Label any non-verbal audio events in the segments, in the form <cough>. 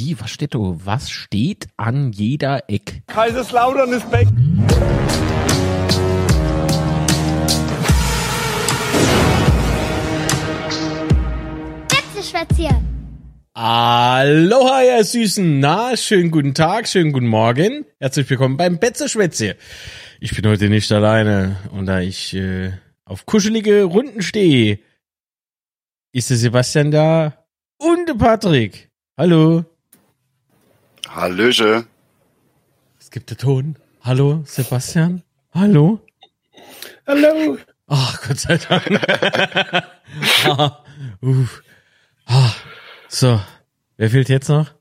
Wie, was steht da? Was steht an jeder Eck? Kaiserslautern ist weg. Betzeschwätzchen. Aloha, ihr Süßen. Na, schönen guten Tag, schönen guten Morgen. Herzlich willkommen beim Betzeschwätze. Ich bin heute nicht alleine und da ich äh, auf kuschelige Runden stehe, ist der Sebastian da und der Patrick. Hallo. Hallöche. Es gibt den Ton. Hallo, Sebastian. Hallo. Hallo. Ach, Gott sei Dank. <laughs> ah, uff. ah. So, wer fehlt jetzt noch?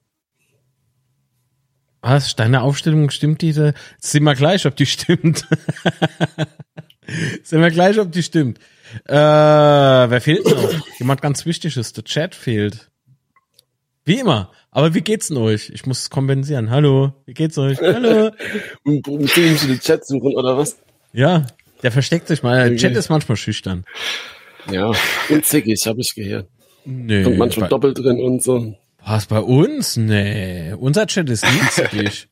Was? Deine Aufstellung stimmt diese? Sehen wir gleich, ob die stimmt. <laughs> Sehen wir gleich, ob die stimmt. Äh, wer fehlt noch? Jemand ganz wichtig ist. Der Chat fehlt. Wie immer. Aber wie geht's denn euch? Ich muss es kompensieren. Hallo, wie geht's euch? Hallo. Und muss ich den Chat suchen, oder was? Ja, der versteckt sich mal. Der Chat ist manchmal schüchtern. Ja, und zickig, habe ich gehört. Nee. Und manchmal bei, doppelt drin und so. was bei uns? Nee. Unser Chat ist nie zickig.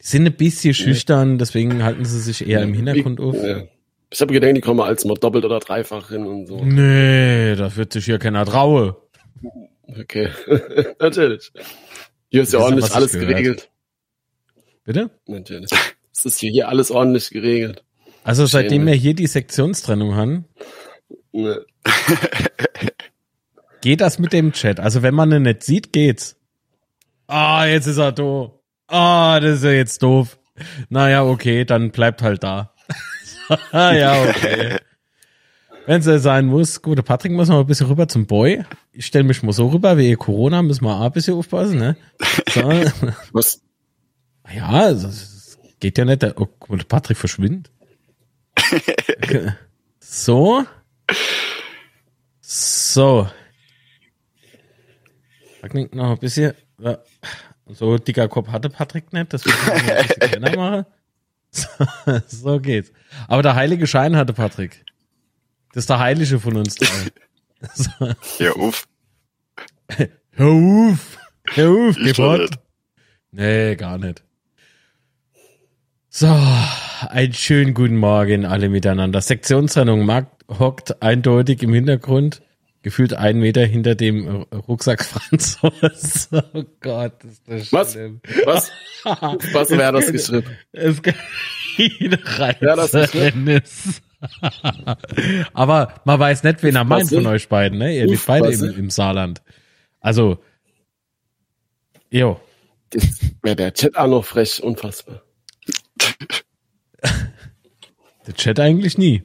Die sind ein bisschen schüchtern, deswegen halten sie sich eher im Hintergrund auf. Ja. Ich habe gedacht, die kommen als mal doppelt oder dreifach hin und so. Nee, da wird sich hier keiner traue. Okay, <laughs> natürlich. Hier ist ja Das ordentlich ich alles geregelt. Bitte? Natürlich. Es ist hier alles ordentlich geregelt. Also seitdem wir hier die Sektionstrennung haben, Ne. <laughs> geht das mit dem Chat. Also wenn man ihn nicht sieht, geht's. Ah, jetzt ist er doof. Ah, das ist ja jetzt doof. Naja, okay, dann bleibt halt da. ah, <laughs> ja, okay. Wenn es sein muss. Gut, der Patrick muss mal ein bisschen rüber zum Boy. Ich stelle mich mal so rüber, wie Corona, müssen wir auch ein bisschen aufpassen, ne? So. <laughs> Was? Ja, also, es geht ja nicht. der- Oh, mal, Patrick verschwindet. <laughs> so. So. Patrick noch ein bisschen. So dicker Kopf hatte Patrick nicht, das will ich noch ein bisschen kleiner <laughs> machen. So, so geht's. Aber der heilige Schein hatte Patrick. Das ist der Heilige von uns drei. So. <laughs> Ja, uff. <laughs> Hör auf! Hör auf, doch fort. nicht. Nee, gar nicht. So, einen schönen guten Morgen alle miteinander. Sektionstrennung. Marc hockt eindeutig im Hintergrund, gefühlt einen Meter hinter dem Rucksack Franzos. <laughs> Oh Gott, ist das Was? schlimm. Was? Was wäre das geschrieben? Es gibt Ja, das ist. <laughs> Aber man weiß nicht, wen er meint von euch beiden, ne? Ihr liegt beide im, im Saarland. Also, jo. Das wäre der Chat auch noch frech, unfassbar. <laughs> Der Chat eigentlich nie.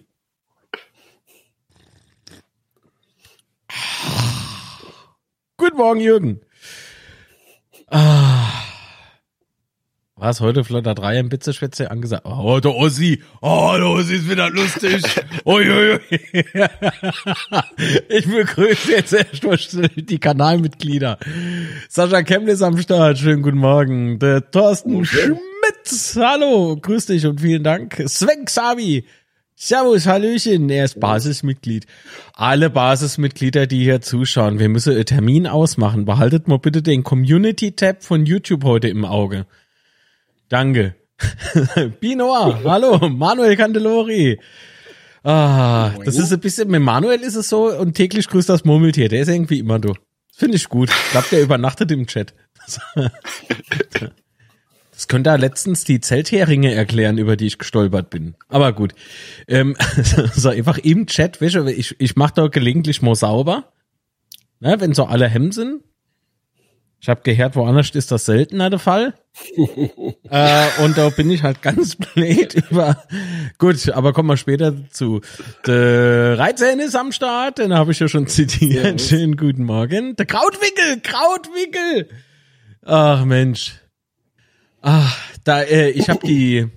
<sighs> Guten Morgen, Jürgen. Ah. Was heute Flotter 3 im Bitzeschwätze angesagt? Oh, der Ossi. Oh, der Ossi ist wieder lustig. <laughs> Uiuiui. Ich begrüße jetzt erstmal die Kanalmitglieder. Sascha Chemnitz am Start. Schönen guten Morgen. Der Thorsten Schmidt. Hallo. Grüß dich und vielen Dank. Sven Xavi. Servus, Hallöchen, er ist Basismitglied. Alle Basismitglieder, die hier zuschauen, wir müssen einen Termin ausmachen. Behaltet mal bitte den Community-Tab von YouTube heute im Auge. Danke. <laughs> Binoa, hallo, Manuel Candelori. Ah, das ist ein bisschen, mit Manuel ist es so und täglich grüßt das Murmeltier, der ist irgendwie immer du. Finde ich gut. Ich glaube, der übernachtet im Chat. <laughs> Das könnte er letztens die Zeltheringe erklären, über die ich gestolpert bin. Aber gut. Ähm, <laughs> so einfach im Chat, weißt du, ich, ich mache da gelegentlich mal sauber. Ne, wenn so alle Hemmen sind. Ich habe gehört, woanders ist das seltener der Fall. <laughs> äh, und da bin ich halt ganz blöd über. Gut, aber kommen wir später dazu. Der Reizern ist am Start, den habe ich ja schon zitiert. Schönen guten Morgen. Der Krautwickel, Krautwickel. Ach Mensch. Ach, da äh, ich habe die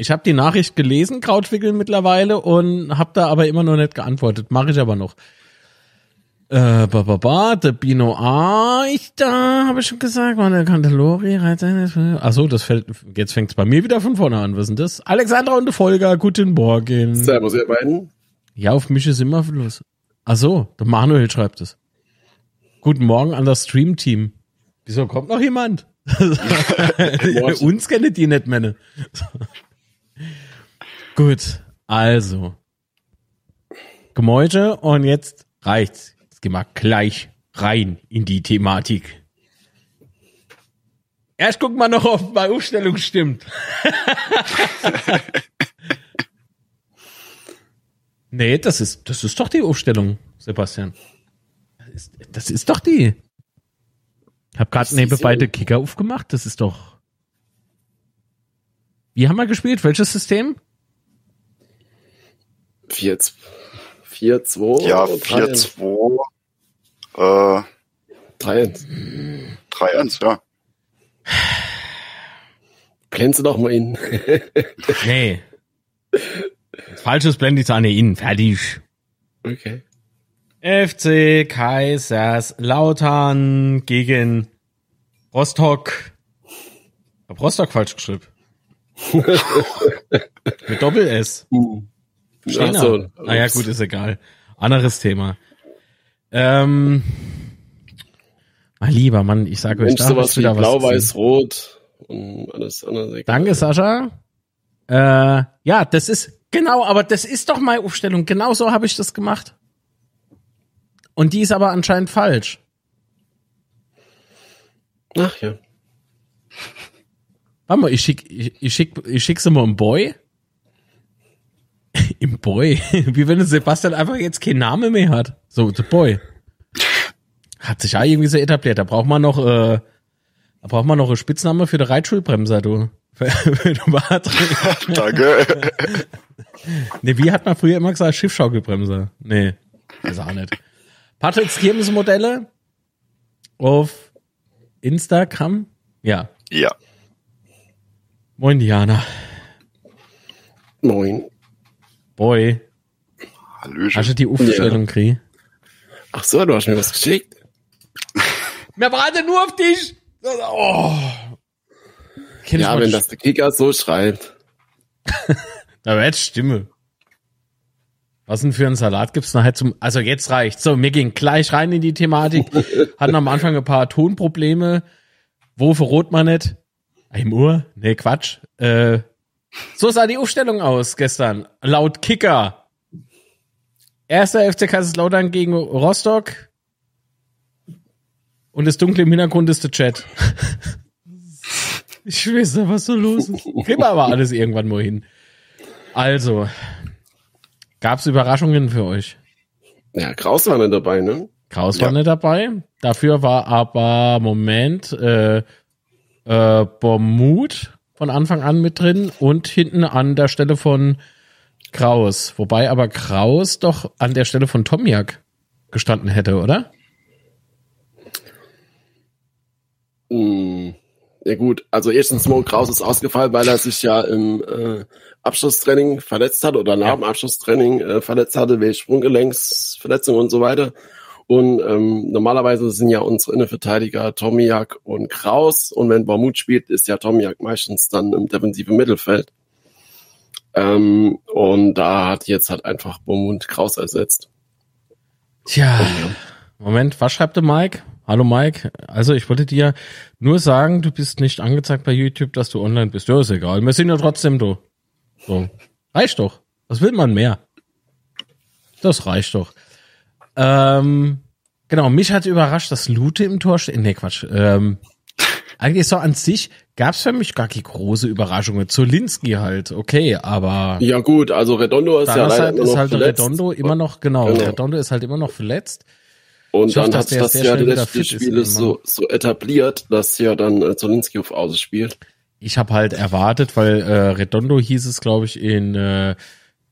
ich habe die Nachricht gelesen, Krautwickel mittlerweile und habe da aber immer noch nicht geantwortet. Mache ich aber noch. Äh, ba, ba, ba, der Bino A, ich da, habe ich schon gesagt, war der Candelori, Achso, das fällt, jetzt fängt's bei mir wieder von vorne an, was ist denn das? Alexandra und der Volker, guten Morgen. Servus, ihr beiden. Ja, auf mich ist immer los. Ach so, der Manuel schreibt es. Guten Morgen an das Stream-Team. Wieso kommt noch jemand? <laughs> Uns kennen die nicht, Männer. Gut, also. Gemäute und jetzt reicht's. Jetzt gehen wir gleich rein in die Thematik. Erst guck mal noch, ob meine Aufstellung stimmt. <laughs> nee, das ist, das ist doch die Aufstellung, Sebastian. Das ist, das ist doch die. Ich habe gerade nebenbei beide Kicker aufgemacht. Das ist doch. Wie haben wir gespielt? Welches System? 4, 4 2. Ja, 4, 2. Äh, 3 1. 3 1, ja. <sighs> Blende doch mal in. nee. <laughs> Falsches blende ich eine in. Fertig. Okay. FC Kaiserslautern gegen Rostock. Hab Rostock falsch geschrieben. <laughs> Mit Doppel S. Uh. Ach so. Ah ja, gut, ist egal. Anderes Thema. Ähm, mein lieber Mann, ich sage euch, da sowas wieder wie blau, weiß, rot und alles andere. Danke, Sascha. Äh, ja, das ist, genau, aber das ist doch meine Aufstellung. Genau so habe ich das gemacht. Und die ist aber anscheinend falsch. Ach ja. Warte mal, ich schick, ich, ich schick, ich schick sie mal im Boy. Im Boy. <laughs> Wie wenn Sebastian einfach jetzt keinen Namen mehr hat. So, The Boy. Hat sich ja irgendwie so etabliert. Da braucht man noch, äh, da braucht man noch einen Spitzname für die Reitschulbremser, du. <laughs> <laughs> Danke. nee, wie hat man früher immer gesagt? Schiffschaukelbremser. Nee, ist auch nicht. Patricks Kirmesmodelle auf Instagram. Ja. Ja. Moin, Diana. Moin. Boy. Hallöchen. Hast du die Aufstellung ja. krieg? Ach so, du hast mir was geschickt. Wir warten nur auf dich. Oh. ja, wenn das der Kicker so schreibt. <laughs> da wird Stimme. Was denn für ein Salat gibt's nachher zum, also jetzt reicht. So, wir gehen gleich rein in die Thematik. <laughs> Hatten am Anfang ein paar Tonprobleme. Wo verrot man nicht? Im Uhr? Nee, Quatsch. Äh, so sah die Aufstellung aus gestern. Laut Kicker. Erster FC Kaiserslautern gegen Rostock. Und das Dunkle im Hintergrund ist der Chat. ich weiß nicht, was so los ist. Kriegen wir aber alles irgendwann mal hin. Also, Gab es Überraschungen für euch? Ja, Kraus war nicht dabei, ne? Kraus ja. war nicht dabei. Dafür war aber, Moment, äh, äh, Bormut von Anfang an mit drin und hinten an der Stelle von Kraus. Wobei aber Kraus doch an der Stelle von Tomiak gestanden hätte, oder? Mm, ja gut, also erstens Mo Kraus ist ausgefallen, weil er sich ja im äh, Abschlusstraining verletzt hat oder nach dem Abschlusstraining äh, verletzt hatte, wie Sprunggelenksverletzung und so weiter. Und ähm, normalerweise sind ja unsere Innenverteidiger Tomiak und Kraus. Und wenn Baumut spielt, ist ja Tomiak meistens dann im defensiven Mittelfeld. Ähm, und da hat jetzt halt einfach Baumut Kraus ersetzt. Tja, Moment, was schreibt der Mike? Hallo Mike, also ich wollte dir nur sagen, du bist nicht angezeigt bei YouTube, dass du online bist. Ja, ist egal. Wir sind ja trotzdem du. So. Reicht doch. Was will man mehr? Das reicht doch. Ähm, genau, mich hat überrascht, dass Lute im Tor steht. Nee, Quatsch. Ähm, eigentlich so an sich gab es für mich gar keine große Überraschungen. Zulinski halt, okay, aber. Ja, gut, also Redondo ist ja leider halt, ist halt verletzt. Redondo immer noch, genau, genau, Redondo ist halt immer noch verletzt. Und dann hat das ja die letzten Spiele so, so etabliert, dass ja dann äh, Zolinski auf Außen spielt ich habe halt erwartet, weil äh, Redondo hieß es, glaube ich, in äh,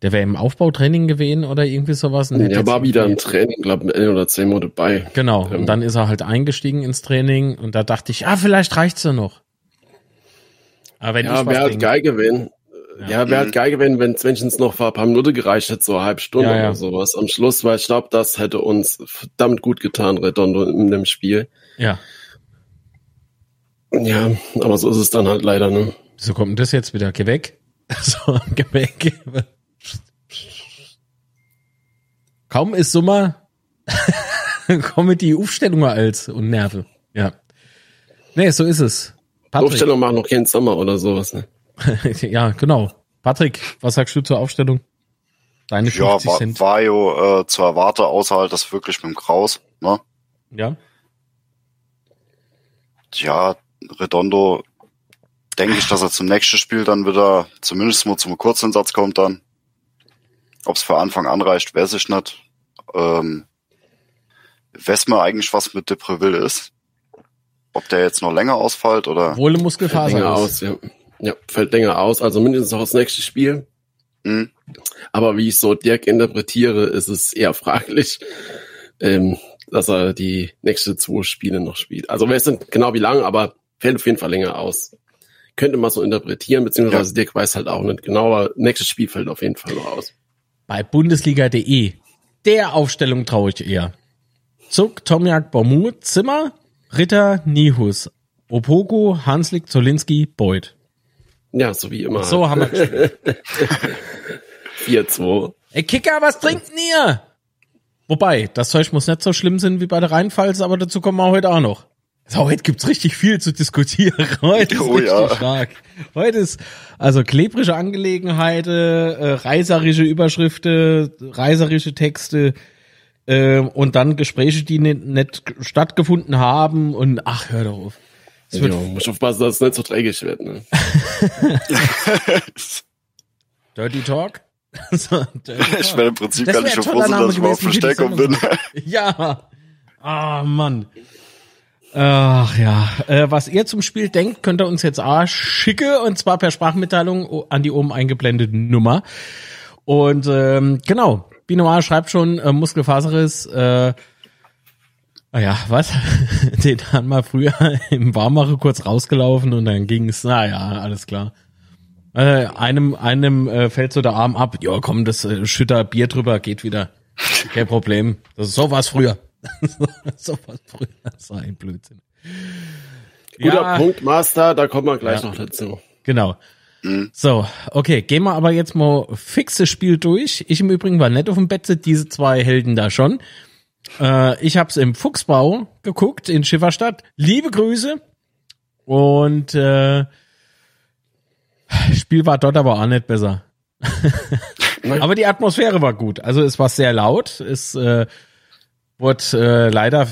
der wäre im Aufbautraining gewesen oder irgendwie sowas. Und der war wieder im Training, glaube ich, ein oder zehn Monate bei. Genau. Ähm, und dann ist er halt eingestiegen ins Training und da dachte ich, ah, vielleicht reicht's ja noch. Aber wenn ja, wäre halt geil gewesen. Ja, ja wäre halt geil gewesen, wenn es wenigstens noch ein paar Minuten gereicht hätte, so eine halbe Stunde ja, ja. oder sowas am Schluss, weil ich glaube, das hätte uns verdammt gut getan, Redondo in dem Spiel. Ja. Ja, aber so ist es dann halt leider, ne? Wieso kommt denn das jetzt wieder? Geh weg. <laughs> So, geh weg. Kaum ist Sommer, <laughs> kommen die Aufstellungen als und Nerven. Ja. Nee, so ist es. Patrick. Aufstellung machen noch keinen Sommer oder sowas. Ne? <laughs> ja, genau. Patrick, was sagst du zur Aufstellung? Deine 50 Ja, war, Cent. war ja äh, zu erwarten, außer halt das wirklich mit dem Kraus. Ne? Ja. Ja, Redondo, denke ich, dass er zum nächsten Spiel dann wieder zumindest mal zum Kurzinsatz kommt dann. Ob es für Anfang an reicht, weiß ich nicht. Ähm, weiß man eigentlich, was mit Depreville ist? Ob der jetzt noch länger ausfällt oder? Wohle Fällt Muskelfaser länger ist. aus, ja. Ja, fällt länger aus, also mindestens noch das nächste Spiel. Hm? Aber wie ich so Dirk interpretiere, ist es eher fraglich, ähm, dass er die nächsten zwei Spiele noch spielt. Also wir wissen genau wie lang, aber fällt auf jeden Fall länger aus. Könnte man so interpretieren, beziehungsweise Dirk weiß halt auch nicht genau, aber nächstes Spiel fällt auf jeden Fall noch aus. Bei Bundesliga.de. Der Aufstellung traue ich eher. Zuck, Tomjak, Bormu, Zimmer, Ritter, Nihus, Opoku, Hanslik, Zolinski, Beuth. Ja, so wie immer. So haben wir gespielt. <laughs> 4-2. Ey, Kicker, was trinkt denn ihr? Wobei, das Zeug muss nicht so schlimm sein wie bei der Rheinpfalz, aber dazu kommen wir heute auch noch. So, heute gibt's richtig viel zu diskutieren. <laughs> Heute ist Oh richtig ja. stark. Heute ist also klebrische Angelegenheiten, äh, reiserische Überschriften, reiserische Texte äh, und dann Gespräche, die nicht, nicht stattgefunden haben und ach, hör doch auf. Es wird Ja, muss aufpassen, dass es nicht so dreckig wird. Ne? <laughs> Dirty Talk. <laughs> so, Dirty Ich werde im Prinzip Das gar wär nicht ein so toller froh, dass ich für die Verstärkung bin. Sendung. Ja. Ah, Mann. Ach ja. Äh, was ihr zum Spiel denkt, könnt ihr uns jetzt auch schicke und zwar per Sprachmitteilung an die oben eingeblendete Nummer. Und ähm, genau, Binoir schreibt schon äh, Muskelfaserriss. Äh, ah ja, was? <laughs> Den haben wir früher <laughs> im Warmache kurz rausgelaufen und dann ging's. naja, alles klar. Äh, einem einem äh, fällt so der Arm ab. Ja, komm, das äh, schütter Bier drüber, geht wieder. Kein Problem. Das ist so was früher. <laughs> so was früher. Das war ein Blödsinn. Guter Punkt, Master, da kommen wir gleich Ja. noch dazu. Genau. So, okay, gehen wir aber jetzt mal fixes Spiel durch. Ich im Übrigen war nicht auf dem Bett, diese zwei Helden da schon. Äh, ich hab's im Fuchsbau geguckt in Schifferstadt. Liebe Grüße. Und äh, Spiel war dort aber auch nicht besser. <laughs> aber die Atmosphäre war gut. Also es war sehr laut. Es äh, wurde äh, leider,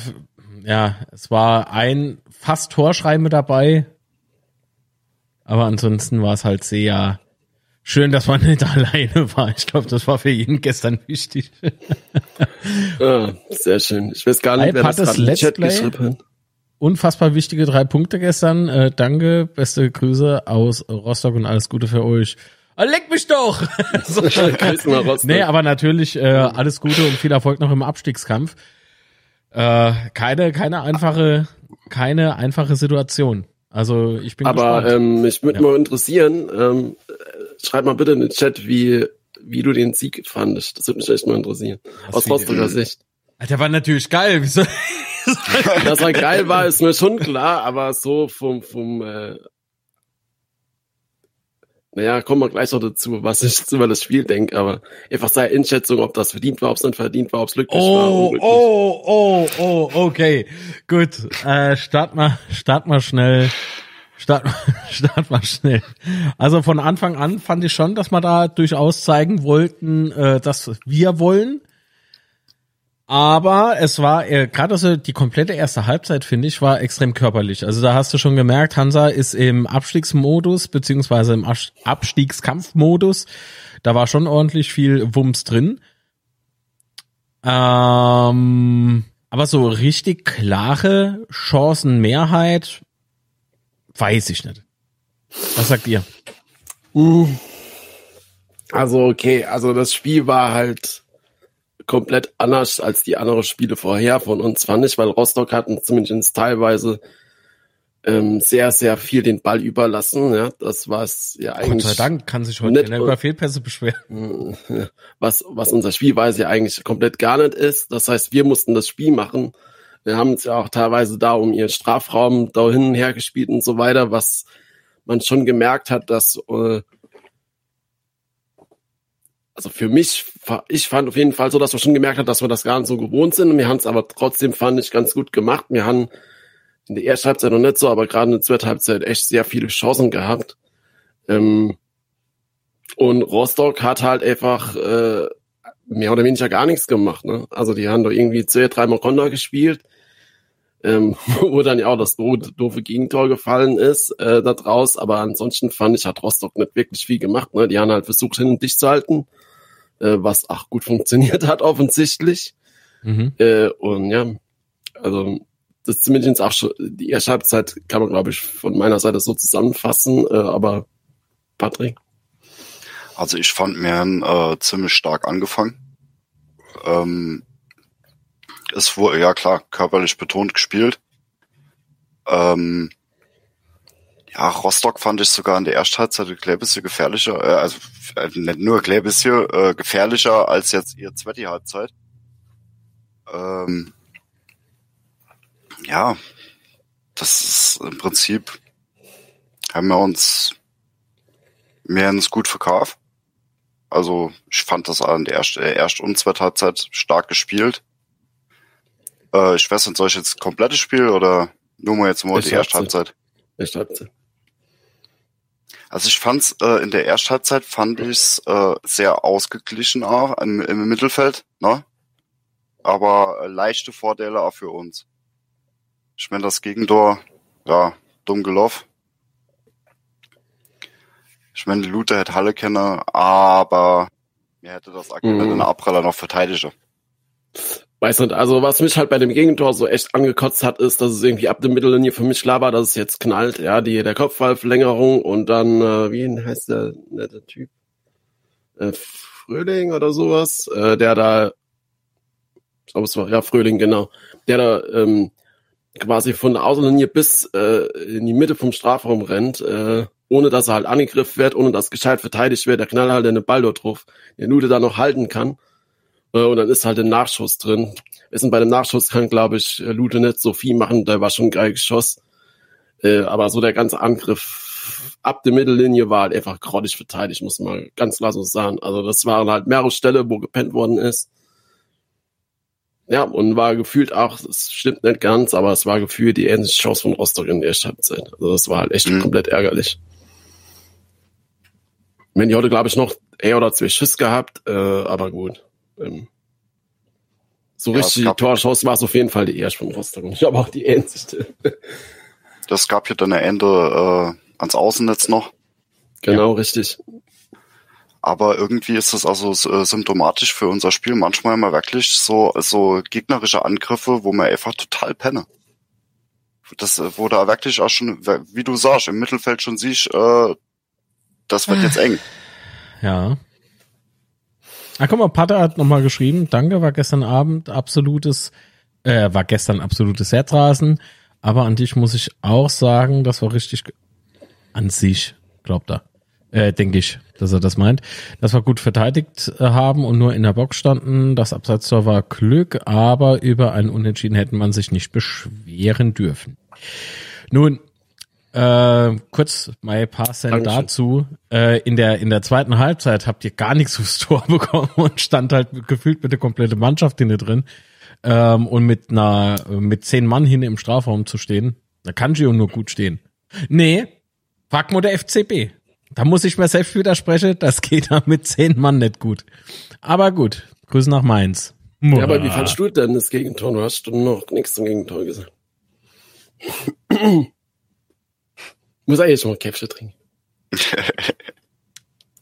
ja, es war ein fast Torschrei mit dabei. Aber ansonsten war es halt sehr schön, dass man <laughs> nicht alleine war. Ich glaube, das war für jeden gestern wichtig. <laughs> Ah, sehr schön. Ich weiß gar nicht, wer das im Let's Chat Play? geschrieben hat. Unfassbar wichtige drei Punkte gestern. Äh, danke, beste Grüße aus Rostock und alles Gute für euch. Ah, leck mich doch! <laughs> so. Grüßen nach Rostock. Nee, aber natürlich äh, alles Gute und viel Erfolg noch im Abstiegskampf. Äh, keine, keine einfache, keine einfache Situation. Also ich bin Aber gespannt. ähm, mich würde Ja. mal interessieren, ähm, äh, schreib mal bitte in den Chat, wie, wie du den Sieg fandest. Das würde mich echt mal interessieren. Aus wie- Rostocker Sicht. Der war natürlich geil. Wieso? <laughs> Dass er geil war, ist mir schon klar, aber so vom, vom äh, naja, kommen wir gleich noch dazu, was ich <laughs> über das Spiel denke, aber einfach seine Einschätzung, ob das verdient war, ob es nicht verdient war, ob es glücklich war. Oh, unglücklich. oh, oh, oh, okay. Gut. Äh, start mal, start mal schnell. Start, <laughs> start mal schnell. Also von Anfang an fand ich schon, dass wir da durchaus zeigen wollten, äh, dass wir wollen. Aber es war äh, gerade so die komplette erste Halbzeit, finde ich, war extrem körperlich. Also da hast du schon gemerkt, Hansa ist im Abstiegsmodus, beziehungsweise im Abs- Abstiegskampfmodus. Da war schon ordentlich viel Wumms drin. Ähm, aber so richtig klare Chancenmehrheit weiß ich nicht. Was sagt ihr? Also okay, also das Spiel war halt komplett anders als die anderen Spiele vorher von uns, fand ich, weil Rostock hatten zumindest teilweise ähm, sehr, sehr viel den Ball überlassen. Ja, das war es ja Gott eigentlich. sei Dank kann sich heute nicht- keiner über Fehlpässe beschweren. <laughs> was, was unser Spielweise ja eigentlich komplett gar nicht ist. Das heißt, wir mussten das Spiel machen. Wir haben es ja auch teilweise da um ihren Strafraum da hin und her gespielt und so weiter, was man schon gemerkt hat, dass äh, also für mich, ich fand auf jeden Fall so, dass man schon gemerkt hat, dass wir das gar nicht so gewohnt sind. Wir haben es aber trotzdem, fand ich, ganz gut gemacht. Wir haben in der ersten Halbzeit noch nicht so, aber gerade in der zweiten Halbzeit echt sehr viele Chancen gehabt. Ähm, und Rostock hat halt einfach äh, mehr oder weniger gar nichts gemacht. Ne? Also die haben doch irgendwie zwei, dreimal Konter gespielt, ähm, <laughs> wo dann ja auch das doofe Gegentor gefallen ist äh, da draus. Aber ansonsten fand ich, hat Rostock nicht wirklich viel gemacht. Ne? Die haben halt versucht, hin und dicht zu halten, äh, was auch gut funktioniert hat offensichtlich. Mhm. Äh, und ja, also das zumindest auch schon, die erste Halbzeit kann man, glaube ich, von meiner Seite so zusammenfassen, äh, aber Patrick? Also ich fand, wir haben äh, ziemlich stark angefangen. Ähm, es wurde, ja klar, körperlich betont gespielt. Ähm, ja, Rostock fand ich sogar in der ersten Halbzeit ein bisschen gefährlicher, äh, also äh, nicht nur ein bisschen äh, gefährlicher als jetzt ihr zweite Halbzeit. Ähm, ja, das ist im Prinzip, haben wir uns mehr ins gut verkauft. Also ich fand das an der ersten erste und zweite Halbzeit stark gespielt. Äh, ich weiß nicht, soll ich jetzt komplette Spiel oder nur mal jetzt mal die erste Halbzeit? Erste Halbzeit. Also ich fand's äh, in der ersten Halbzeit fand ich's äh, sehr ausgeglichen auch im, im Mittelfeld, ne? Aber äh, leichte Vorteile auch für uns. Ich meine, das Gegentor, ja, dumm gelaufen. Ich meine, Luther hätte Halle kennen, aber mir hätte das aktuell mhm. in der Abpraller noch verteidigen. Weiß nicht, also was mich halt bei dem Gegentor so echt angekotzt hat, ist, dass es irgendwie ab der Mittellinie für mich klar war, dass es jetzt knallt, ja, die, der Kopfballverlängerung und dann, äh, wie heißt der nette Typ? Äh, Fröhling oder sowas, äh, der da, ich glaube es war, ja, Fröhling, genau, der da ähm, quasi von der Außenlinie bis äh, in die Mitte vom Strafraum rennt, äh, ohne dass er halt angegriffen wird, ohne dass gescheit verteidigt wird, der knallt halt den Ball dort drauf, der Nude da noch halten kann. Äh, und dann ist halt ein Nachschuss drin. Wissen, bei dem Nachschuss kann, glaube ich, Lute nicht so viel machen, der war schon geil geschoss. Äh, aber so der ganze Angriff ab der Mittellinie war halt einfach grottig verteidigt, muss man ganz klar so sagen. Also das waren halt mehrere Stellen, wo gepennt worden ist. Ja, und war gefühlt auch, es stimmt nicht ganz, aber es war gefühlt die ähnliche Chance von Rostock in der ersten Halbzeit. Also das war halt echt mhm. komplett ärgerlich. Wenn die heute, glaube ich, noch eher oder zwei Schiss gehabt, äh, aber gut. Ähm, so ja, richtig Torchance war es auf jeden Fall die erste von Rostock und ich habe auch die ähnlichste. <laughs> Das gab ja dann ein Ende äh, ans Außennetz noch. Genau, ja. richtig. Aber irgendwie ist das also äh, symptomatisch für unser Spiel. Manchmal immer wirklich so, so gegnerische Angriffe, wo man einfach total penne. Das, äh, wo da wirklich auch schon, wie du sagst, im Mittelfeld schon siehst, äh, das wird jetzt eng. Ja. Ah, guck mal, Pater hat nochmal geschrieben, danke, war gestern Abend absolutes, äh, war gestern absolutes Herdrasen, aber an dich muss ich auch sagen, das war richtig, an sich, glaubt er äh, denke ich, dass er das meint, dass wir gut verteidigt äh, haben und nur in der Box standen. Das Abseitstor war Glück, aber über ein Unentschieden hätte man sich nicht beschweren dürfen. Nun, äh, kurz mal paar Cent dazu. Äh, in der in der zweiten Halbzeit habt ihr gar nichts aufs Tor <laughs> bekommen und stand halt gefühlt mit der komplette Mannschaft hinten drin. Ähm, und mit einer mit zehn Mann hin im Strafraum zu stehen, da kann Gio nur gut stehen. Nee, frag mal der FCB. Da muss ich mir selbst widersprechen, das geht da <laughs> mit zehn Mann nicht gut. Aber gut, Grüße nach Mainz. Ja, aber wie fandst du denn das Gegentor? Du hast noch nichts zum Gegentor gesagt. <clears throat> muss eigentlich schon mal Käfche trinken. <laughs>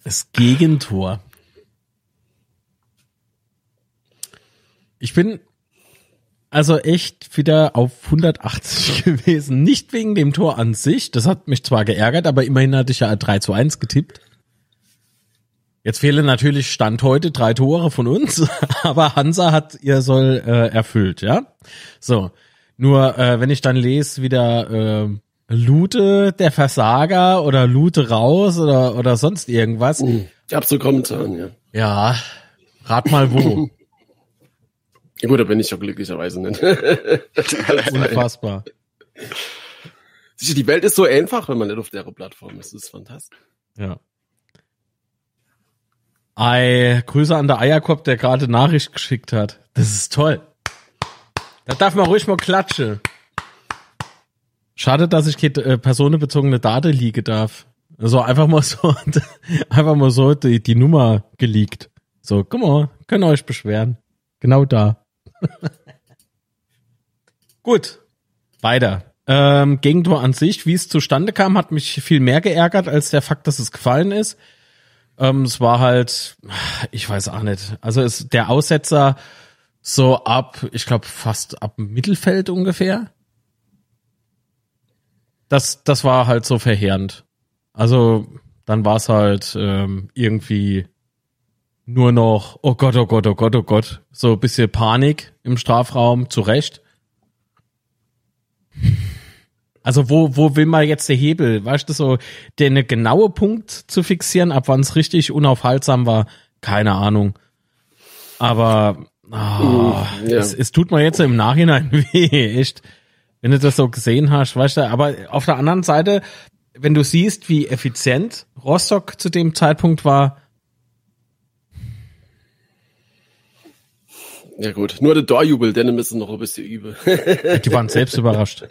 Das Gegentor. Ich bin also echt wieder auf 180 <laughs> gewesen. Nicht wegen dem Tor an sich, das hat mich zwar geärgert, aber immerhin hatte ich ja 3 zu 1 getippt. Jetzt fehlen natürlich Stand heute drei Tore von uns, <laughs> aber Hansa hat ihr soll äh, erfüllt, ja. So, nur äh, wenn ich dann lese, wieder äh, Lute der Versager oder Lute raus oder oder sonst irgendwas. Ich hab so Kommentaren, ja. Ja, rat mal wo. <laughs> Ja, gut, da bin ich ja glücklicherweise nicht. <laughs> Unfassbar. Sicher, die Welt ist so einfach, wenn man nicht auf der Plattform ist. Das ist fantastisch. Ja. Ei, Grüße an der Eierkopf, der gerade Nachricht geschickt hat. Das ist toll. Da darf man ruhig mal klatschen. Schade, dass ich keine äh, personenbezogene Daten liege darf. So einfach mal so, <laughs> einfach mal so die, die Nummer geleakt. So, guck mal, könnt ihr euch beschweren. Genau da. <laughs> Gut, weiter. Ähm, Gegentor an sich, wie es zustande kam, hat mich viel mehr geärgert als der Fakt, dass es gefallen ist. Ähm, es war halt, ich weiß auch nicht. Also es, der Aussetzer so ab, ich glaube fast ab Mittelfeld ungefähr. Das, das war halt so verheerend. Also dann war es halt ähm, irgendwie nur noch, oh Gott, oh Gott, oh Gott, oh Gott, so ein bisschen Panik im Strafraum, zu Recht. Also wo, wo will man jetzt der Hebel? Weißt du, so den genaue Punkt zu fixieren, ab wann es richtig unaufhaltsam war, keine Ahnung. Aber oh, ja. es, es tut mir jetzt im Nachhinein <laughs> weh, echt. Wenn du das so gesehen hast, weißt du, aber auf der anderen Seite, wenn du siehst, wie effizient Rostock zu dem Zeitpunkt war, Ja gut, nur der Torjubel, denn ist noch ein bisschen übel. Die waren selbst <laughs> überrascht.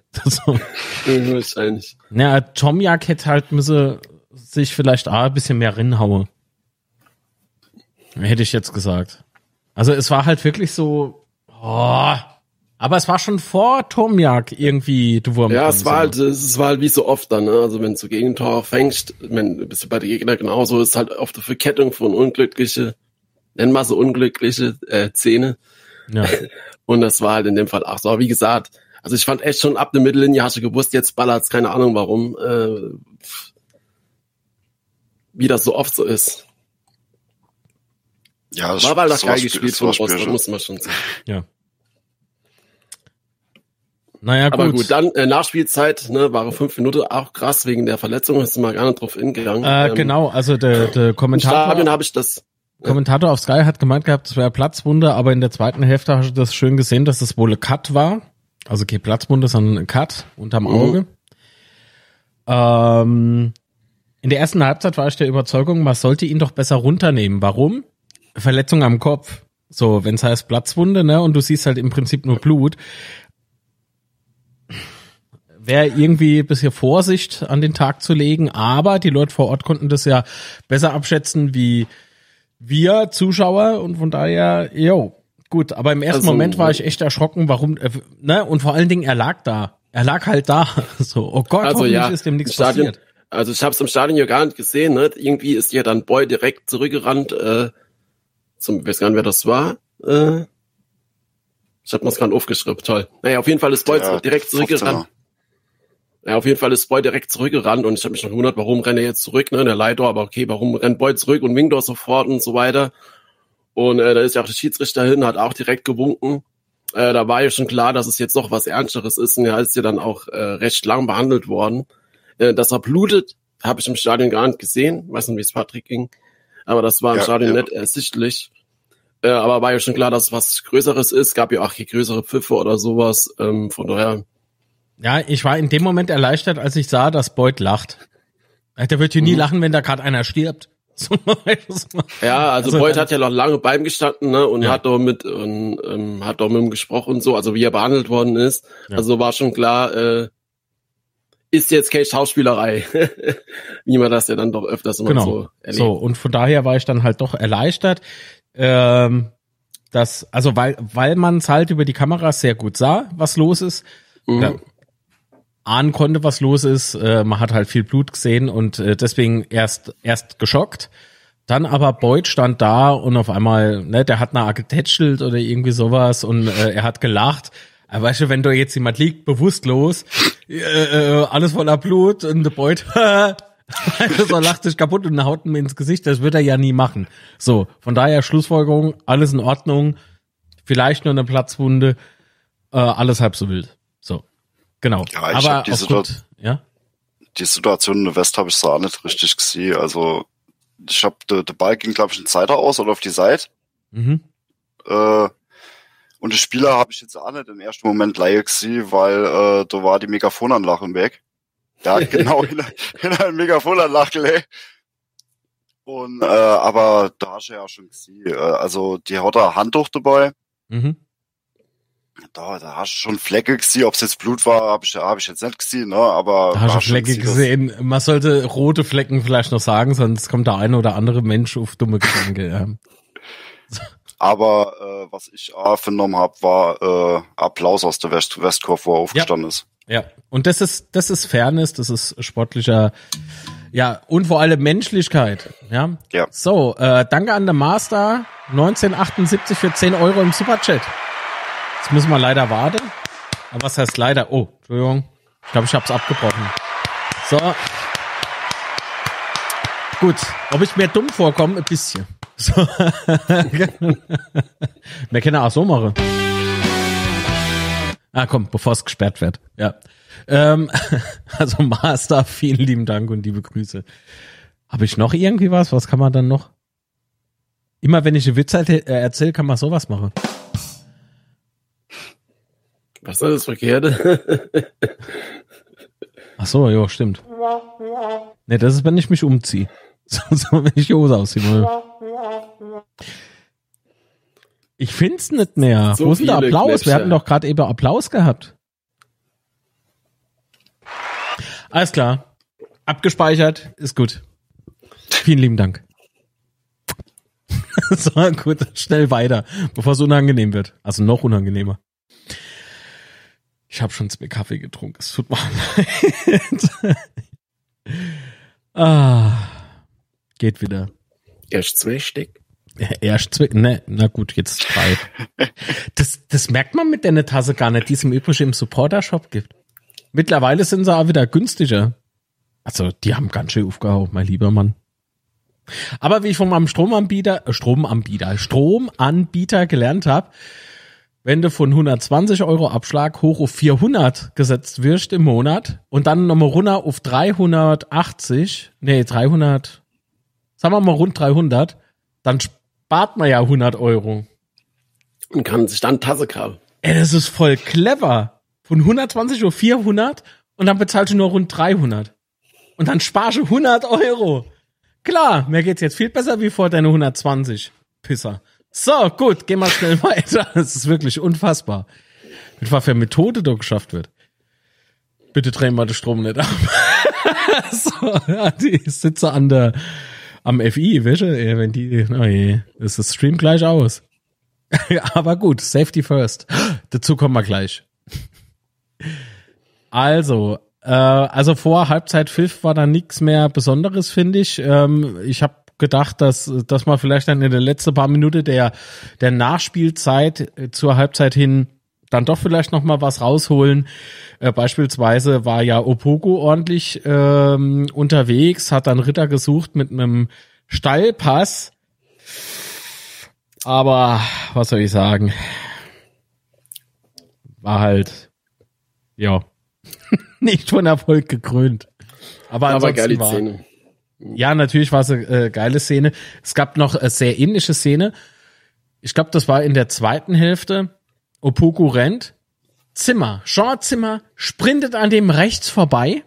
Wahrscheinlich. Ja, Tomjak hätte halt müsse sich vielleicht auch ein bisschen mehr rinhauen. Hätte ich jetzt gesagt. Also es war halt wirklich so, oh, aber es war schon vor Tomjak irgendwie, du Wurm. Ja, es war halt, es war halt wie so oft dann, ne? Also wenn du Gegentor fängst, wenn, bist du bei den Gegner genauso, ist halt oft eine Verkettung von unglückliche, nennen wir so unglückliche äh, Szene. Ja. <laughs> Und das war halt in dem Fall auch so. Aber wie gesagt, also ich fand echt schon ab der Mittellinie hast du gewusst, jetzt ballert's, keine Ahnung warum, äh, wie das so oft so ist. Ja, das war weil das geil gespielt von Rostock, muss man schon sagen. Ja. Naja, gut. Aber gut, dann äh, Nachspielzeit, ne, waren fünf Minuten, auch krass wegen der Verletzung, ist mal gar nicht drauf hingegangen. Äh, ähm, genau, also der, der Kommentator. Stadion habe ich das Kommentator auf Sky hat gemeint gehabt, es wäre Platzwunde, aber in der zweiten Hälfte hast du das schön gesehen, dass es wohl ein Cut war. Also kein Platzwunde, sondern ein Cut unterm mhm. Auge. Mhm. Ähm, in der ersten Halbzeit war ich der Überzeugung, man sollte ihn doch besser runternehmen. Warum? Verletzung am Kopf. So, wenn es heißt Platzwunde, ne, und du siehst halt im Prinzip nur Blut. Wäre irgendwie ein bisschen Vorsicht an den Tag zu legen, aber die Leute vor Ort konnten das ja besser abschätzen, wie wir Zuschauer und von daher, jo, gut. Aber im ersten also, Moment war ich echt erschrocken, warum, äh, ne? Und vor allen Dingen, er lag da. Er lag halt da. <laughs> So, oh Gott, also, ja, ist dem nichts Stadion, passiert. Also ich habe es im Stadion ja gar nicht gesehen. Ne? Irgendwie ist ja dann Boy direkt zurückgerannt. Äh, zum, ich weiß gar nicht, wer das war. Äh, ich habe mir das gerade aufgeschrieben. Toll. Naja, auf jeden Fall ist Boy ja, direkt zurückgerannt. Ja, auf jeden Fall ist Boy direkt zurückgerannt und ich habe mich noch gewundert, warum rennt er jetzt zurück, ne? Der Leiter, aber okay, warum rennt Boy zurück und Wingdor sofort und so weiter. Und äh, da ist ja auch der Schiedsrichter hin, hat auch direkt gewunken. Äh, da war ja schon klar, dass es jetzt noch was Ernsteres ist und er ist ja dann auch äh, recht lang behandelt worden. Äh, dass er blutet, habe ich im Stadion gar nicht gesehen. Weiß nicht, wie es Patrick ging. Aber das war im ja, Stadion ja. nicht ersichtlich. Äh, aber war ja schon klar, dass es was Größeres ist. Gab ja auch hier größere Pfiffe oder sowas. Ähm, von daher ja, ich war in dem Moment erleichtert, als ich sah, dass Boyd lacht. Der wird hier nie mhm. lachen, wenn da gerade einer stirbt. <laughs> ja, also, also Boyd hat ja noch lange bei ihm gestanden ne, und ja. hat doch mit und, ähm, hat doch mit ihm gesprochen und so, also wie er behandelt worden ist. Ja. Also war schon klar, äh, ist jetzt keine Schauspielerei, <laughs> wie man das ja dann doch öfters immer genau. so erlebt. So und von daher war ich dann halt doch erleichtert, ähm, dass also weil weil man es halt über die Kameras sehr gut sah, was los ist. Mhm ahnen konnte, was los ist. Äh, man hat halt viel Blut gesehen und äh, deswegen erst erst geschockt. Dann aber Boyd stand da und auf einmal, ne, der hat eine getätschelt oder irgendwie sowas und äh, er hat gelacht. Aber weißt du, wenn da jetzt jemand liegt, bewusstlos, äh, äh, alles voller Blut und der Boyd <laughs> so lacht sich kaputt und haut ihm ins Gesicht, das wird er ja nie machen. So, von daher Schlussfolgerung, alles in Ordnung, vielleicht nur eine Platzwunde, äh, alles halb so wild. Genau. Ja, ich aber die, Situation, ja? die Situation in der West habe ich so auch nicht richtig gesehen. Also ich habe der de Ball ging, glaube ich, in Zeiter aus oder auf die Seite. Mhm. Äh, und die Spieler habe ich jetzt auch nicht im ersten Moment leider gesehen, weil äh, da war die Megafonanlage weg. Hat <laughs> genau in, in einer Megafonanlage gelegt. Und äh, aber da hast du ja schon gesehen. Äh, also die hat da Handtuch dabei. Mhm. Da, da hast du schon Flecke gesehen, ob es jetzt Blut war, habe ich, hab ich jetzt nicht gesehen, ne? aber Da hast du Flecke gesehen, gesehen. Man sollte rote Flecken vielleicht noch sagen, sonst kommt der eine oder andere Mensch auf dumme Gedanken. Ja. <laughs> Aber äh, was ich auch vernommen habe, war äh, Applaus aus der West Westkurve, wo er aufgestanden ist. Ja, und das ist, das ist Fairness, das ist sportlicher, ja, und vor allem Menschlichkeit, ja. Ja. So, äh, danke an der Master, 1978 für 10 Euro im Superchat. Jetzt müssen wir leider warten. Aber was heißt leider? Oh, Entschuldigung. Ich glaube, ich hab's abgebrochen. So. Gut, ob ich mir dumm vorkomme, ein bisschen. So. <laughs> Wir können auch so machen. Ah, komm, bevor es gesperrt wird. Ja. Ähm, <laughs> also Master, vielen lieben Dank und liebe Grüße. Habe ich noch irgendwie was? Was kann man dann noch? Immer wenn ich einen Witz erzähle, erzähl, kann man sowas machen. Was ist das Verkehrte? <laughs> Ach so, ja, stimmt. Ne, das ist, wenn ich mich umziehe. <laughs> So, so wenn ich die Hose ausziehen will. Ich find's nicht mehr. So Wo ist denn der Applaus? Gletscher. Wir hatten doch gerade eben Applaus gehabt. Alles klar. Abgespeichert. Ist gut. Vielen lieben Dank. <laughs> so, gut, schnell weiter, bevor es unangenehm wird. Also noch unangenehmer. Ich habe schon zwei Kaffee getrunken. Es tut mir <laughs> leid. ah, geht wieder. Erst zwei Stück. Ja, Erst zwei, ne, na gut, jetzt drei. Das, das merkt man mit der Tasse gar nicht, die es im Übrigen im Supporter-Shop gibt. Mittlerweile sind sie auch wieder günstiger. Also, die haben ganz schön aufgehauen, mein lieber Mann. Aber wie ich von meinem Stromanbieter, äh, Stromanbieter, Stromanbieter gelernt habe, wenn du von 120 Euro Abschlag hoch auf 400 gesetzt wirst im Monat und dann nochmal runter auf 380, nee, 300, sagen wir mal rund 300, dann spart man ja 100 Euro. Und kann sich dann Tasse kaufen. Ey, das ist voll clever. Von 120 auf 400 und dann bezahlst du nur rund 300. Und dann sparst du 100 Euro. Klar, mir geht's jetzt viel besser wie vor deine 120. Pisser. So, gut, gehen wir schnell <laughs> weiter. Das ist wirklich unfassbar. Mit was für Methode da geschafft wird. Bitte drehen wir den Strom nicht ab. <laughs> so, ja, die sitze an der, am FI, weißt du, wenn die, oh je, ist das Stream gleich aus. <laughs> Aber gut, Safety first. Dazu kommen wir gleich. Also, äh, also vor Halbzeit Pfiff war da nichts mehr Besonderes, finde ich. Ähm, ich habe gedacht, dass, dass man vielleicht dann in der letzten paar Minuten der, der Nachspielzeit äh, zur Halbzeit hin dann doch vielleicht noch mal was rausholen. Äh, beispielsweise war ja Opogo ordentlich ähm, unterwegs, hat dann Ritter gesucht mit einem Steilpass. Aber was soll ich sagen? War halt, ja, <laughs> nicht von Erfolg gekrönt. Aber, Aber ansonsten geile war, Szene. Ja, natürlich war es eine äh, geile Szene. Es gab noch eine sehr ähnliche Szene. Ich glaube, das war in der zweiten Hälfte. Opoku rennt. Zimmer, Jean Zimmer sprintet an dem rechts vorbei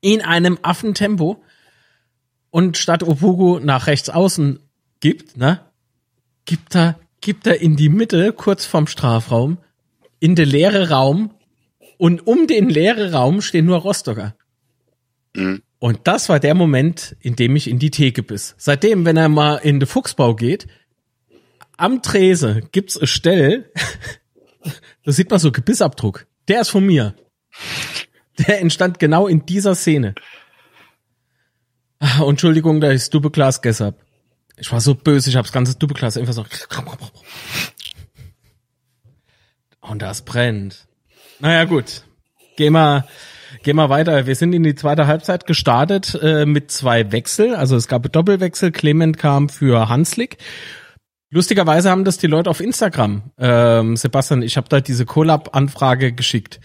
in einem Affentempo und statt Opoku nach rechts außen gibt, ne, gibt er, gibt er in die Mitte, kurz vorm Strafraum, in den leeren Raum und um den leeren Raum stehen nur Rostocker. Mhm. Und das war der Moment, in dem ich in die Theke biss. Seitdem, wenn er mal in den Fuchsbau geht, am Trese gibt's eine Stelle, <laughs> da sieht man so Gebissabdruck. Der ist von mir. Der entstand genau in dieser Szene. Ah, Entschuldigung, da ist Doppelglas gestern. Ich war so böse, ich habe das ganze Doppelglas einfach so. Und das brennt. Naja, gut. Gehen wir, gehen wir weiter. Wir sind in die zweite Halbzeit gestartet äh, mit zwei Wechsel. Also es gab Doppelwechsel. Clement kam für Hanslik. Lustigerweise haben das die Leute auf Instagram. Ähm, Sebastian, ich habe da diese Collab-Anfrage geschickt.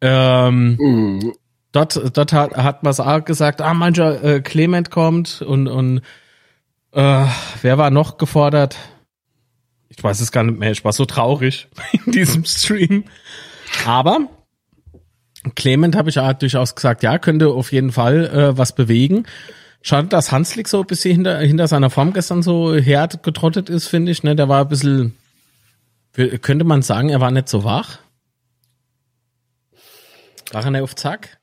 Ähm, Mhm. dort, dort hat, hat auch gesagt, ah, mancher äh, Clement kommt und, und äh, wer war noch gefordert? Ich weiß es gar nicht mehr, ich war so traurig <laughs> in diesem Stream. Aber Clement habe ich auch durchaus gesagt, ja, könnte auf jeden Fall äh, was bewegen. Schade, dass Hanslik so ein bisschen hinter, hinter seiner Form gestern so hart getrottet ist, finde ich. Ne? Der war ein bisschen, Könnte man sagen, er war nicht so wach? War er nicht auf Zack?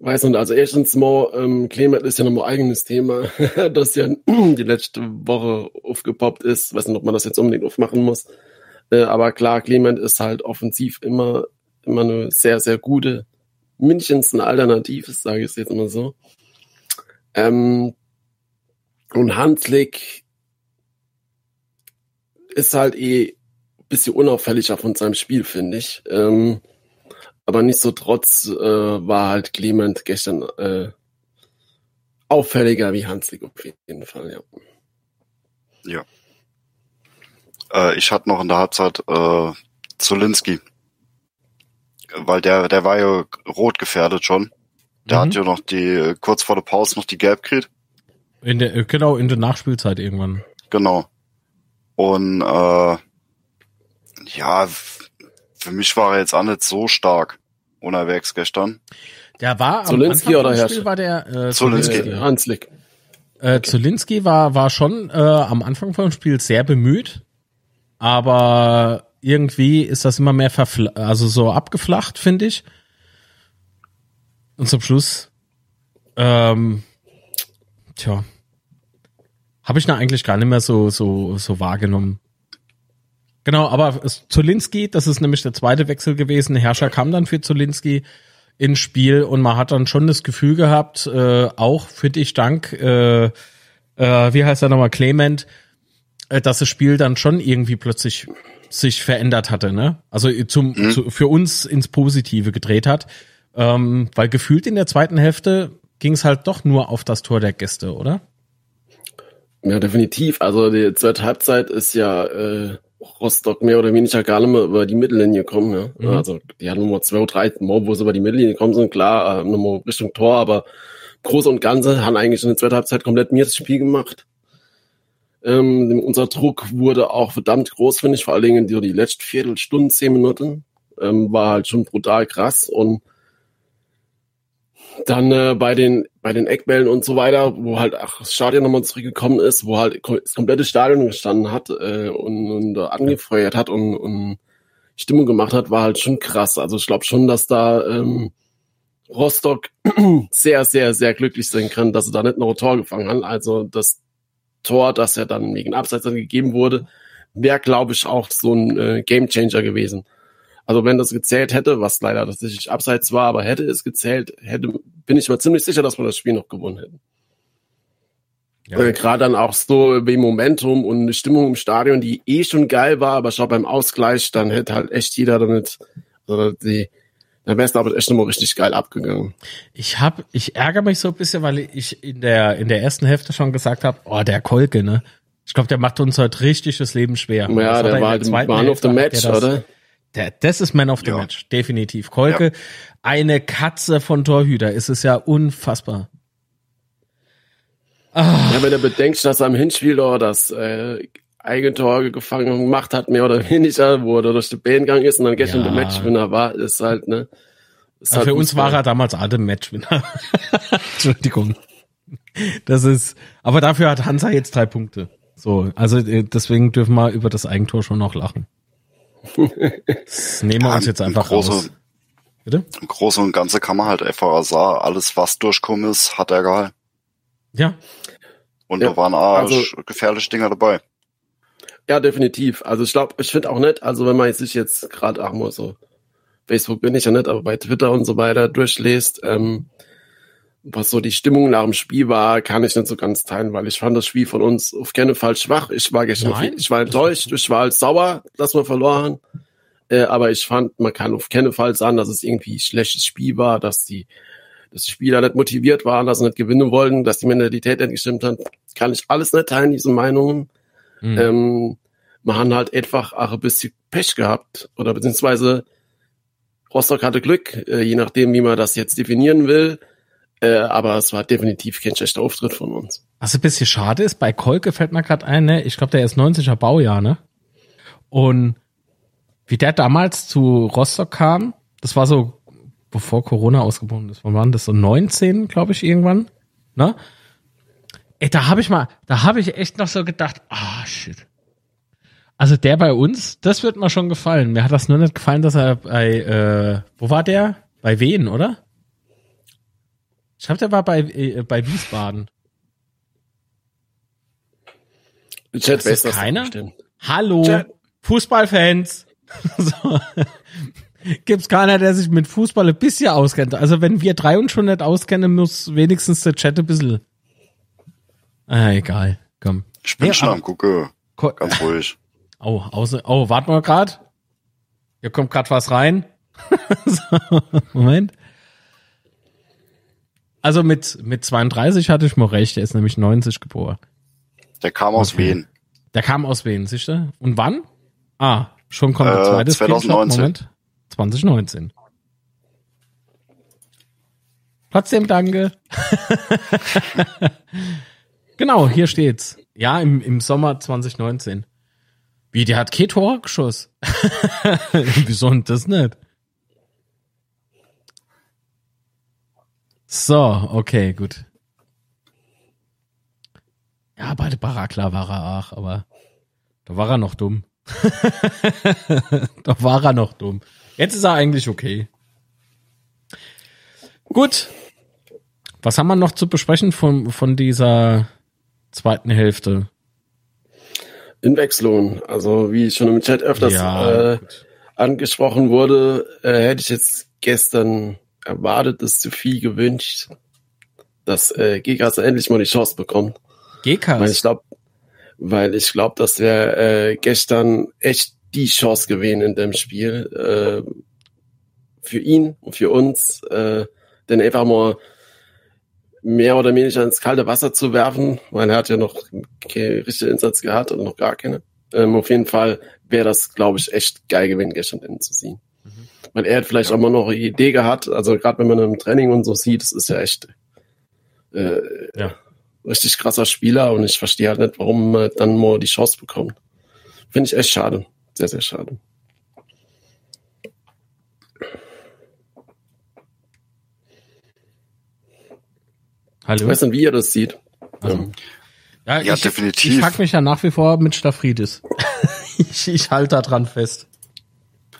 Weiß nicht, also erstens mal, ähm, Clement ist ja nochmal eigenes Thema, <laughs> das ja <clears throat> die letzte Woche aufgepoppt ist. Weiß nicht, ob man das jetzt unbedingt aufmachen muss. Äh, aber klar, Clement ist halt offensiv immer, immer eine sehr, sehr gute, mindestens eine Alternative, sage ich es jetzt mal so. Ähm, und Hanslik ist halt eh ein bisschen unauffälliger von seinem Spiel, finde ich. Ähm, aber nichtsdestotrotz äh, war halt Clement gestern äh, auffälliger wie Hanslik auf jeden Fall, ja. Ja. Äh, ich hatte noch in der Halbzeit äh, Zulinski. Weil der, der war ja rot gefährdet schon. Der Mhm. hat ja noch die, kurz vor der Pause noch die Gelb gekriegt. In der, genau, in der Nachspielzeit irgendwann. Genau. Und äh, ja, für mich war er jetzt auch nicht so stark unterwegs gestern. Der war am Zulinski Anfang oder? Spiel war der äh, Zulinski. Zulinski. Hanslik. Äh, Zulinski war, war schon äh, am Anfang vom Spiel sehr bemüht, aber irgendwie ist das immer mehr verfl also so abgeflacht, finde ich. Und zum Schluss, ähm, tja, habe ich da eigentlich gar nicht mehr so, so, so wahrgenommen. Genau, aber Zulinski, das ist nämlich der zweite Wechsel gewesen. Herrscher kam dann für Zulinski ins Spiel und man hat dann schon das Gefühl gehabt, äh, auch für dich dank, äh, äh, wie heißt er nochmal, Clement, äh, dass das Spiel dann schon irgendwie plötzlich sich verändert hatte, ne? Also zum, zu, für uns ins Positive gedreht hat. Ähm, weil gefühlt in der zweiten Hälfte ging es halt doch nur auf das Tor der Gäste, oder? Ja, definitiv. Also die zweite Halbzeit ist ja äh, Rostock mehr oder weniger gar nicht mehr über die Mittellinie gekommen. Ja? Mhm. Also die hatten Nummer zwei, drei Mal, wo sie über die Mittellinie gekommen sind, klar, äh, nochmal Richtung Tor, aber Groß und Ganze haben eigentlich in der zweiten Halbzeit komplett mir das Spiel gemacht. Ähm, unser Druck wurde auch verdammt groß, finde ich, vor allen Dingen die, die letzten Viertelstunden, zehn Minuten, ähm, war halt schon brutal krass und dann äh, bei den bei den Eckbällen und so weiter, wo halt ach, das Stadion nochmal zurückgekommen ist, wo halt das komplette Stadion gestanden hat äh, und, und äh, angefeuert hat und, und Stimmung gemacht hat, war halt schon krass. Also ich glaube schon, dass da ähm, Rostock <clears throat> sehr, sehr, sehr glücklich sein kann, dass sie da nicht noch ein Tor gefangen haben. Also das Tor, das ja dann wegen Abseits dann gegeben wurde, wäre, glaube ich, auch so ein äh, Gamechanger gewesen. Also wenn das gezählt hätte, was leider tatsächlich abseits war, aber hätte es gezählt, hätte, bin ich mir ziemlich sicher, dass wir das Spiel noch gewonnen hätten. Ja. Äh, Gerade dann auch so wie Momentum und eine Stimmung im Stadion, die eh schon geil war, aber glaube beim Ausgleich, dann hätte halt echt jeder damit, also die, dann wäre es ich echt nochmal richtig geil abgegangen. Ich hab, ich ärgere mich so ein bisschen, weil ich in der in der ersten Hälfte schon gesagt habe, oh der Kolke, ne? Ich glaube, der macht uns heute richtig das Leben schwer. Ja, er der war halt Man of the Match, das- oder? Der, das ist Man of the Ja. Match, definitiv. Kolke, eine Katze von Torhüter, ist es ja unfassbar. Ah, Ja, wenn du bedenkst, dass er am Hinspiel da das äh, Eigentor gefangen gemacht hat, mehr oder <laughs> weniger, wo er durch die Bahn gegangen ist und dann gestern Ja. der Matchwinner war, ist halt, ne? Ist halt für uns war er damals alle Matchwinner. <laughs> Entschuldigung. Das ist, aber dafür hat Hansa jetzt drei Punkte. So, also äh, deswegen dürfen wir über das Eigentor schon noch lachen. Das nehmen wir uns jetzt einfach Große, raus. Bitte? Im Großen und Ganzen kann man halt einfach sagen, alles was durchkommen ist, hat er gehalten. Ja, Und Ja, da waren auch also- gefährliche Dinger dabei. Ja, definitiv. Also ich glaube, ich finde auch nicht, also wenn man sich jetzt gerade auch mal so, Facebook bin ich ja nicht, aber bei Twitter und so weiter durchlässt, ähm, was so die Stimmung nach dem Spiel war, kann ich nicht so ganz teilen, weil ich fand das Spiel von uns auf keinen Fall schwach. Ich war gestern, Nein. ich war enttäuscht, ich war halt sauer, dass wir verloren haben. Äh, aber ich fand, man kann auf keinen Fall sagen, dass es irgendwie ein schlechtes Spiel war, dass die, dass die Spieler nicht motiviert waren, dass sie nicht gewinnen wollten, dass die Mentalität nicht gestimmt hat. Kann ich alles nicht teilen, diese Meinungen. Mhm. Ähm, man hat halt einfach auch ein bisschen Pech gehabt oder beziehungsweise Rostock hatte Glück, äh, je nachdem, wie man das jetzt definieren will. Äh, aber es war definitiv kein schlechter Auftritt von uns. Was ein bisschen schade ist, bei Kolke fällt mir gerade ein, ne? ich glaube, der ist 90er Baujahr, ne? Und wie der damals zu Rostock kam, das war so, bevor Corona ausgebrochen ist, wann waren das so 19, glaube ich, irgendwann, ne? Ey, da habe ich mal, da habe ich echt noch so gedacht, ah, shit. Also der bei uns, das wird mir schon gefallen. Mir hat das nur nicht gefallen, dass er bei, äh, wo war der? Bei Wien, oder? Ich glaube, der war bei, äh, bei Wiesbaden. Chat Ist weiß das das keiner? Hallo, Chat. Fußballfans. <laughs> so. Gibt's keiner, der sich mit Fußball ein bisschen auskennt. Also wenn wir drei uns schon nicht auskennen, muss wenigstens der Chat ein bisschen. Ah, egal. Komm. Ich bin Nee, schon am Gucke. Ganz ruhig. <laughs> Oh, außen, oh, warten wir grad. Hier kommt grad was rein. <laughs> so, Moment. Also mit, mit 32 hatte ich mal recht, er ist nämlich 90 geboren. Der kam aus Okay. Wien. Der kam aus Wien, siehst du? Und wann? Ah, schon kommt der Äh, zweite 2019. Screenshot. Moment. 2019. Trotzdem danke. <laughs> genau, hier steht's. Ja, im, im Sommer 2019. Wie, der hat kein Tor geschossen. <laughs> Wieso denn das nicht? So, okay, gut. Ja, bei der Barakla war er auch, aber da war er noch dumm. <laughs> da war er noch dumm. Jetzt ist er eigentlich okay. Gut. Was haben wir noch zu besprechen von, von dieser zweiten Hälfte? Inwechslung. Also wie schon im Chat öfters äh, gut. angesprochen wurde, äh, hätte ich jetzt gestern erwartet, ist zu viel gewünscht, dass äh, Gigas endlich mal die Chance bekommt. Weil ich Gekas. glaube, weil ich glaube, dass wir äh, gestern echt die Chance gewinnen in dem Spiel äh, für ihn und für uns, äh, denn einfach mal mehr oder weniger ins kalte Wasser zu werfen, weil er hat ja noch keinen richtigen Einsatz gehabt oder noch gar keine. Ähm, auf jeden Fall wäre das, glaube ich, echt geil gewesen, gestern Ende zu ziehen. Weil er hat vielleicht auch mal noch eine Idee gehabt, also gerade wenn man im Training und so sieht, das ist ja echt äh, Ja. richtig krasser Spieler und ich verstehe halt nicht, warum man dann mal die Chance bekommt. Finde ich echt schade. Sehr, sehr schade. Ich Hallo? weiß nicht, wie ihr das sieht. Also, Ähm, Ja, Ja, ich, definitiv. Ich frag mich ja nach wie vor mit Staphridis. <laughs> ich ich halte da dran fest.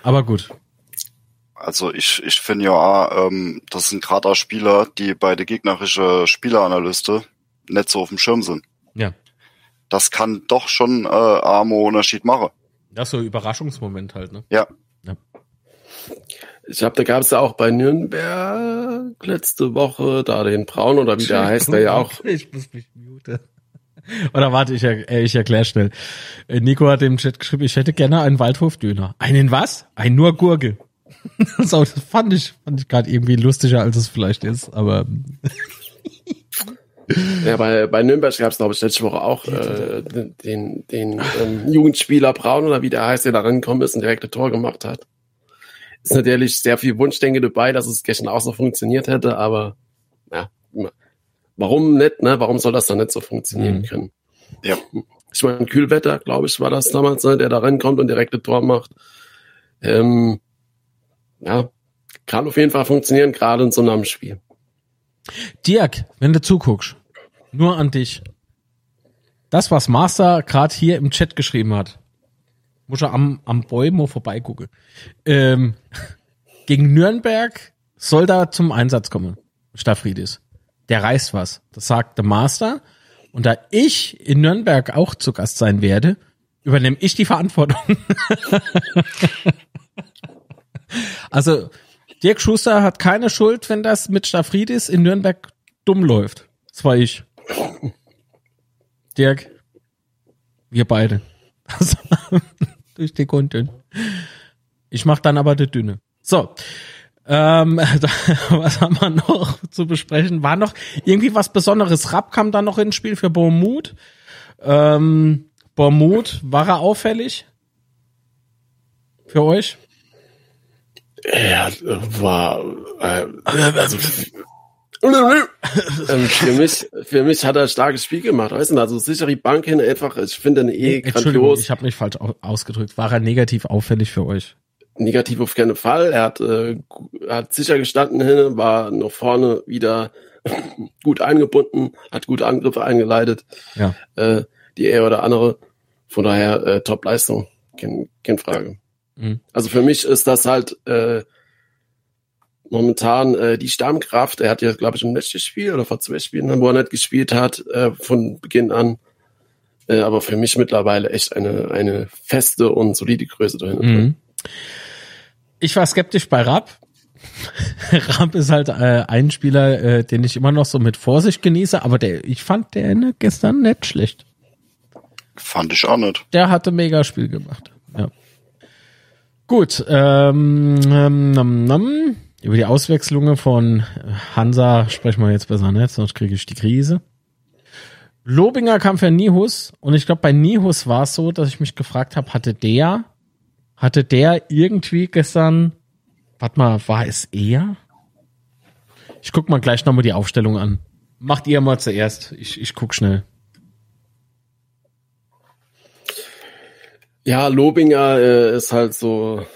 Aber gut. Also ich, ich finde ja, ähm, das sind gerade auch Spieler, die bei der gegnerischen Spieleranalyste nicht so auf dem Schirm sind. Ja. Das kann doch schon äh, arme Unterschied machen. Das ist so ein Überraschungsmoment halt, ne? Ja, Ich glaube, da gab es ja auch bei Nürnberg letzte Woche da den Braun oder wie der heißt, der ja auch. <laughs> Ich muss mich muten. <laughs> Oder warte, ich, er, äh, ich erkläre schnell. Äh, Nico hat im Chat geschrieben, ich hätte gerne einen Waldhofdöner. Einen was? Ein nur Gurke. <laughs> so, das fand ich, fand ich gerade irgendwie lustiger, als es vielleicht ist, aber Ja, bei, bei Nürnberg gab es, glaube ich, letzte Woche auch äh, den, den ähm, Jugendspieler Braun oder wie der heißt, der da rangekommen ist und direkt ein Tor gemacht hat. Ist natürlich sehr viel Wunschdenke dabei, dass es gestern auch so funktioniert hätte, aber ja, warum nicht, ne? Warum soll das dann nicht so funktionieren Mhm. können? Ja. Ich meine, Kühlwetter, glaube ich, war das damals, ne, der da rankommt und direkt ein Tor macht. Ähm, ja, kann auf jeden Fall funktionieren, gerade in so einem Spiel. Dirk, wenn du zuguckst, nur an dich. Das, was Master gerade hier im Chat geschrieben hat, muss er am, am Bäumo vorbeigucken. Ähm, <laughs> gegen Nürnberg soll da zum Einsatz kommen, Staphridis. Der reißt was. Das sagt der Master. Und da ich in Nürnberg auch zu Gast sein werde, übernehme ich die Verantwortung. <laughs> also, Dirk Schuster hat keine Schuld, wenn das mit Staphridis in Nürnberg dumm läuft. Das war ich. <coughs> Dirk, wir beide. <laughs> Also, durch die Kunden. Ich mach dann aber die Dünne. So. Ähm, <laughs> da, was haben wir noch zu besprechen? War noch irgendwie was Besonderes? Rapp kam dann noch ins Spiel für Bormut. Ähm, Bormut, war er auffällig? Für euch? Ja, war äh, also ähm, für mich für mich hat er ein starkes Spiel gemacht, weißt du, also sicher die Bank hin einfach, ich finde ihn eh Entschuldigung, grandios, ich habe mich falsch au- ausgedrückt. War er negativ auffällig für euch? negativ auf keinen Fall, er hat äh, hat sicher gestanden hin, war noch vorne wieder <laughs> gut eingebunden, hat gute Angriffe eingeleitet, Ja. äh, die er oder andere Von daher äh, Top-Leistung, keine, keine Frage. Mhm. Also für mich ist das halt äh, momentan äh, die Stammkraft. Er hat ja, glaube ich, im letzten Spiel oder vor zwei Spielen, wo er nicht gespielt hat, äh, von Beginn an. Äh, aber für mich mittlerweile echt eine, eine feste und solide Größe dahinter. Mhm. Ich war skeptisch bei Rapp. <laughs> Rapp ist halt äh, ein Spieler, äh, den ich immer noch so mit Vorsicht genieße, aber der, ich fand der ne, gestern nicht schlecht. Fand ich auch nicht. Der hatte mega Spiel gemacht. Ja. Gut, ähm, ähm, ähm, ähm, über die Auswechslungen von Hansa sprechen wir jetzt besser nicht, sonst kriege ich die Krise. Lobinger kam für Nihus und ich glaube, bei Nihus war es so, dass ich mich gefragt habe, hatte der, hatte der irgendwie gestern, warte mal, war es er? Ich guck mal gleich nochmal die Aufstellung an. Macht ihr mal zuerst. Ich, ich guck schnell. Ja, Lobinger äh, ist halt so,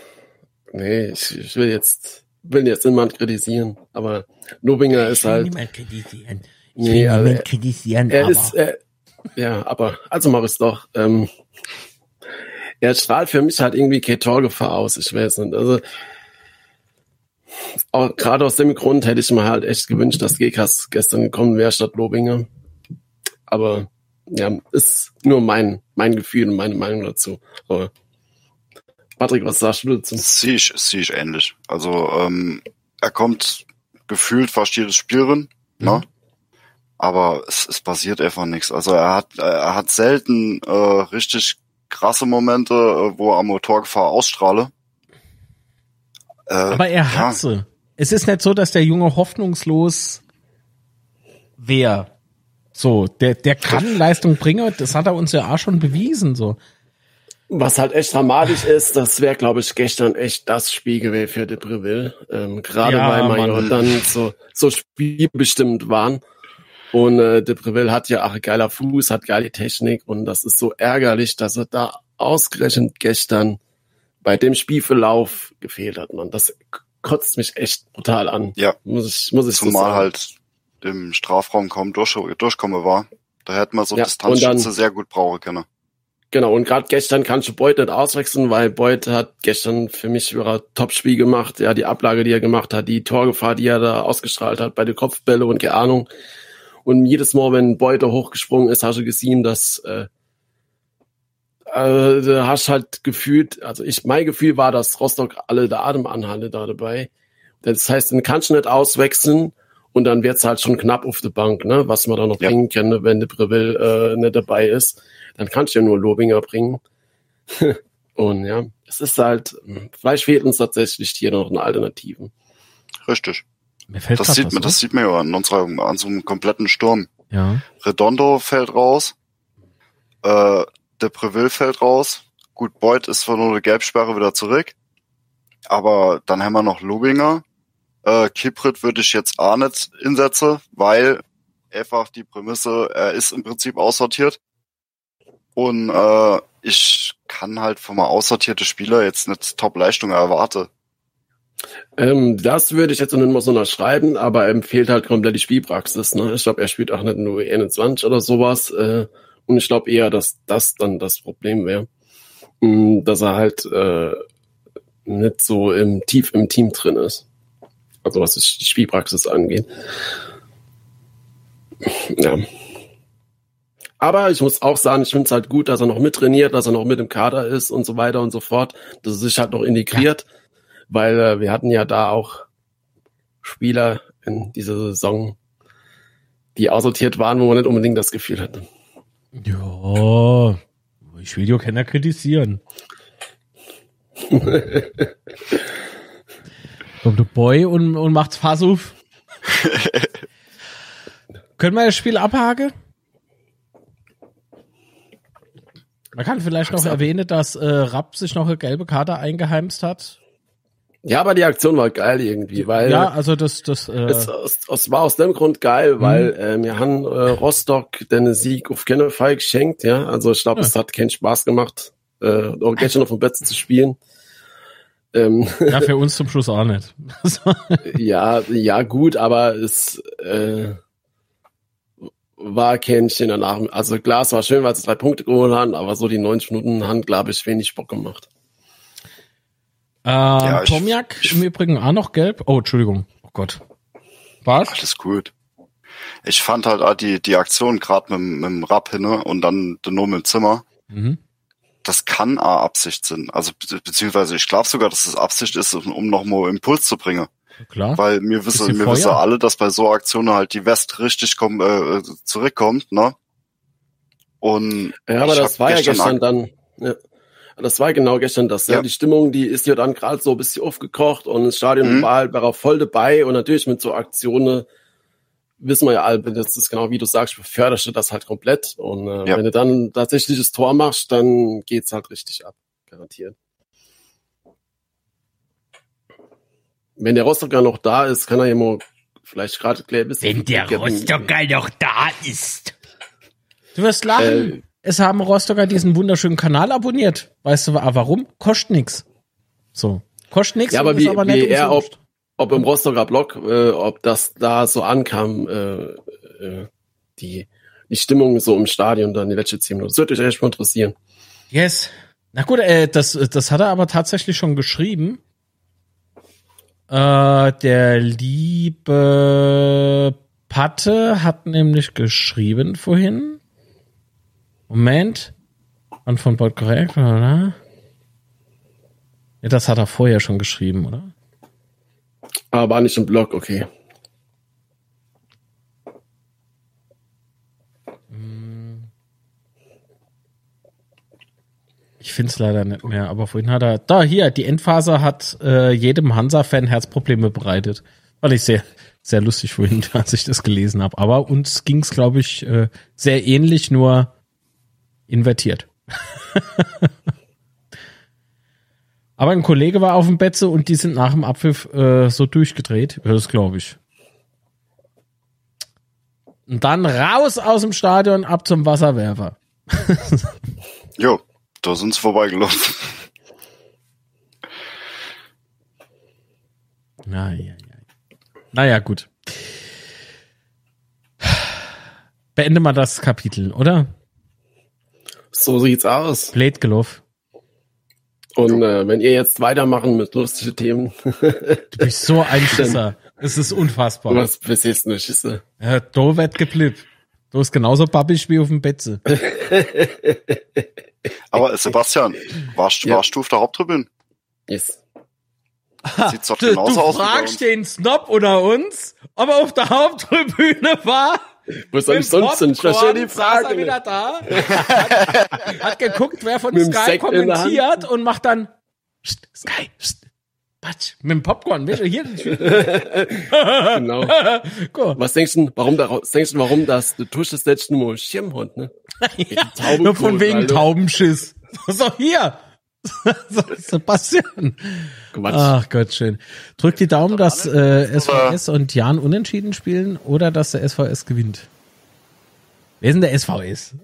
nee, ich, ich will jetzt, will jetzt niemand kritisieren, aber Lobinger ist halt, niemand kritisieren. Ich Nee, will also niemand er- kritisieren, er aber ist, äh, ja, aber, also mach es doch, ähm, er strahlt für mich halt irgendwie keine Torgefahr aus, ich weiß nicht, also, auch gerade aus dem Grund hätte ich mir halt echt gewünscht, dass Gekas gestern gekommen wäre statt Lobinger, aber, ja, ist nur mein, mein Gefühl und meine Meinung dazu, aber, Patrick, was sagst du dazu? Sehe ich, sehe ich ähnlich. Also ähm, er kommt gefühlt fast jedes Spiel drin, ne? Aber es, es passiert einfach nichts. Also er hat er hat selten äh, richtig krasse Momente, äh, wo er am Motorgefahr ausstrahle. Äh, Aber er hat ja, sie. Es ist nicht so, dass der Junge hoffnungslos wäre. So, der, der kann Leistung bringen, das hat er uns ja auch schon bewiesen, so. Was halt echt dramatisch ist, das wäre, glaube ich, gestern echt das Spiel gewesen für Depreville. Ähm, Gerade Ja, weil. Gott dann so, so spielbestimmt waren. Und äh, Depreville hat ja auch geiler Fuß, hat geile Technik und das ist so ärgerlich, dass er da ausgerechnet gestern bei dem Spielverlauf gefehlt hat, man. Das kotzt mich echt brutal an. Ja. Muss ich, muss ich so zumal sagen. halt im Strafraum kaum durch, durchkomme war. Da hätte man so Ja, Distanzschütze sehr gut brauchen können. Genau, und gerade gestern kannst du Beuth nicht auswechseln, weil Beuth hat gestern für mich wieder Topspiel gemacht. Ja, die Ablage, die er gemacht hat, die Torgefahr, die er da ausgestrahlt hat bei den Kopfbälle und keine Ahnung. Und jedes Mal, wenn Beuth hochgesprungen ist, hast du gesehen, dass äh, äh, du hast halt gefühlt, also ich, mein Gefühl war, dass Rostock alle der Atem anhalte da dabei. Das heißt, den kannst du nicht auswechseln und dann wird's halt schon knapp auf der Bank, ne, was man da noch Ja. bringen kann, ne, wenn der Breville äh, nicht dabei ist dann kannst du ja nur Lobinger bringen. <laughs> Und ja, es ist halt, vielleicht fehlt uns tatsächlich hier noch eine Alternative. Richtig. Mir fällt Das sieht was man, das sieht man ja an unserer, an so einem kompletten Sturm. Ja. Redondo fällt raus. Äh, De Preville fällt raus. Gut, Beuth ist zwar nur eine Gelbsperre wieder zurück. Aber dann haben wir noch Lubinger. Äh, Kiprit würde ich jetzt auch nicht insetzen, weil einfach die Prämisse, er ist im Prinzip aussortiert. Und äh, ich kann halt von mal aussortierte Spieler jetzt nicht Top-Leistung erwarte. Ähm, das würde ich jetzt nicht mal so unterschreiben, aber er empfiehlt halt komplett die Spielpraxis. Ne? Ich glaube, er spielt auch nicht nur 21 oder sowas. Äh, und ich glaube eher, dass das dann das Problem wäre. Mm, Dass er halt äh, nicht so im, tief im Team drin ist. Also was die Spielpraxis angeht. Ja. Aber ich muss auch sagen, ich finde es halt gut, dass er noch mittrainiert, dass er noch mit im Kader ist und so weiter und so fort, dass er sich halt noch integriert, weil äh, wir hatten ja da auch Spieler in dieser Saison, die aussortiert waren, wo man nicht unbedingt das Gefühl hatte. Ja. Ich will ja keiner kritisieren. <laughs> Kommt der Boy und, und macht's Fass auf. <laughs> Können wir das Spiel abhaken? Man kann vielleicht noch erwähnen, dass äh, Rapp sich noch eine gelbe Karte eingeheimst hat. Ja, aber die Aktion war geil irgendwie, weil Ja, also das, das, äh, es, es, es war aus dem Grund geil, weil äh, wir haben äh, Rostock den Sieg auf keinen Fall geschenkt. Ja, also ich glaube, Ja. es hat keinen Spaß gemacht, äh, auch gestern auf dem Plätze zu spielen. Ähm, ja, für <laughs> uns zum Schluss auch nicht. <laughs> ja, ja, gut, aber es, äh, war Kännchen danach. Also klar, es war schön, weil sie drei Punkte geholt haben, aber so die 90 Minuten haben, glaube ich, wenig Bock gemacht. Ähm, ja, Tomiak ich, im Übrigen auch noch gelb. Oh, Entschuldigung. Oh Gott. Was? Alles gut. Ich fand halt auch die, die Aktion gerade mit, mit dem Rapp hin ne, und dann nur mit dem Zimmer. Mhm. Das kann auch Absicht sein. Also be beziehungsweise ich glaube sogar, dass es das Absicht ist, um nochmal Impuls zu bringen. Klar. Weil mir wissen, wir wissen alle, dass bei so Aktionen halt die West richtig komm, äh, zurückkommt, ne? Und ja, aber das war ja gestern dann. Ja. Das war genau gestern das. Ja. ja. Die Stimmung, die ist ja dann gerade so ein bisschen aufgekocht und das Stadion mhm. war halt war voll dabei und natürlich mit so Aktionen wissen wir ja alle, das ist genau wie du sagst, förderst du das halt komplett und äh, ja. wenn du dann tatsächlich das Tor machst, dann geht's halt richtig ab, garantiert. Wenn der Rostocker noch da ist, kann er ja mal vielleicht gerade bisschen. Wenn der Rostocker noch da ist. Du wirst lachen. Äh, es haben Rostocker diesen wunderschönen Kanal abonniert. Weißt du warum? Kostet nix. So. Kostet nix. Ja, aber wie, aber wie er, ob, ob im Rostocker Blog, äh, ob das da so ankam, äh, äh, die, die Stimmung so im Stadion dann die letzte 10 Minuten. Das würde mich echt mal interessieren. Yes. Na gut, äh, das, das hat er aber tatsächlich schon geschrieben. Äh, der liebe Patte hat nämlich geschrieben vorhin. Moment. Und von Bot korrekt, oder? Ja, das hat er vorher schon geschrieben, oder? Aber nicht im Blog, okay. Ich finde es leider nicht mehr, aber vorhin hat er. Da, hier, die Endphase hat äh, jedem Hansa-Fan Herzprobleme bereitet. Fand ich sehr, sehr lustig vorhin, <laughs> als ich das gelesen habe. Aber uns ging es, glaube ich, äh, sehr ähnlich, nur invertiert. <laughs> aber ein Kollege war auf dem Betze und die sind nach dem Abpfiff äh, so durchgedreht. Das glaube ich. Und dann raus aus dem Stadion, ab zum Wasserwerfer. <laughs> jo. Da sind sie vorbeigelaufen. Naja, naja, gut. Beende mal das Kapitel, oder? So sieht's aus. Blade gelaufen. Und äh, wenn ihr jetzt weitermachen mit lustigen Themen. <laughs> du bist so ein Schisser. Es ist unfassbar. Was bist jetzt nur Schisser? Ja, da wird geblippt. Du bist genauso pappig wie auf dem Betze. <laughs> Aber Sebastian, warst, ja. warst du auf der Haupttribüne? Yes. Sieht's doch <laughs> genauso du aus. Du fragst den Snob unter uns, ob er auf der Haupttribüne war. Wo soll ich sonst hin? Ich verstehe die Frage. Er wieder da, <laughs> hat, hat geguckt, wer von Sky kommentiert und macht dann Sky, Batsch, mit dem Popcorn, du, hier. <laughs> genau. cool. Was denkst du, warum da, denkst du, warum das, du tust das letzte nur Schirmhund, ne? <laughs> ja, nur von wegen Alter. Taubenschiss. So, hier. <laughs> Sebastian. Quatsch. Ach Gott, schön. Drück die Daumen, dass äh, SVS und Jan unentschieden spielen oder dass der SVS gewinnt. Wer ist denn der SVS?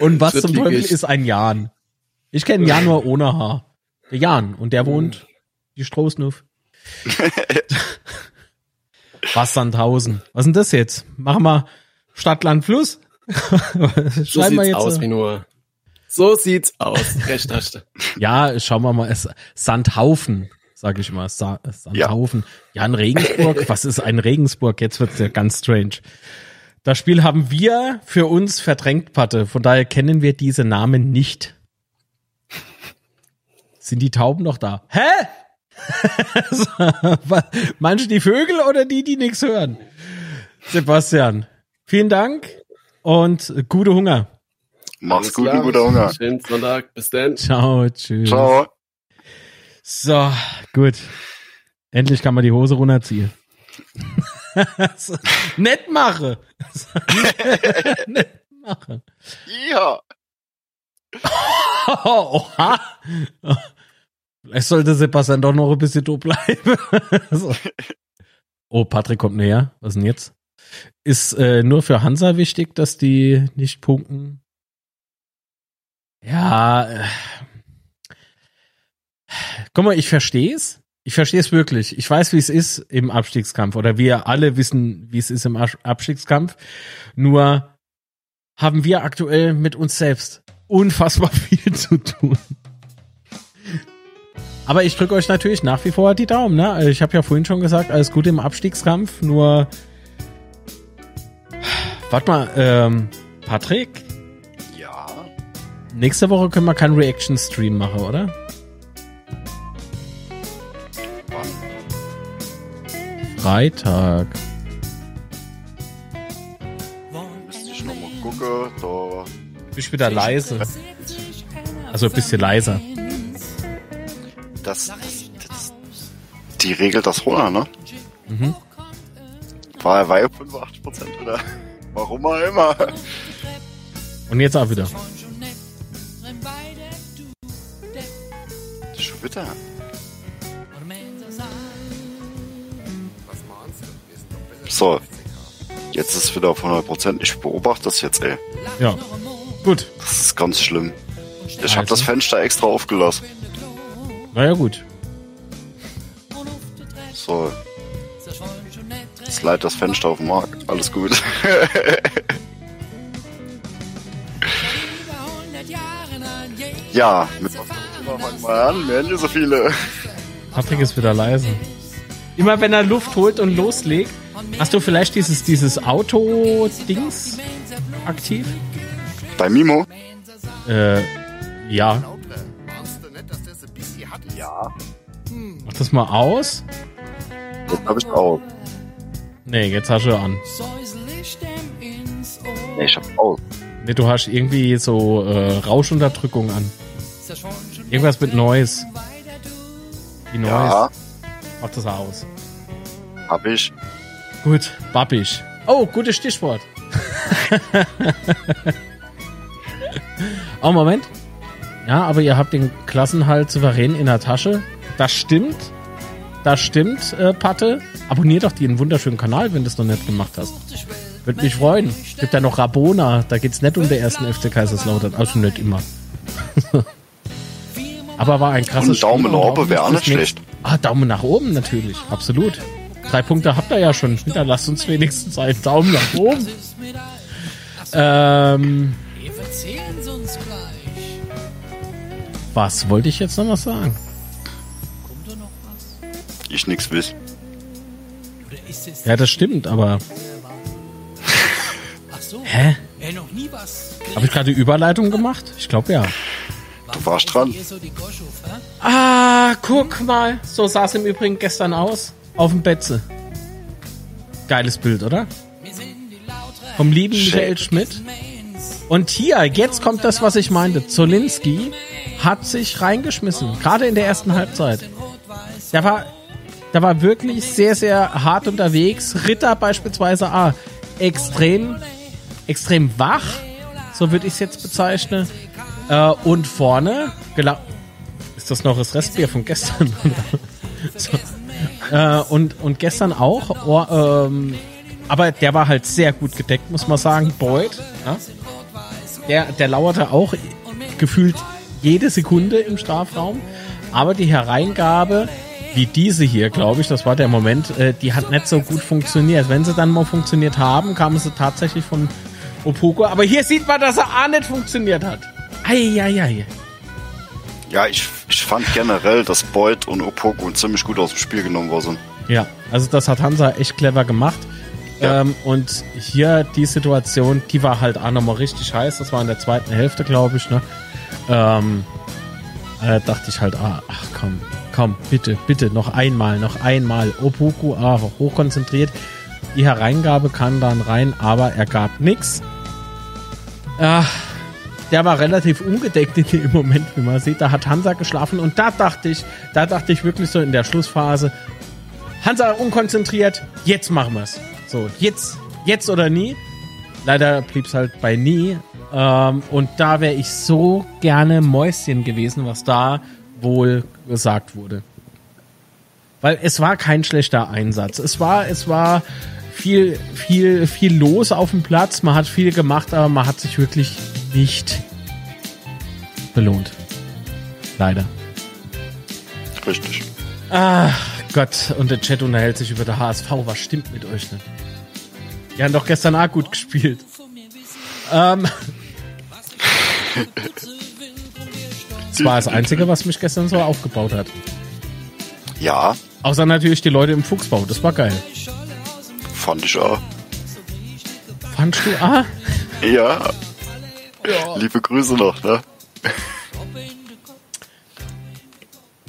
und was zum Teufel ist ein Jan? Ich kenne Jan nur ohne Haar. Der Jan. Und der wohnt die Strohsnuff. <laughs> Was Sandhausen. Was ist denn das jetzt? Machen wir Stadt, Land, Fluss? <laughs> so sieht's wir jetzt aus, wie nur. So sieht's aus. Recht <laughs> Ja, schauen wir mal. Es, Sandhaufen, sage ich mal. Sa Sandhaufen. Ja. ja, in Regensburg. Was ist ein Regensburg? Jetzt wird's ja ganz strange. Das Spiel haben wir für uns verdrängt, Patte. Von daher kennen wir diese Namen nicht. Sind die Tauben noch da? Hä? <laughs> Manche die Vögel oder die, die nichts hören? Sebastian, vielen Dank und gute Hunger. Mach's gut und guter Hunger. Schönen Sonntag. Bis dann. Ciao, tschüss. Ciao. So, gut. Endlich kann man die Hose runterziehen. <laughs> nett mache. <laughs> nett mache. Ja. Oha. Vielleicht sollte Sebastian doch noch ein bisschen do bleiben. <laughs> so. Oh, Patrick kommt näher. Was denn jetzt? Ist äh, nur für Hansa wichtig, dass die nicht punkten? Ja. Äh. Guck mal, ich verstehe es. Ich verstehe es wirklich. Ich weiß, wie es ist im Abstiegskampf oder wir alle wissen, wie es ist im Abstiegskampf. Nur haben wir aktuell mit uns selbst unfassbar <laughs> viel zu tun. Aber ich drücke euch natürlich nach wie vor die Daumen. Ne? Ich habe ja vorhin schon gesagt, alles Gute im Abstiegskampf. Nur, warte mal, ähm, Patrick? Ja. Nächste Woche können wir keinen Reaction-Stream machen, oder? Wann? Freitag. Müsste ich nochmal gucken. Da. Bist wieder leise. Also ein bisschen leiser. Das, das, die regelt das runter, ne? Mhm. War, war ja 85 Prozent wieder. Warum auch immer. Und jetzt auch wieder. Schon wieder. So. Jetzt ist es wieder auf 100 Prozent. Ich beobachte das jetzt, ey. Ja. Gut. Das ist ganz schlimm. Ich habe das Fenster extra aufgelassen. Naja, gut. So. Slide das Fenster auf den Markt. Alles gut. <laughs> ja, mit wir an? Nicht so viele. Patrick ist wieder leise. Immer wenn er Luft holt und loslegt, hast du vielleicht dieses, dieses Auto-Dings aktiv? Bei Mimo? Äh. Ja. Mach das mal aus. Das habe ich auch. Nee, jetzt hast du an. Nee, ich hab aus. Nee, du hast irgendwie so äh, Rauschunterdrückung an. Irgendwas mit Noise. Die Noise. Ja, Mach das aus. hab ich. Gut, babbisch. Oh, gutes Stichwort. <laughs> oh, Moment. Ja, aber ihr habt den Klassenhalt souverän in der Tasche. Das stimmt. Das stimmt, äh, Patte. Abonnier doch den wunderschönen Kanal, wenn du es noch nicht gemacht hast. Würde mich freuen. Gibt ja noch Rabona. Da geht's nicht um den ersten FC Kaiserslautern. Also nicht immer. <laughs> aber war ein krasses Und Daumen nach oben wäre auch nicht schlecht. Ah, Daumen nach oben natürlich, absolut. Drei Punkte habt ihr ja schon. Dann lasst uns wenigstens einen Daumen nach oben. Ähm, was wollte ich jetzt noch mal sagen? Ich nix wiss. Ja, das stimmt, aber hä? Habe ich gerade die Überleitung gemacht? Ich glaube ja. Du warst dran. Ah, guck mal. So sah es im Übrigen gestern aus. Auf dem Betze. Geiles Bild, oder? Vom lieben Shit. Michael Schmidt. Und hier, jetzt kommt das, was ich meinte. Zolinski hat sich reingeschmissen. Gerade in der ersten Halbzeit. Der war, der war wirklich sehr, sehr hart unterwegs. Ritter beispielsweise, ah, extrem, extrem wach. So würde ich es jetzt bezeichnen. Äh, und vorne, ist das noch das Restbier von gestern? <laughs> so. äh, und, und gestern auch. Oh, ähm, aber der war halt sehr gut gedeckt, muss man sagen. Boyd. Ja? Der, der lauerte auch gefühlt jede Sekunde im Strafraum. Aber die Hereingabe, wie diese hier, glaube ich, das war der Moment, äh, die hat nicht so gut funktioniert. Wenn sie dann mal funktioniert haben, kamen sie tatsächlich von Opoko. Aber hier sieht man, dass er auch nicht funktioniert hat. Eieiei. Ja, ich, ich fand generell, dass Boyd und Opoku ziemlich gut aus dem Spiel genommen worden sind. Ja, also das hat Hansa echt clever gemacht. Ja. Ähm, und hier die Situation, die war halt auch nochmal richtig heiß. Das war in der zweiten Hälfte, glaube ich. Ne? Ähm, äh, dachte ich halt, ah, ach komm, komm, bitte, bitte, noch einmal, noch einmal. Opoku, ah, hochkonzentriert. Die Hereingabe kann dann rein, aber er gab nix. Ah, der war relativ ungedeckt in dem Moment, wie man sieht. Da hat Hansa geschlafen und da dachte ich, da dachte ich wirklich so in der Schlussphase, Hansa unkonzentriert, jetzt machen wir's. So, jetzt, jetzt oder nie. Leider blieb's halt bei nie. Ähm, und da wäre ich so gerne Mäuschen gewesen, was da wohl gesagt wurde. Weil es war kein schlechter Einsatz. Es war, es war viel, viel, viel los auf dem Platz. Man hat viel gemacht, aber man hat sich wirklich nicht belohnt. Leider. Richtig. Ach Gott, und der Chat unterhält sich über der HSV. Was stimmt mit euch nicht? Die haben doch gestern auch gut gespielt. Ähm. <laughs> Das war das Einzige, was mich gestern so aufgebaut hat. Ja, Außer natürlich die Leute im Fuchsbau. Das war geil. fand ich auch. Fandst du? Ah, Ja. Liebe Grüße noch, ne?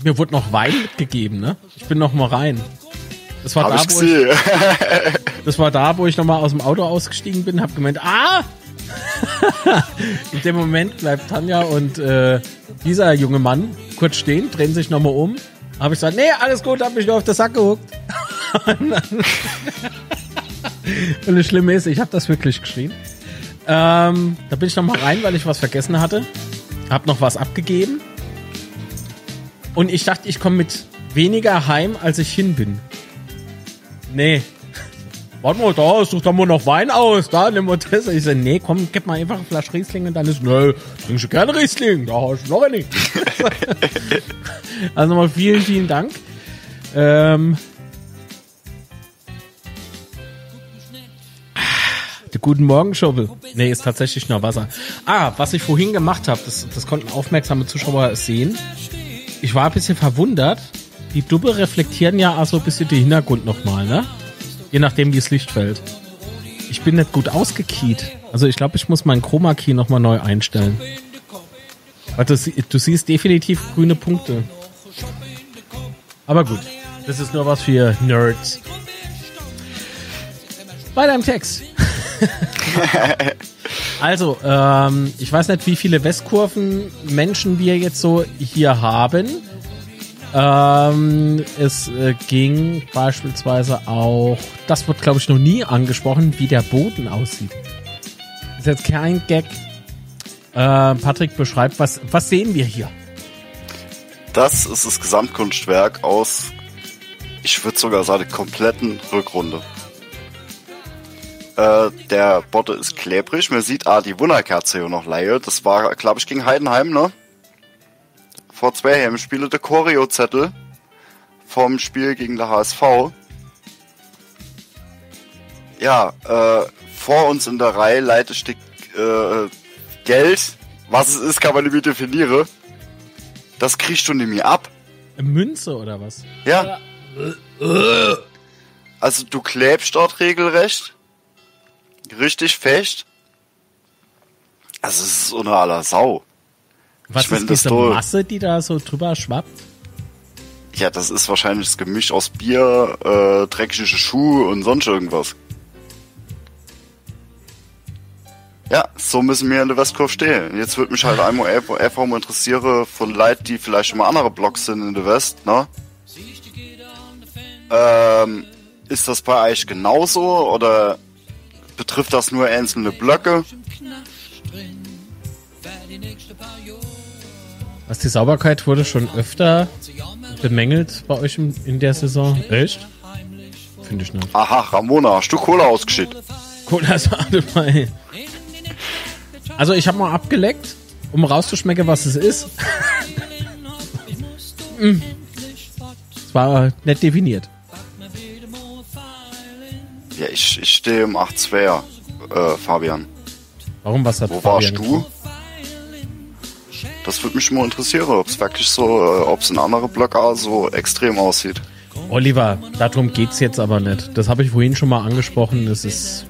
mir wurde noch Wein mitgegeben, ne? Ich bin noch mal rein. Das war, Hab da, ich wo ich, <laughs> das war da, wo ich noch mal aus dem Auto ausgestiegen bin, hab gemeint, ah! In dem Moment bleibt Tanja und äh, dieser junge Mann kurz stehen, drehen sich noch mal um. Habe ich gesagt, nee, alles gut, hab mich nur auf den Sack gehuckt. <laughs> und das Schlimme ist, ich habe das wirklich geschrien. Ähm, da bin ich noch mal rein, weil ich was vergessen hatte. Hab noch was abgegeben. Und ich dachte, ich komme mit weniger heim, als ich hin bin. Nee. Warte mal, da, such doch mal noch Wein aus, da, nimm mal das. Ich so, nee, komm, gib mal einfach eine Flasche Riesling und dann ist, nö, trinkst du gerne Riesling, da hast du noch nicht. <laughs> also mal vielen, vielen Dank. Ähm, Guten Morgen Schobel. Nee, ist tatsächlich nur Wasser. Ah, was ich vorhin gemacht habe, das, das konnten aufmerksame Zuschauer sehen. Ich war ein bisschen verwundert. Die Dubbe reflektieren ja auch so ein bisschen den Hintergrund nochmal, ne? Je nachdem, wie das Licht fällt. Ich bin nicht gut ausgekiet. Also ich glaube, ich muss meinen Chroma Key nochmal neu einstellen. Weil du, sie- du siehst definitiv grüne Punkte. Aber gut, das ist nur was für Nerds. Weiter im Text. <laughs> also, ähm, ich weiß nicht, wie viele Westkurven Menschen wir jetzt so hier haben. Ähm, es äh, ging beispielsweise auch, das wird glaube ich noch nie angesprochen, wie der Boden aussieht. Ist jetzt kein Gag. Äh, Patrick beschreibt, was, was sehen wir hier? Das ist das Gesamtkunstwerk aus, ich würde sogar sagen, kompletten Rückrunde. Äh, der Botte ist klebrig. Man sieht ah, die Wunderkerze hier noch leihe. Das war, glaube ich, gegen Heidenheim, ne? Vor zwei Heimspiele der Choreo-Zettel vom Spiel gegen der HSV. Ja, äh, vor uns in der Reihe leitet Stück äh, Geld. Was es ist, kann man nicht mehr definieren. Das kriegst du nicht mehr ab. Münze oder was? Ja. Also du klebst dort regelrecht. Richtig fest. Also es ist unter aller Sau. Was Ich mein, ist das diese doch- Masse, die da so drüber schwappt? Ja, das ist wahrscheinlich das Gemisch aus Bier, äh, dreckige Schuhe und sonst irgendwas. Ja, so müssen wir in der Westkurve stehen. Jetzt würde mich halt <laughs> einmal einfach mal interessieren von Leuten, die vielleicht schon mal andere Blocks sind in der West, ne? Ähm, ist das bei euch genauso oder betrifft das nur einzelne Blöcke? Was die Sauberkeit wurde schon öfter bemängelt bei euch in, der Saison. Echt? Finde ich nicht. Aha, Ramona, hast du Cola ausgeschickt? Cola Sahne bei. Also ich habe mal abgeleckt, um rauszuschmecken, was es ist. <laughs> Mm. Es war nicht definiert. Ja, ich, ich stehe im 8-2er, äh, Fabian. Warum was hat Wo Fabian warst du? getrunken? Das würde mich mal interessieren, ob es wirklich so, äh, ob es in andere Blöcke so extrem aussieht. Oliver, darum geht's jetzt aber nicht. Das habe ich vorhin schon mal angesprochen. Das ist.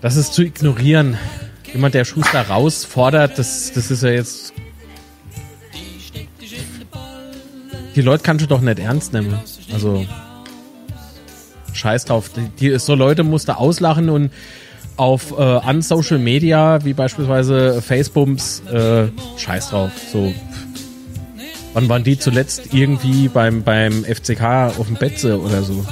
Das ist zu ignorieren. Jemand, der Schuster rausfordert, das, das ist ja jetzt. Die Leute kannst du doch nicht ernst nehmen. Also. Scheiß drauf. Die, die, so Leute musst du auslachen und auf äh, an Social Media, wie beispielsweise Facebooks, äh, scheiß drauf. So, Wann waren die zuletzt irgendwie beim, beim FCK auf dem Betze oder so?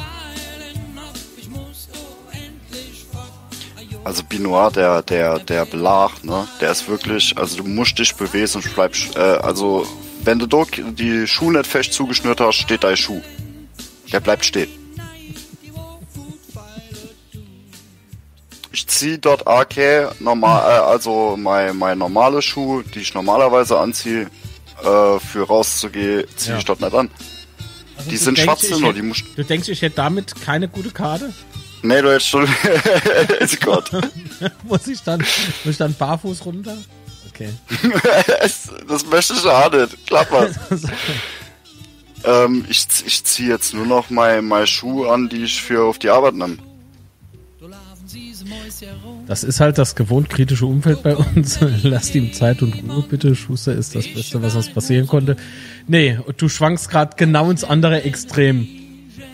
Also Binoir, der, der, der Belag, ne, der ist wirklich, also du musst dich bewegen und bleibst, äh, also wenn du die Schuhe nicht fest zugeschnürt hast, steht dein Schuh. Der bleibt stehen. Ich zieh dort AK normal, äh, also mein, mein normale Schuh, die ich normalerweise anziehe, äh, für rauszugehen, ziehe Ja. ich dort nicht an. Also Die sind schwarz, nur die musst Du denkst, ich hätte damit keine gute Karte? Nee, du hättest schon. <laughs> Gott. <laughs> muss ich dann, muss ich dann barfuß runter? Okay. <laughs> das, möchte ich auch nicht. Klapper. ähm, ich, ich ziehe jetzt nur noch meine mein Schuhe an, die ich für auf die Arbeit nehme. Das ist halt das gewohnt kritische Umfeld bei uns. Lasst ihm Zeit und Ruhe, bitte. Schuster ist das Beste, was uns passieren konnte. Nee, du schwankst gerade genau ins andere Extrem.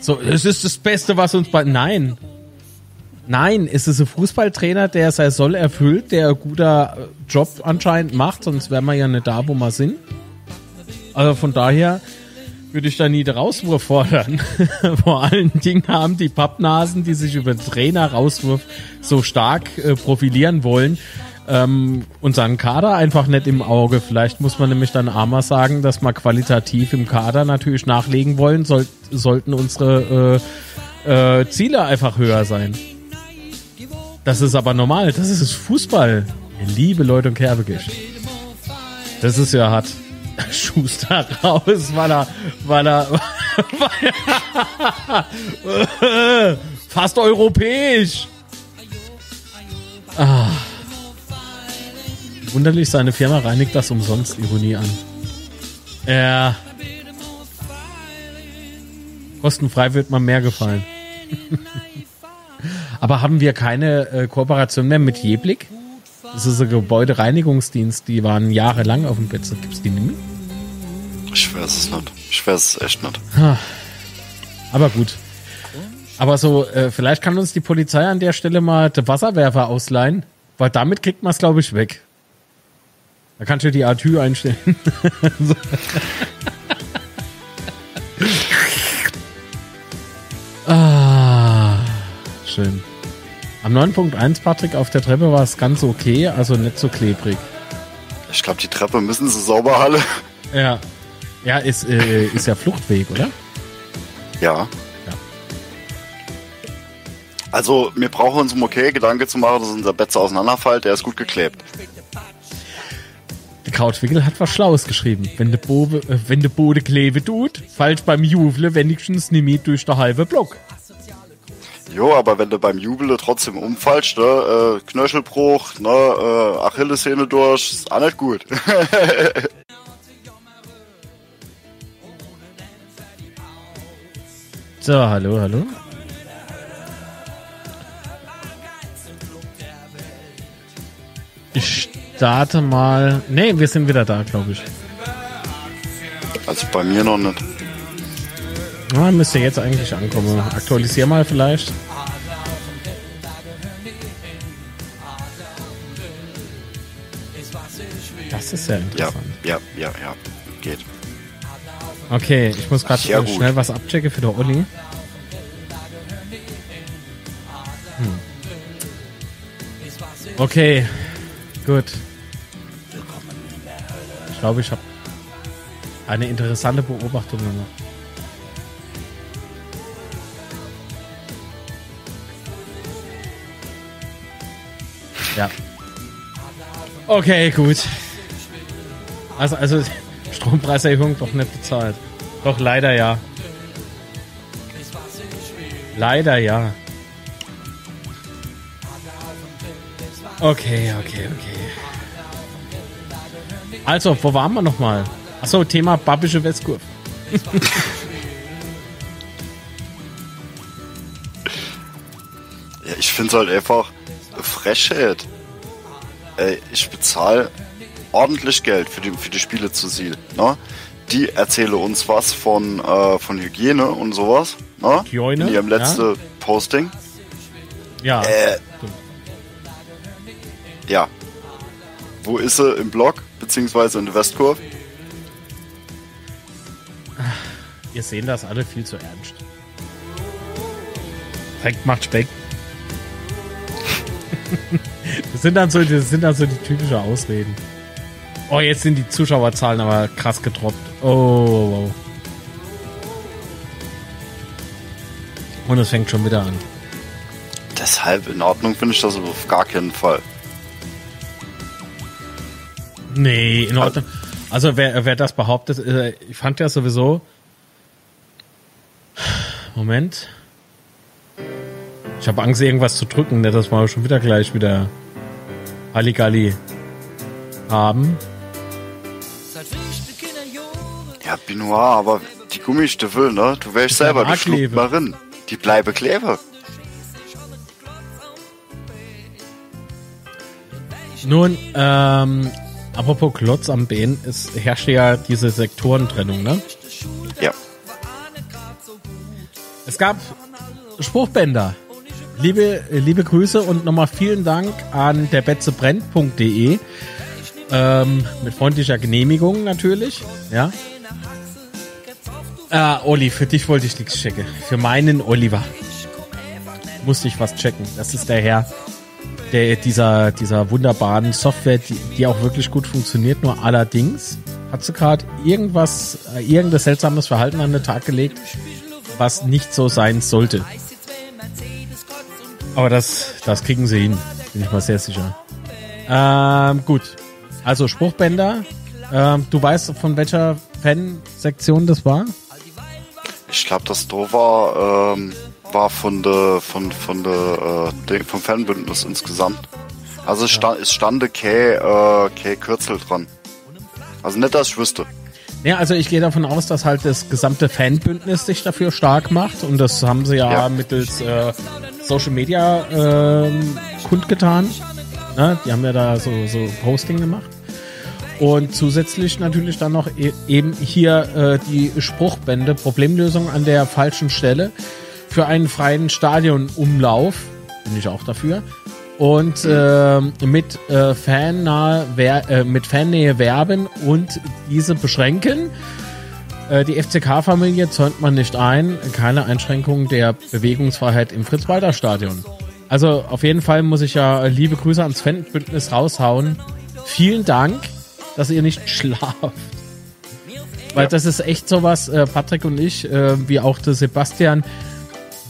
So, es ist das Beste, was uns bei. Nein. Nein, es ist ein Fußballtrainer, der sein Soll erfüllt, der ein guter äh, Job anscheinend macht, sonst wären wir ja nicht da, wo wir sind. Also von daher würde ich da nie den Rauswurf fordern. <laughs> Vor allen Dingen haben die Pappnasen, die sich über Trainer-Rauswurf so stark äh, profilieren wollen, ähm, unseren Kader einfach nicht im Auge. Vielleicht muss man nämlich dann armer sagen, dass wir qualitativ im Kader natürlich nachlegen wollen, soll, sollten unsere äh, äh, Ziele einfach höher sein. Das ist aber normal. Das ist Fußball. Liebe Leute und Kerbegisch. Das ist ja hart. <laughs> Schuster raus, weil er, weil er, weil <laughs> fast europäisch. Ah. Wunderlich, seine Firma reinigt das umsonst, Ironie an. Ja. Kostenfrei wird man mehr gefallen. <laughs> Aber haben wir keine äh, Kooperation mehr mit Jeblick? Das ist ein Gebäudereinigungsdienst, die waren jahrelang auf dem Bett. Gibt's die nicht mehr? Ich weiß es nicht. Ich weiß es echt nicht. Aber gut. Aber so, äh, vielleicht kann uns die Polizei an der Stelle mal den Wasserwerfer ausleihen, weil damit kriegt man es, glaube ich, weg. Da kannst du die Atü einstellen. So. <laughs> ah, schön. Am 9.1, Patrick, auf der Treppe war es ganz okay, also nicht so klebrig. Ich glaube, die Treppe müssen sie sauber alle. Ja. Ja, ist, äh, ist ja Fluchtweg, oder? Ja. Ja. Also, wir brauchen uns um okay Gedanke zu machen, dass unser Bett so auseinanderfällt. Der ist gut geklebt. Der Krautwickel hat was Schlaues geschrieben. Wenn der Bode, äh, wenn der Bode klebe tut, fällt beim Jufle wenigstens nicht durch der halbe Block. Jo, aber wenn du beim Jubel trotzdem umfallst, ne, äh, Knöchelbruch, ne, äh, Achillessehne durch, ist auch nicht gut. <laughs> So, hallo, hallo. Ich starte mal. Nee, wir sind wieder da, glaube ich. also bei mir noch nicht. Ah, müsste jetzt eigentlich ankommen. Aktualisier mal vielleicht. Das ist ja Ja, interessant. ja, ja, ja. Geht. Okay, ich muss gerade Ja, äh, schnell was abchecken für der Olli. Hm. Okay, gut. Ich glaube, ich habe eine interessante Beobachtung gemacht. Ja. Okay, gut. Also, also <laughs> Strompreiserhöhung doch nicht bezahlt. Doch leider ja. Leider ja. Okay, okay, okay. Also, wo waren wir nochmal? Achso, Thema Babische Westkurve. <laughs> Ja, ich finde halt einfach Frechheit. Ey, ich bezahle ordentlich Geld für die, für die Spiele zu Ziel. Ne? Die erzähle uns was von, äh, von Hygiene und sowas. Ne? Hygiene, In ihrem ja. letzten Posting. Ja. Äh, ja. Wo ist sie im Blog, beziehungsweise in der Westkurve? Ihr sehen das alle viel zu ernst. Dreck macht Speck. <laughs> das sind dann so, das sind dann so die typischen Ausreden. Oh, jetzt sind die Zuschauerzahlen aber krass getroppt. Oh, oh. Und es fängt schon wieder an. Deshalb in Ordnung finde ich das auf gar keinen Fall. Nee, in Ordnung. Also wer, wer das behauptet, äh, ich fand ja sowieso. <sighs> Moment. Ich habe Angst, irgendwas zu drücken, ne, dass wir schon wieder gleich wieder Halligalli haben. Ja, Binoir, aber die Gummistiefel, ne? Du weißt selber, die rein. Die bleibe klebe. Nun, ähm, apropos Klotz am Bein, es herrscht ja diese Sektorentrennung, ne? Ja. Es gab Spruchbänder. Liebe, liebe Grüße und nochmal vielen Dank an der betzebrennt.de. Ähm, mit freundlicher Genehmigung natürlich, ja. Ah, Olli, für dich wollte ich nichts checken. Für meinen Oliver musste ich was checken. Das ist der Herr, der dieser, dieser wunderbaren Software, die, die auch wirklich gut funktioniert. Nur allerdings hat sie gerade irgendwas, äh, irgendein seltsames Verhalten an den Tag gelegt, was nicht so sein sollte. Aber das, das kriegen sie hin, bin ich mal sehr sicher. Ähm, gut. Also Spruchbänder. Ähm, du weißt, von welcher Fansektion das war? Ich glaube, das da war, ähm, war von der, von, von der, äh, vom Fanbündnis insgesamt. Also es, stand, es stande kein, äh, kein Kürzel dran. Also nicht, dass ich wüsste. Ja, also ich gehe davon aus, dass halt das gesamte Fanbündnis sich dafür stark macht und das haben sie ja, Ja. mittels äh, Social Media ähm, kundgetan. Ne? Die haben ja da so, so Posting gemacht. Und zusätzlich natürlich dann noch e eben hier äh, die Spruchbände, Problemlösung an der falschen Stelle für einen freien Stadionumlauf. Bin ich auch dafür. Und ähm, mit, äh, fannahe äh, mit Fannähe werben und diese beschränken. Äh, die FCK-Familie zäunt man nicht ein. Keine Einschränkung der Bewegungsfreiheit im Fritz-Walter-Stadion. Also auf jeden Fall muss ich ja äh, liebe Grüße ans Fanbündnis raushauen. Vielen Dank, dass ihr nicht <laughs> schlaft. Weil das ist echt sowas, äh, Patrick und ich, äh, wie auch der Sebastian,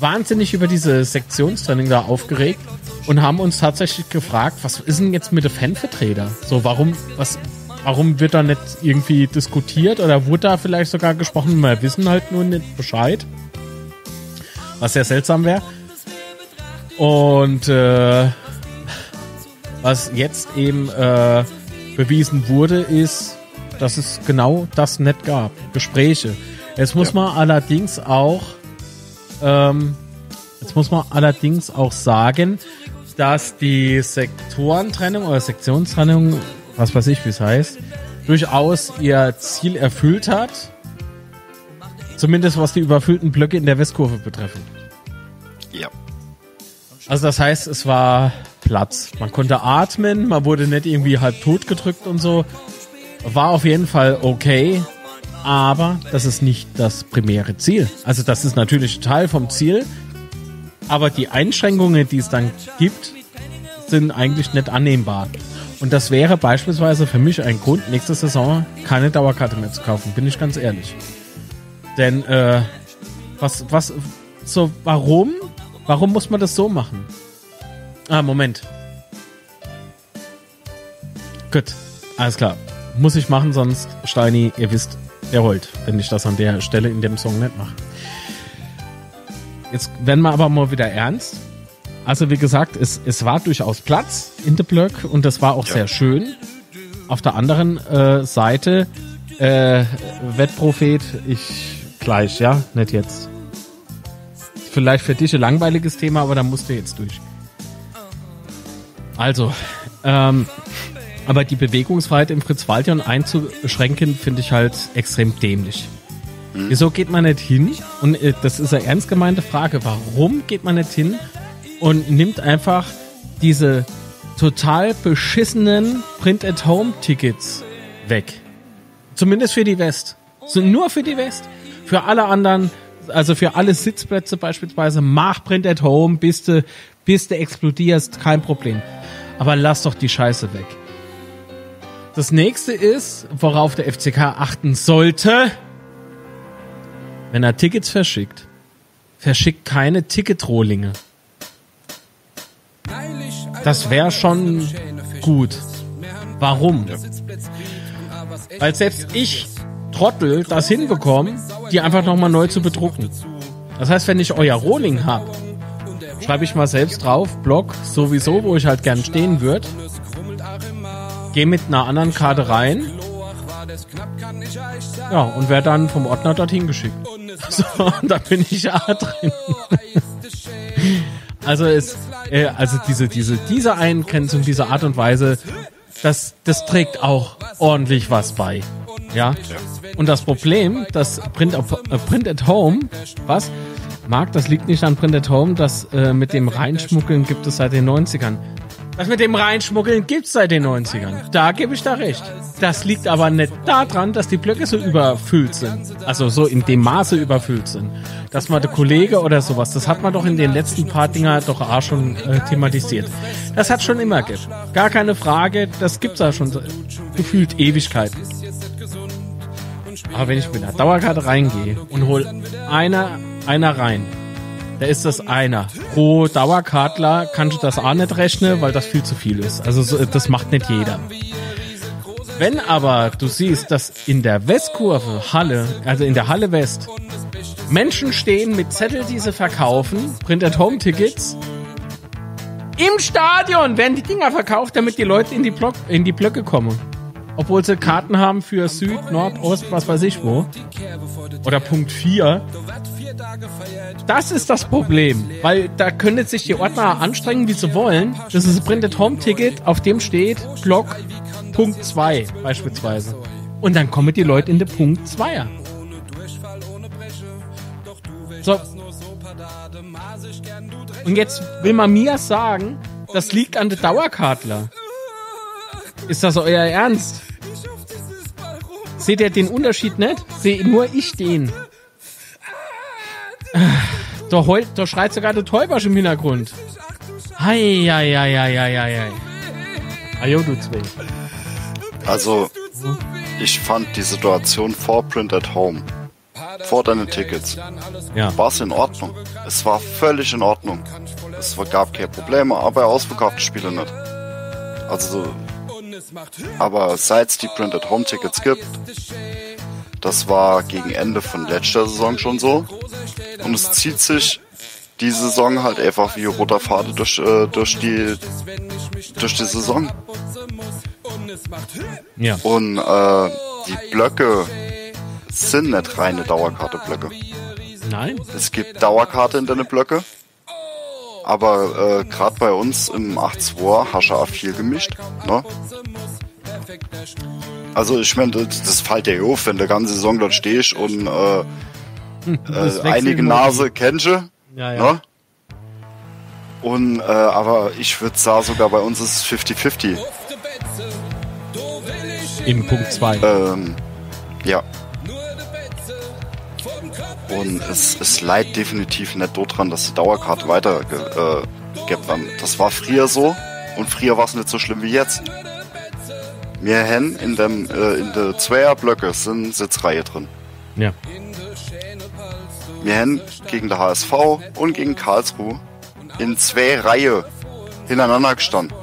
wahnsinnig über diese Sektionstraining da aufgeregt und haben uns tatsächlich gefragt, was ist denn jetzt mit der Fanvertreter? So, warum, was, warum wird da nicht irgendwie diskutiert oder wurde da vielleicht sogar gesprochen? Wir wissen halt nur nicht Bescheid. Was sehr seltsam wäre. Und äh, was jetzt eben äh, bewiesen wurde, ist, dass es genau das nicht gab. Gespräche. Jetzt muss man allerdings auch ähm, jetzt muss man allerdings auch sagen, dass die Sektorentrennung oder Sektionstrennung, was weiß ich, wie es heißt, durchaus ihr Ziel erfüllt hat. Zumindest was die überfüllten Blöcke in der Westkurve betreffen. Ja. Also das heißt, es war Platz. Man konnte atmen, man wurde nicht irgendwie halb tot gedrückt und so. War auf jeden Fall okay, aber das ist nicht das primäre Ziel. Also das ist natürlich Teil vom Ziel, aber die Einschränkungen, die es dann gibt, sind eigentlich nicht annehmbar. Und das wäre beispielsweise für mich ein Grund, nächste Saison keine Dauerkarte mehr zu kaufen, bin ich ganz ehrlich. Denn äh, was, was, so, warum? Warum muss man das so machen? Ah, Moment. Gut, alles klar. Muss ich machen, sonst, Steini, ihr wisst, er heult, wenn ich das an der Stelle in dem Song nicht mache. Jetzt werden wir aber mal wieder ernst. Also wie gesagt, es, es war durchaus Platz in der Blöck und das war auch sehr schön. Auf der anderen äh, Seite, äh, Wettprophet, ich gleich, ja, nicht jetzt. Vielleicht für dich ein langweiliges Thema, aber da musst du jetzt durch. Also, ähm, aber die Bewegungsfreiheit im Fritz-Waldern einzuschränken, finde ich halt extrem dämlich. Wieso geht man nicht hin? Und äh, das ist eine ernst gemeinte Frage. Warum geht man nicht hin und nimmt einfach diese total beschissenen Print-at-Home-Tickets weg? Zumindest für die West. So nur für die West. Für alle anderen, also für alle Sitzplätze beispielsweise, mach Print at Home, bis du, bis du explodierst, kein Problem. Aber lass doch die Scheiße weg. Das nächste ist, worauf der FCK achten sollte, wenn er Tickets verschickt, verschickt keine Ticketrohlinge. Das wäre schon gut. Warum? Weil selbst ich, Trottel, das hinbekomme, die einfach nochmal neu zu bedrucken. Das heißt, wenn ich euer Rohling hab, schreibe ich mal selbst drauf, Blog sowieso, wo ich halt gern stehen würde. Gehe mit einer anderen Karte rein. Ja, und werde dann vom Ordner dorthin geschickt. So, und <laughs> da bin ich ja drin. Also es, äh, also diese, diese, diese Eingrenzung, diese Art und Weise, das, das trägt auch ordentlich was bei. Ja. Und das Problem, das Print, äh, Print at Home, was? Marc, das liegt nicht an Print at Home, das äh, mit dem Reinschmuggeln gibt es seit den 90ern. Das mit dem Reinschmuggeln gibt's seit den 90ern. Da gebe ich da recht. Das liegt aber nicht daran, dass die Blöcke so überfüllt sind. Also so in dem Maße überfüllt sind. Dass man der Kollege oder sowas, das hat man doch in den letzten paar Dinger doch auch schon äh, thematisiert. Das hat schon immer gegeben. Gar keine Frage, das gibt's ja schon gefühlt Ewigkeiten. Aber wenn ich mit einer Dauerkarte reingehe und hol einer, einer rein, da ist das einer. Pro Dauerkartler kannst du das auch nicht rechnen, weil das viel zu viel ist. Also so, das macht nicht jeder. Wenn aber du siehst, dass in der Westkurve Halle, also in der Halle West, Menschen stehen mit Zettel, die sie verkaufen, Printed Home Tickets, im Stadion werden die Dinger verkauft, damit die Leute in die, Block, in die Blöcke kommen. Obwohl sie Karten haben für Süd, Nord, Ost, was weiß ich wo. Oder Punkt 4. Das ist das Problem, weil da können sich die Ordner anstrengen, wie sie wollen. Das ist ein Printed Home Ticket, auf dem steht Block Punkt 2 beispielsweise. Und dann kommen die Leute in den Punkt 2er. So. Und jetzt will man mir sagen, das liegt an der Dauerkartler. Ist das euer Ernst? Seht ihr den Unterschied nicht? Sehe nur ich den. Da, heult, da schreit sogar der Täubersch im Hintergrund. Hei, hei, hei, hei, hei, hei. Ajo, du Zwing. Also, ich fand die Situation vor Print at Home, vor deinen Tickets, Ja. war es in Ordnung. Es war völlig in Ordnung. Es gab keine Probleme, aber ausverkaufte Spiele nicht. Also, aber seit es die Print at Home Tickets gibt, das war gegen Ende von letzter Saison schon so. Und es zieht sich die Saison halt einfach wie roter Faden durch, äh, durch die durch die Saison. Ja. Und äh, die Blöcke sind nicht reine Dauerkarte-Blöcke. Nein? Es gibt Dauerkarte in deine Blöcke. Aber äh, gerade bei uns im 8.2 hast du auch viel gemischt. Ne? Also ich meine, das, das fällt dir auf, wenn du ganze Saison dort stehst und äh, <laughs> äh, einige Nase kennst du. Ja, ja. Ne? Und äh, aber ich würde sagen, sogar bei uns ist es 50-50. Im Punkt 2. Ähm, ja. Und es, es leidet definitiv nicht daran, dass die Dauerkarte weitergegeben äh, werden. Das war früher so und früher war es nicht so schlimm wie jetzt. Wir haben in dem äh, in der Zweierblöcke sind Sitzreihe drin. Ja. Wir haben gegen der HSV und gegen Karlsruhe in zwei Reihe hintereinander gestanden.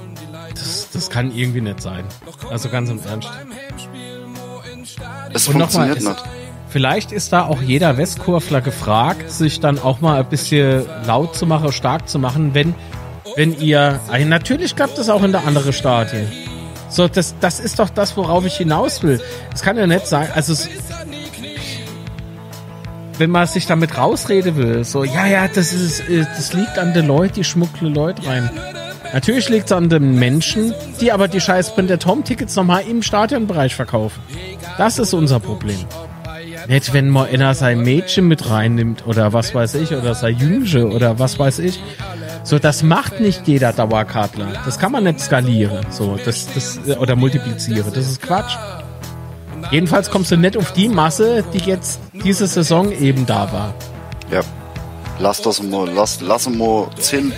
Das, das kann irgendwie nicht sein. Also ganz im Ernst. Es Und funktioniert es- nicht. Vielleicht ist da auch jeder Westkurfler gefragt, sich dann auch mal ein bisschen laut zu machen, stark zu machen, wenn, wenn ihr, also natürlich klappt das auch in der anderen Stadien. So, das, das ist doch das, worauf ich hinaus will. Es kann ja nicht sein, also es, wenn man sich damit rausreden will, so, ja, ja, das ist, äh, das liegt an den Leuten, die schmuggeln Leute rein. Natürlich liegt es an den Menschen, die aber die scheiß Printer Tom Tickets nochmal im Stadionbereich verkaufen. Das ist unser Problem. Nicht, wenn mal einer sein Mädchen mit reinnimmt oder was weiß ich, oder sein Jüngsche oder was weiß ich. So, das macht nicht jeder Dauerkartler. Das kann man nicht skalieren, so, das, das, oder multiplizieren. Das ist Quatsch. Jedenfalls kommst du nicht auf die Masse, die jetzt diese Saison eben da war. Ja. Lass das mal, lass, lass mal zehn,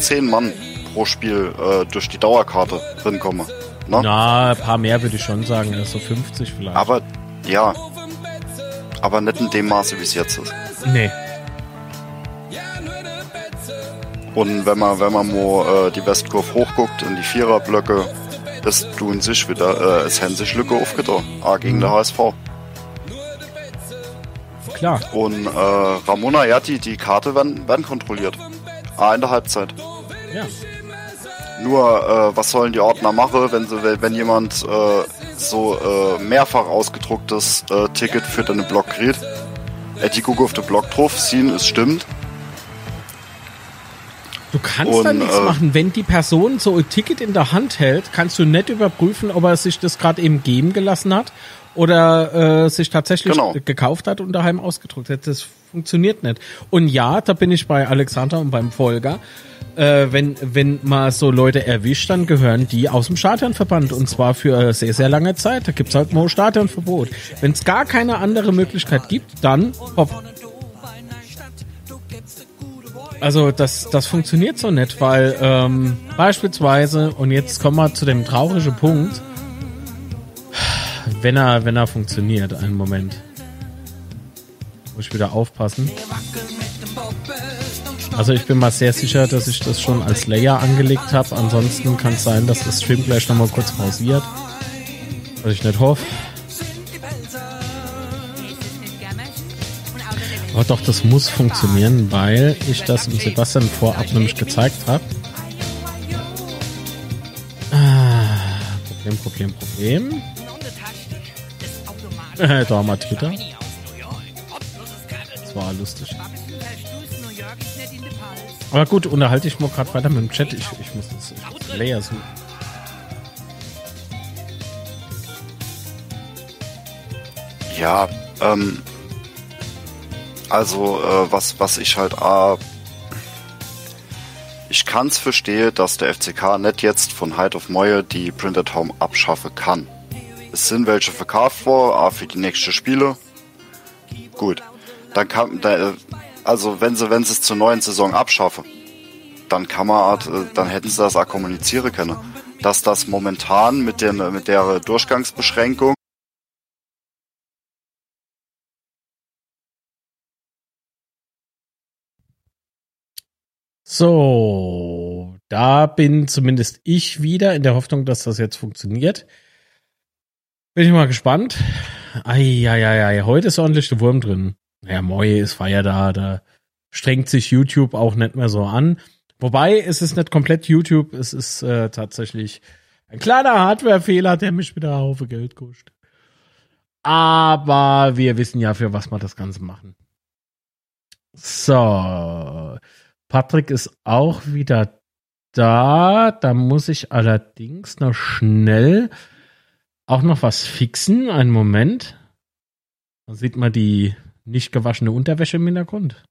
zehn Mann pro Spiel äh, durch die Dauerkarte drin kommen. Ne? Na, ein paar mehr würde ich schon sagen, so 50 vielleicht. Aber ja. Aber nicht in dem Maße, wie es jetzt ist. nee. Und wenn man, wenn man mal äh, die Westkurve hochguckt in die Viererblöcke, das tun sich wieder, äh, es haben sich Lücke aufgetan. A gegen der HSV. Klar. Und äh, Ramona, ja, die, die Karte werden, werden kontrolliert. A in der Halbzeit. Ja. Nur, äh, was sollen die Ordner machen, wenn sie, wenn jemand äh, so äh, mehrfach ausgedrucktes äh, Ticket für den Block kriegt? Äh, die gucken auf den Block drauf, sehen, es stimmt. Du kannst Und, da nichts äh, machen. Wenn die Person so ein Ticket in der Hand hält, kannst du nicht überprüfen, ob er sich das gerade eben geben gelassen hat oder äh, sich tatsächlich Genau. gekauft hat und daheim ausgedruckt hat. Das funktioniert nicht. Und ja, da bin ich bei Alexander und beim Volker. Äh, wenn, wenn man so Leute erwischt, dann gehören die aus dem Stadionverband und zwar für sehr, sehr lange Zeit. Da gibt's halt mal Stadionverbot. Wenn es gar keine andere Möglichkeit gibt, dann hopp, also das, das funktioniert so nicht, weil ähm, beispielsweise, und jetzt kommen wir zu dem traurigen Punkt, wenn er, wenn er funktioniert, einen Moment. Muss ich wieder aufpassen. Also ich bin mal sehr sicher, dass ich das schon als Layer angelegt habe. Ansonsten kann es sein, dass das Stream gleich nochmal kurz pausiert. Was ich nicht hoffe. Aber doch, das muss funktionieren, weil ich das dem Sebastian vorab nämlich gezeigt habe. Ah, Problem, Problem, Problem. Äh, <laughs> da haben wir Twitter. Das war lustig. Aber gut, unterhalte ich mal gerade weiter mit dem Chat. Ich, ich muss das, Layer suchen. Ja, ähm, also äh, was was ich halt äh, ich kann's verstehen, dass der FCK nicht jetzt von Heid auf Moje die Printed Home abschaffen kann. Es sind welche verkauft vor, A für die nächsten Spiele. Gut, dann kann da, also wenn sie wenn sie es zur neuen Saison abschaffen, dann kann man äh, dann hätten sie das auch kommunizieren können, dass das momentan mit den mit der Durchgangsbeschränkung So, da bin zumindest ich wieder in der Hoffnung, dass das jetzt funktioniert. Bin ich mal gespannt. Eieiei, heute ist ordentlich der Wurm drin. Ja, Moje ist Feier da, da strengt sich YouTube auch nicht mehr so an. Wobei, es ist nicht komplett YouTube, es ist äh, tatsächlich ein kleiner Hardware-Fehler, der mich wieder einen Haufen Geld kostet. Aber wir wissen ja, für was wir das Ganze machen. So. Patrick ist auch wieder da. Da muss ich allerdings noch schnell auch noch was fixen. Einen Moment. Da sieht man die nicht gewaschene Unterwäsche im Hintergrund.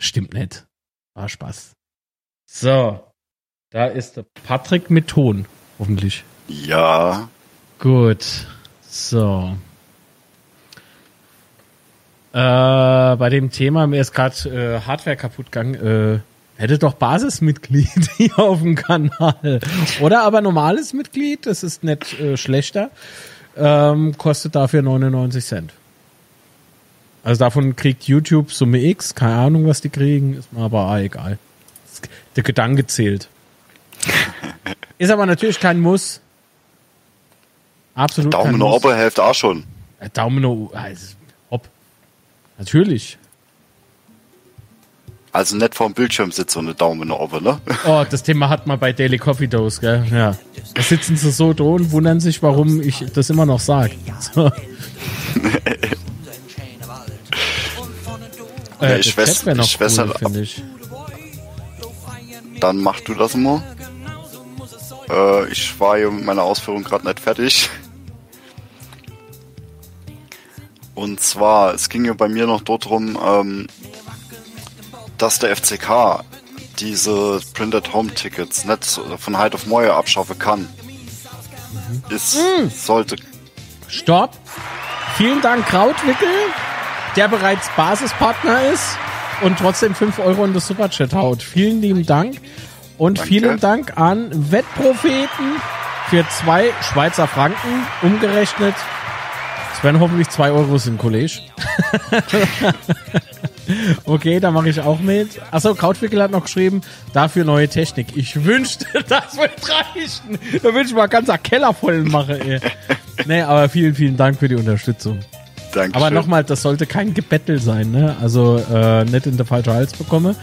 Stimmt nicht. War Spaß. So. Da ist der Patrick mit Ton. Hoffentlich. ja Gut. So. Äh, bei dem Thema, mir ist gerade äh, Hardware kaputt gegangen, äh, hätte doch Basismitglied <laughs> hier auf dem Kanal. Oder aber normales Mitglied, das ist nicht äh, schlechter, ähm, kostet dafür 99 Cent. Also davon kriegt YouTube Summe X, keine Ahnung, was die kriegen, ist mir aber auch egal. Der Gedanke zählt. Ist aber natürlich kein Muss. Absolut kein Daumen nach Muss. oben hilft auch schon. Äh, Daumen also. Natürlich. Also nicht vorm Bildschirm sitzt so eine Daumen oben, ne? Oh, das Thema hat man bei Daily Coffee Dose, gell? Ja. Da sitzen sie so da und wundern sich, warum ich das immer noch sage. So. Äh, ich weiß- noch ich weiß cool, halt- ich. Dann mach du das mal. Äh, ich war hier mit meiner Ausführung gerade nicht fertig. Und zwar, es ging ja bei mir noch dort drum, ähm, dass der FCK diese Printed Home Tickets nicht von Heid auf Moje abschaffen kann. Es Hm. sollte Stopp. Vielen Dank, Krautwickel, der bereits Basispartner ist und trotzdem 5 Euro in das Superchat haut. Vielen lieben Dank. Und Danke. vielen Dank an Wettpropheten für zwei Schweizer Franken umgerechnet Es werden hoffentlich zwei Euros im College. <laughs> okay, da mache ich auch mit. Achso, Krautwickel hat noch geschrieben, dafür neue Technik. Ich wünschte, <laughs> das wird reichen. Da würde ich mal ganz einen Keller voll machen, ey. Nee, aber vielen, vielen Dank für die Unterstützung. Dankeschön. Aber nochmal, das sollte kein Gebettel sein, ne? Also äh, nicht in der falsche Hals bekomme.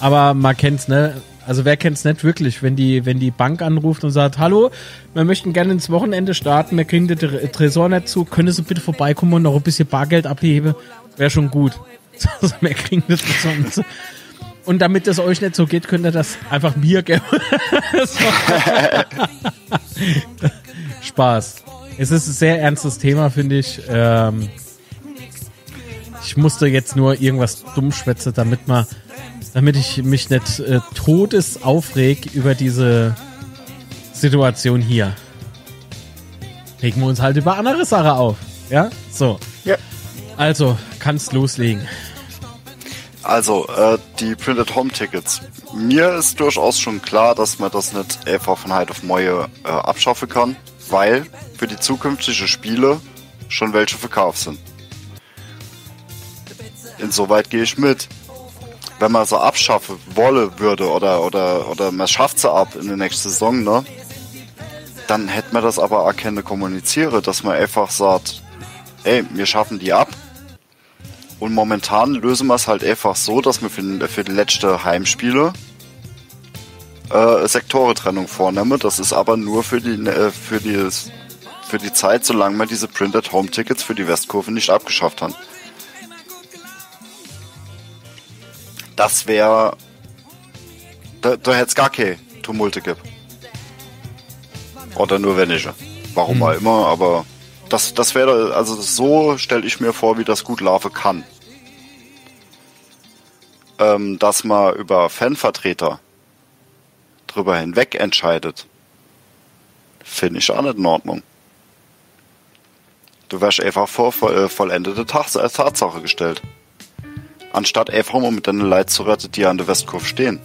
Aber man kennt's, ne? Also wer kennt's nicht wirklich, wenn die, wenn die Bank anruft und sagt, hallo, wir möchten gerne ins Wochenende starten, wir kriegen den Tre- Tresor nicht zu, können Sie bitte vorbeikommen und noch ein bisschen Bargeld abheben? Wäre schon gut. <laughs> Also wir kriegen das nicht zu. Und damit es euch nicht so geht, könnt ihr das einfach mir geben. <laughs> <laughs> Spaß. Es ist ein sehr ernstes Thema, finde ich. Ähm, ich musste jetzt nur irgendwas dumm schwätzen, damit man, damit ich mich nicht äh, todes aufreg über diese Situation hier. Regen wir uns halt über andere Sachen auf. Ja? So. Ja. Also, kannst loslegen. Also, äh, die Printed Home Tickets. Mir ist durchaus schon klar, dass man das nicht einfach von heute auf morgen äh, abschaffen kann, weil für die zukünftigen Spiele schon welche verkauft sind. Insoweit gehe ich mit. Wenn man so abschaffen wolle würde oder oder oder man schafft sie ab in der nächsten Saison, ne? Dann hätte man das aber erkennen kommunizieren, dass man einfach sagt, ey, wir schaffen die ab und momentan lösen wir es halt einfach so, dass wir für, den- für die letzte Heimspiele äh, Sektorentrennung vornehmen. Das ist aber nur für die äh, für die für die Zeit, solange wir diese Printed Home Tickets für die Westkurve nicht abgeschafft haben. Das wäre da, da hätte es gar keine Tumulte gibt. Oder nur wenige. Warum auch immer, aber das, das wäre, also so stelle ich mir vor, wie das gut laufen kann. Ähm, dass man über Fanvertreter drüber hinweg entscheidet, finde ich auch nicht in Ordnung. Du wärst einfach vor voll, äh, vollendete äh, Tatsache gestellt. Anstatt einfach mal mit deinen Leid zu retten, die an der Westkurve stehen.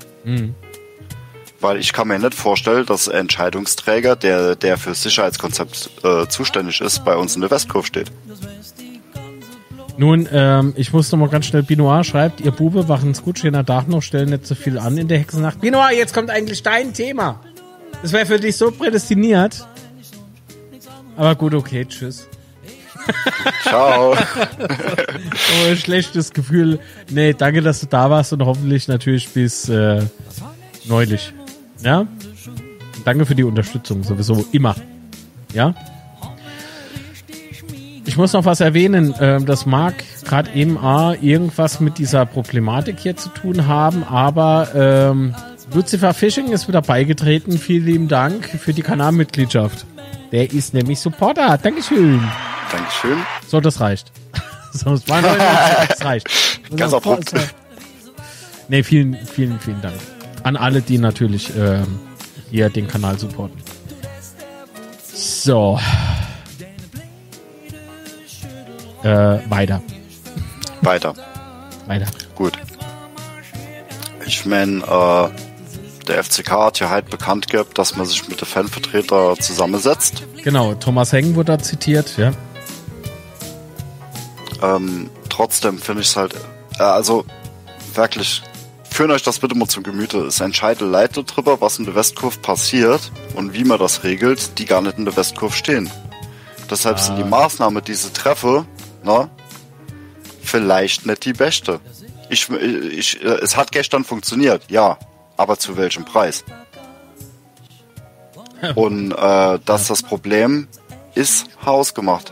Weil ich kann mir nicht vorstellen, dass ein Entscheidungsträger, der, der für Sicherheitskonzept äh, zuständig ist, bei uns in der Westkurve steht. Nun, ähm, ich muss noch mal ganz schnell, Binoir schreibt, ihr Bube wachen's gut, stehen Dach noch, stellen nicht so viel an in der Hexennacht. Binoir, jetzt kommt eigentlich dein Thema. Das wäre für dich so prädestiniert. Aber gut, okay, tschüss. <laughs> Ciao. Oh, schlechtes Gefühl. Nee, danke, dass du da warst und hoffentlich natürlich bis äh, neulich. Ja? Danke für die Unterstützung, sowieso immer. Ja? Ich muss noch was erwähnen. Ähm, das mag gerade eben A, irgendwas mit dieser Problematik hier zu tun haben, aber ähm, Lucifer Fishing ist wieder beigetreten. Vielen lieben Dank für die Kanalmitgliedschaft. Der ist nämlich Supporter. Dankeschön. Dankeschön. So, das reicht. <laughs> So, es war das reicht. <laughs> Ganz abrupt. Nee, vielen, vielen, vielen Dank. An alle, die natürlich ähm, hier den Kanal supporten. So. Äh, weiter. Weiter. Weiter. Gut. Ich meine, äh, der FCK hat ja halt bekannt gehabt, dass man sich mit den Fanvertreter zusammensetzt. Genau, Thomas Heng wurde da zitiert, ja. Ähm, trotzdem finde ich es halt, äh, also wirklich, führen euch das bitte mal zum Gemüte. Es entscheidet Leute drüber, was in der Westkurve passiert und wie man das regelt, die gar nicht in der Westkurve stehen. Deshalb sind die Maßnahmen, die sie treffe, na, vielleicht nicht die beste. Ich, ich, äh, es hat gestern funktioniert, ja, aber zu welchem Preis? Und äh, dass das Problem ist hausgemacht.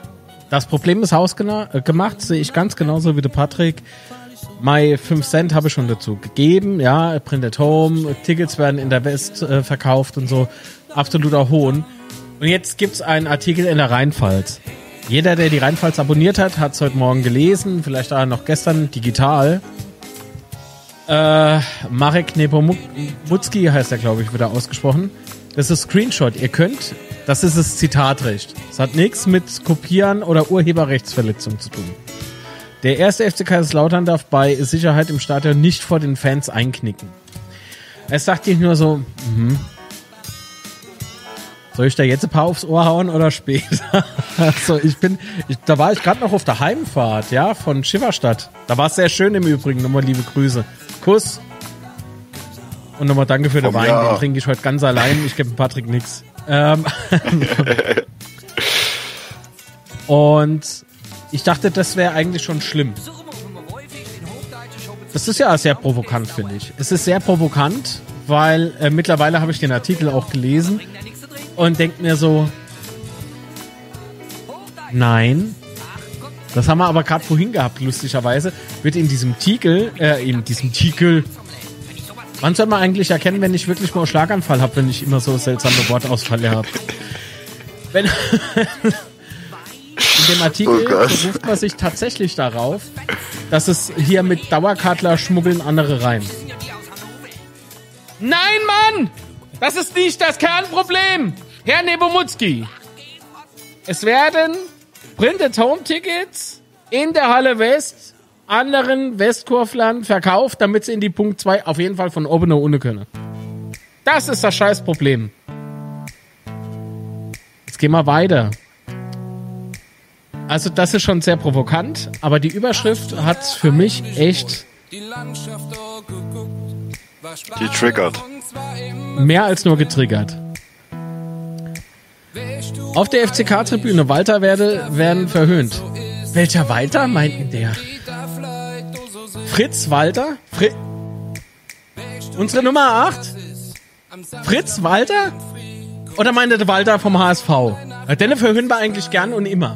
Das Problem ist hausgemacht, äh, sehe ich ganz genauso wie der Patrick. My 5 Cent habe ich schon dazu gegeben, ja, Printed Home, Tickets werden in der West äh, verkauft und so. Absoluter Hohn. Und jetzt gibt's einen Artikel in der Rheinpfalz. Jeder, der die Rheinpfalz abonniert hat, hat es heute Morgen gelesen, vielleicht auch noch gestern digital. Äh, Marek Nepomutski heißt er, glaube ich, wieder ausgesprochen. Das ist Screenshot. Ihr könnt, das ist das Zitatrecht. Es hat nichts mit Kopieren oder Urheberrechtsverletzung zu tun. Der erste FC Kaiserslautern darf bei Sicherheit im Stadion nicht vor den Fans einknicken. Es sagt nicht nur so, mhm. Soll ich da jetzt ein paar aufs Ohr hauen oder später? <laughs> also ich bin, ich, da war ich gerade noch auf der Heimfahrt, ja, von Schifferstadt. Da war es sehr schön im Übrigen. Nochmal liebe Grüße. Kuss. Und nochmal danke für den Komm, Wein. ja. Den trinke ich heute ganz allein. Ich gebe Patrick nix. Ähm, <laughs> und ich dachte, das wäre eigentlich schon schlimm. Das ist ja sehr provokant, finde ich. Es ist sehr provokant, weil äh, mittlerweile habe ich den Artikel auch gelesen und denke mir so, nein, das haben wir aber gerade vorhin gehabt, lustigerweise, wird in diesem Titel, äh, in diesem Titel, wann soll man eigentlich erkennen, wenn ich wirklich mal einen Schlaganfall habe, wenn ich immer so seltsame Wortausfälle habe? Wenn <laughs> in dem Artikel Oh beruft man sich tatsächlich darauf, dass es hier mit Dauerkartler schmuggeln andere rein. Nein, Mann! Das ist nicht das Kernproblem! Herr Nebomutski! Es werden Printed Home Tickets in der Halle West anderen Westkurflern verkauft, damit sie in die Punkt 2 auf jeden Fall von oben nach unten können. Das ist das Scheißproblem. Jetzt gehen wir weiter. Also das ist schon sehr provokant, aber die Überschrift hat für mich echt Die triggert. mehr als nur getriggert. Auf der FCK-Tribüne Walter werde, werden verhöhnt. Welcher Walter meinten der? Fritz Walter? Fri Unsere Nummer 8? Fritz Walter? Oder meinte der Walter vom HSV? Ja, Den verhöhnen wir eigentlich gern und immer.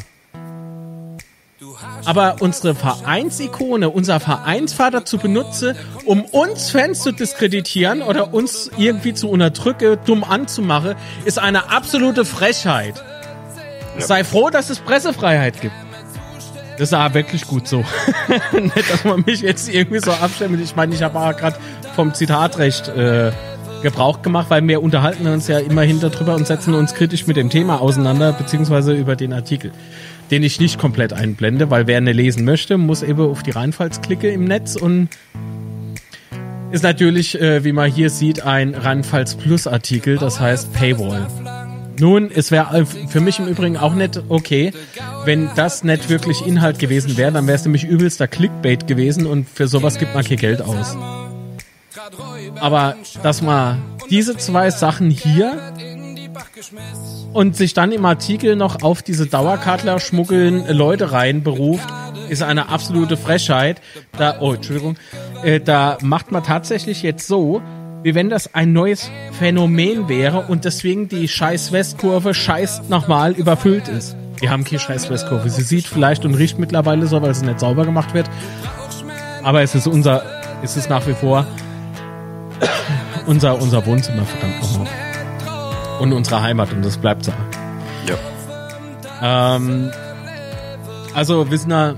Aber unsere Vereinsikone, unser Vereinsvater zu benutzen, um uns Fans zu diskreditieren oder uns irgendwie zu unterdrücken, dumm anzumachen, ist eine absolute Frechheit. Sei froh, dass es Pressefreiheit gibt. Das ist aber wirklich gut so. <laughs> Nicht, dass man mich jetzt irgendwie so abstimmt. Ich meine, ich habe auch gerade vom Zitatrecht äh, Gebrauch gemacht, weil wir unterhalten uns ja immerhin darüber und setzen uns kritisch mit dem Thema auseinander, beziehungsweise über den Artikel, den ich nicht komplett einblende, weil wer eine lesen möchte, muss eben auf die Rheinpfalz klicken im Netz und ist natürlich, äh, wie man hier sieht, ein Rheinpfalz Plus Artikel, das heißt Paywall. Nun, es wäre für mich im Übrigen auch nicht okay, wenn das nicht wirklich Inhalt gewesen wäre, dann wäre es nämlich übelster Clickbait gewesen und für sowas gibt man kein Geld aus. Aber dass man diese zwei Sachen hier und sich dann im Artikel noch auf diese Dauerkartler schmuggeln Leute rein beruft, ist eine absolute Frechheit. Da, oh, Entschuldigung, äh, da macht man tatsächlich jetzt so, wie wenn das ein neues Phänomen wäre und deswegen die scheiß Westkurve scheiß nochmal überfüllt ist. Wir haben keine scheiß Westkurve. Sie sieht vielleicht und riecht mittlerweile so, weil sie nicht sauber gemacht wird. Aber es ist unser, es ist nach wie vor unser, unser Wohnzimmer, verdammt nochmal. Und unsere Heimat und das bleibt so. Ja. Ähm, also, Wissner,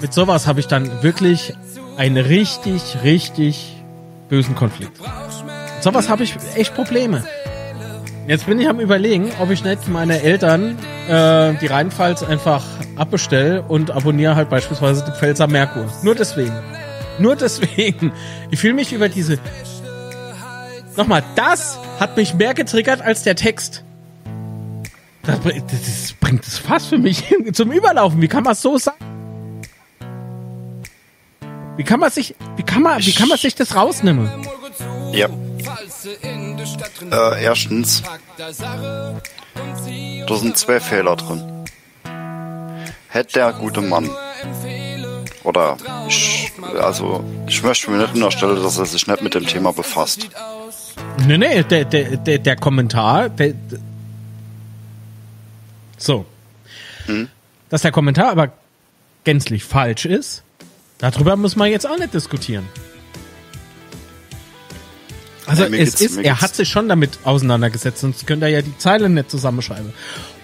mit sowas habe ich dann wirklich einen richtig, richtig bösen Konflikt. Mit sowas habe ich echt Probleme. Jetzt bin ich am überlegen, ob ich nicht meine Eltern äh, die Rheinpfalz einfach abbestelle und abonniere halt beispielsweise die Pfälzer Merkur. Nur deswegen. Nur deswegen. Ich fühle mich über diese... Nochmal, das hat mich mehr getriggert als der Text. Das, das bringt es fast für mich <laughs> zum Überlaufen. Wie kann man so sagen? Wie kann man sich, wie kann man, wie kann man sich das rausnehmen? Ja. Äh, erstens, da sind zwei Fehler drin. Hätte der gute Mann, oder ich, also ich möchte mir nicht unterstellen, dass er sich nicht mit dem Thema befasst. Nee, nee, der, der, der, der Kommentar, der, so. Dass der Kommentar aber gänzlich falsch ist, darüber muss man jetzt auch nicht diskutieren. Also mir es ist, er hat sich schon damit auseinandergesetzt, sonst könnte er ja die Zeilen nicht zusammenschreiben.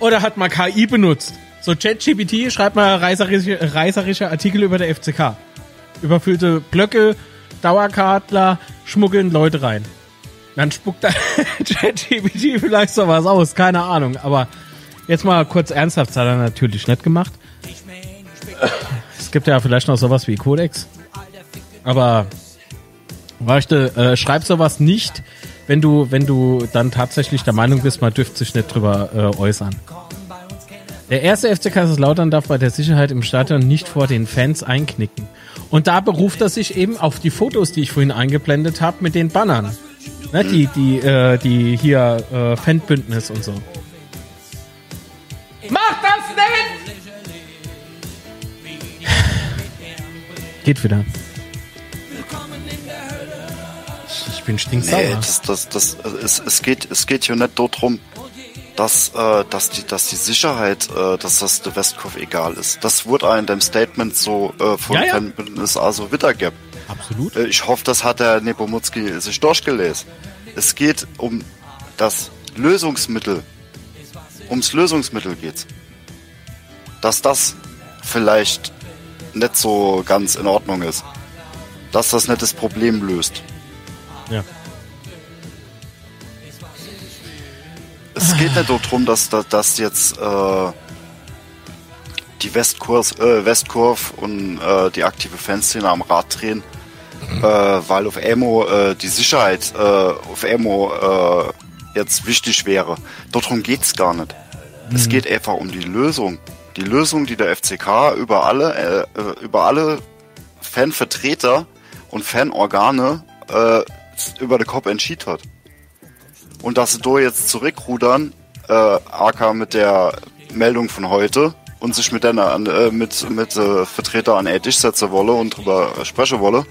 Oder hat mal KI benutzt. So ChatGPT schreibt mal reißerische, reißerische Artikel über der FCK. Überfüllte Blöcke, Dauerkartler, schmuggeln Leute rein. Dann spuckt da <laughs> ChatGPT vielleicht sowas aus, keine Ahnung. Aber jetzt mal kurz ernsthaft, das hat er natürlich nicht gemacht. Es gibt ja vielleicht noch sowas wie Codex. Aber Weißt du, äh, schreib sowas nicht wenn du, wenn du dann tatsächlich der Meinung bist, man dürfte sich nicht drüber äh, äußern. Der erste FC Kaiserslautern darf bei der Sicherheit im Stadion nicht vor den Fans einknicken. Und da beruft er sich eben auf die Fotos, die ich vorhin eingeblendet habe, mit den Bannern. Ne, die, die, äh, die hier äh, Fanbündnis und so. Mach das nicht! <laughs> Geht wieder. Ich bin stinksauer. Nee, das, das, das, es, es geht, es geht hier nicht darum, dass, äh, dass die, dass die Sicherheit, äh, dass das der Westkurve egal ist. Das wurde auch in dem Statement so äh, von Ja, ja. Fanbündnis also wiedergegeben. Absolut. Äh, Ich hoffe, das hat der Nepomutski sich durchgelesen. Es geht um das Lösungsmittel. Ums Lösungsmittel geht's. Dass das vielleicht nicht so ganz in Ordnung ist. Dass das nicht das Problem löst. Ja. Es geht nicht darum, dass, dass, dass jetzt äh, die Westkurs, äh, Westkurve und äh, die aktive Fanszene am Rad drehen, äh, weil auf Emo äh, die Sicherheit äh, auf Emo äh, jetzt wichtig wäre. Darum geht's gar nicht. Es geht einfach um die Lösung. Die Lösung, die der FCK über alle, äh, äh, über alle Fanvertreter und Fanorgane äh, über den Kopf entschieden hat. Und dass sie da jetzt zurückrudern, äh, AK mit der Meldung von heute und sich mit einer äh, mit mit äh, Vertreter an Tisch setzen wolle und drüber sprechen wolle.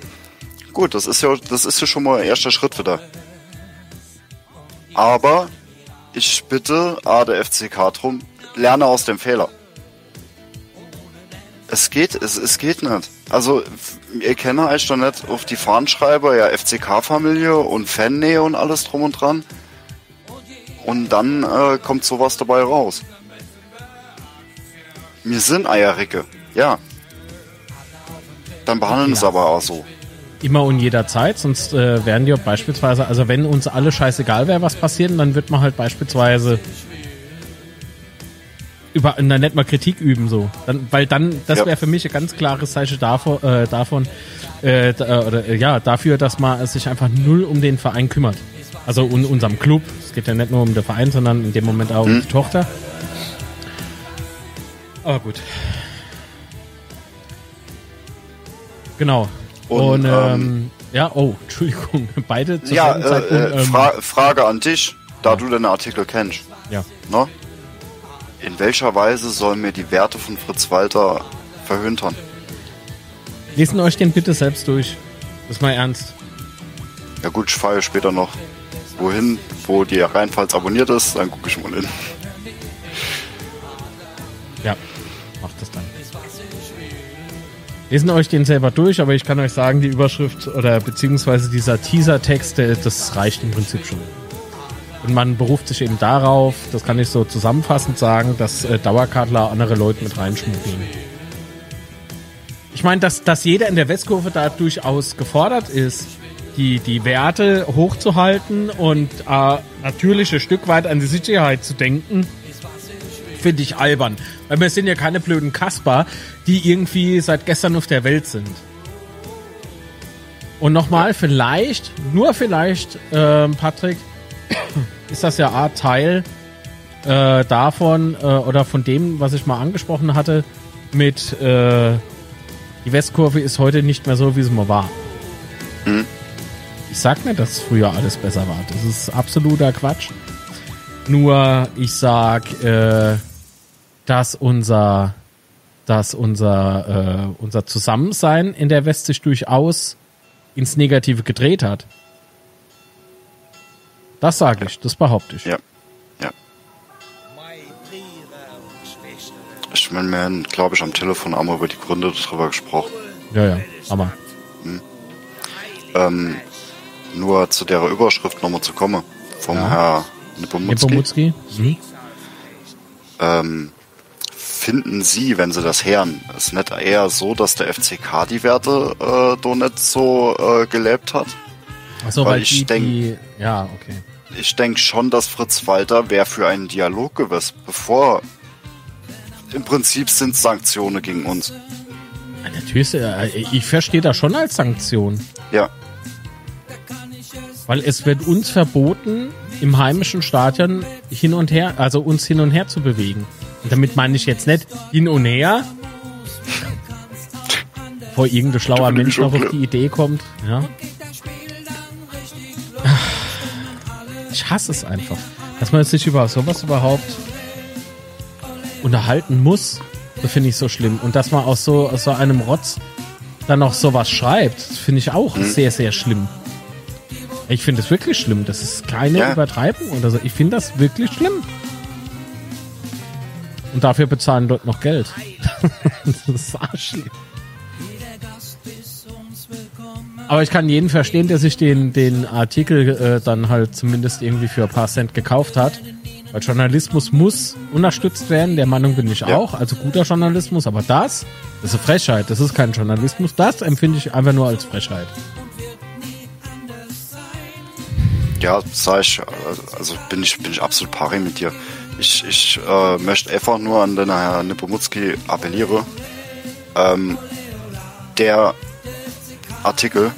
Gut, das ist ja das ist ja schon mal ein erster Schritt wieder. Aber ich bitte A der FCK drum, lerne aus dem Fehler. Es geht, es, es geht nicht. Also, ihr kennt euch doch nicht auf die Fahnenschreiber, ja, FCK-Familie und Fannähe und alles drum und dran. Und dann äh, kommt sowas dabei raus. Wir sind Eierricke, ja. Dann behandeln es aber auch so. Immer und jederzeit, sonst äh, wären die beispielsweise, also wenn uns alle scheißegal wäre, was passiert, dann wird man halt beispielsweise über, na, nicht mal Kritik üben, so. Dann, weil dann, das Ja. wäre für mich ein ganz klares Zeichen davon, äh, davon äh, da, oder, äh, ja, dafür, dass man sich einfach null um den Verein kümmert. Also um unserem Club. Es geht ja nicht nur um den Verein, sondern in dem Moment auch um die Tochter. Aber gut. Genau. Und, Und, ähm, ähm, ja, oh, <laughs> Entschuldigung, beide zur Ja, äh, äh, ähm, Fra Frage an dich, da du den Artikel kennst. ja. Ne? In welcher Weise sollen mir die Werte von Fritz Walter verhüntern? Lesen euch den bitte selbst durch. Das ist mal ernst. Ja gut, ich fahre später noch wohin, wo die Rheinpfalz abonniert ist, dann gucke ich mal hin. Macht das dann. Lesen euch den selber durch, aber ich kann euch sagen, die Überschrift oder beziehungsweise dieser Teaser-Text, das reicht im Prinzip schon. Und man beruft sich eben darauf, das kann ich so zusammenfassend sagen, dass äh, Dauerkartler andere Leute mit reinschmuggeln. Ich meine, dass, dass jeder in der Westkurve da durchaus gefordert ist, die, die Werte hochzuhalten und äh, natürlich ein Stück weit an die Sicherheit zu denken, finde ich albern. Weil wir sind ja keine blöden Kasper, die irgendwie seit gestern auf der Welt sind. Und nochmal, vielleicht, nur vielleicht, ähm, Patrick, <coughs> ist das ja Art Teil äh, davon äh, oder von dem, was ich mal angesprochen hatte, mit äh, die Westkurve ist heute nicht mehr so, wie sie mal war. Ich sag nicht, dass früher alles besser war. Das ist absoluter Quatsch. Nur ich sag, äh, dass unser, dass unser, äh, unser Zusammensein in der West sich durchaus ins Negative gedreht hat. Das sage ich, das behaupte ich. Ja. Ja. Ich meine, wir haben, glaube ich, am Telefon einmal über die Gründe darüber gesprochen. Ja, ja, Hammer. Ähm, nur zu der Überschrift nochmal zu kommen, vom Ja. Herr Nepomutski. Nepomutski? Mhm. Ähm, finden Sie, wenn Sie das hören, ist nicht eher so, dass der FCK die Werte äh, da nicht so äh, gelebt hat? Achso, Weil weil ich die, denk- die, ja, okay. Ich denke schon, dass Fritz Walter wäre für einen Dialog gewesen, bevor im Prinzip sind Sanktionen gegen uns. Natürlich, äh, ich verstehe das schon als Sanktion. Ja, Weil es wird uns verboten, im heimischen Stadion hin und her, also uns hin und her zu bewegen. Und damit meine ich jetzt nicht hin und her, vor irgendein schlauer Mensch noch auf die Idee kommt. Ja. Ich hasse es einfach, dass man sich über sowas überhaupt unterhalten muss. Das finde ich so schlimm. Und dass man aus so, aus so einem Rotz dann noch sowas schreibt, finde ich auch sehr, sehr schlimm. Ich finde es wirklich schlimm. Das ist keine Ja. Übertreibung oder so. Ich finde das wirklich schlimm. Und dafür bezahlen dort noch Geld. <laughs> das ist arschlich. Aber ich kann jeden verstehen, der sich den, den Artikel äh, dann halt zumindest irgendwie für ein paar Cent gekauft hat. Weil Journalismus muss unterstützt werden, der Meinung bin ich Ja. auch. Also guter Journalismus, aber das, das ist eine Frechheit. Das ist kein Journalismus. Das empfinde ich einfach nur als Frechheit. Ja, sag ich, also bin ich, bin ich absolut pari mit dir. Ich, ich äh, möchte einfach nur an den Herrn Nepomutski appelliere. Ähm, der Artikel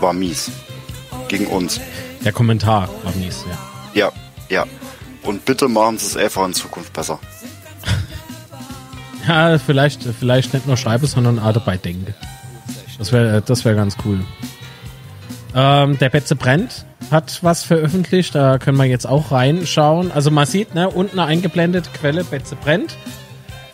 war mies. Gegen uns. Der Kommentar war mies, ja. Ja, ja. Und bitte machen Sie es einfach in Zukunft besser. Ja, vielleicht, vielleicht nicht nur schreibe, sondern auch dabei denke. Das wäre das wär ganz cool. Ähm, der Betze brennt hat was veröffentlicht, da können wir jetzt auch reinschauen. Also man sieht, ne, unten eingeblendet, Quelle Betze brennt.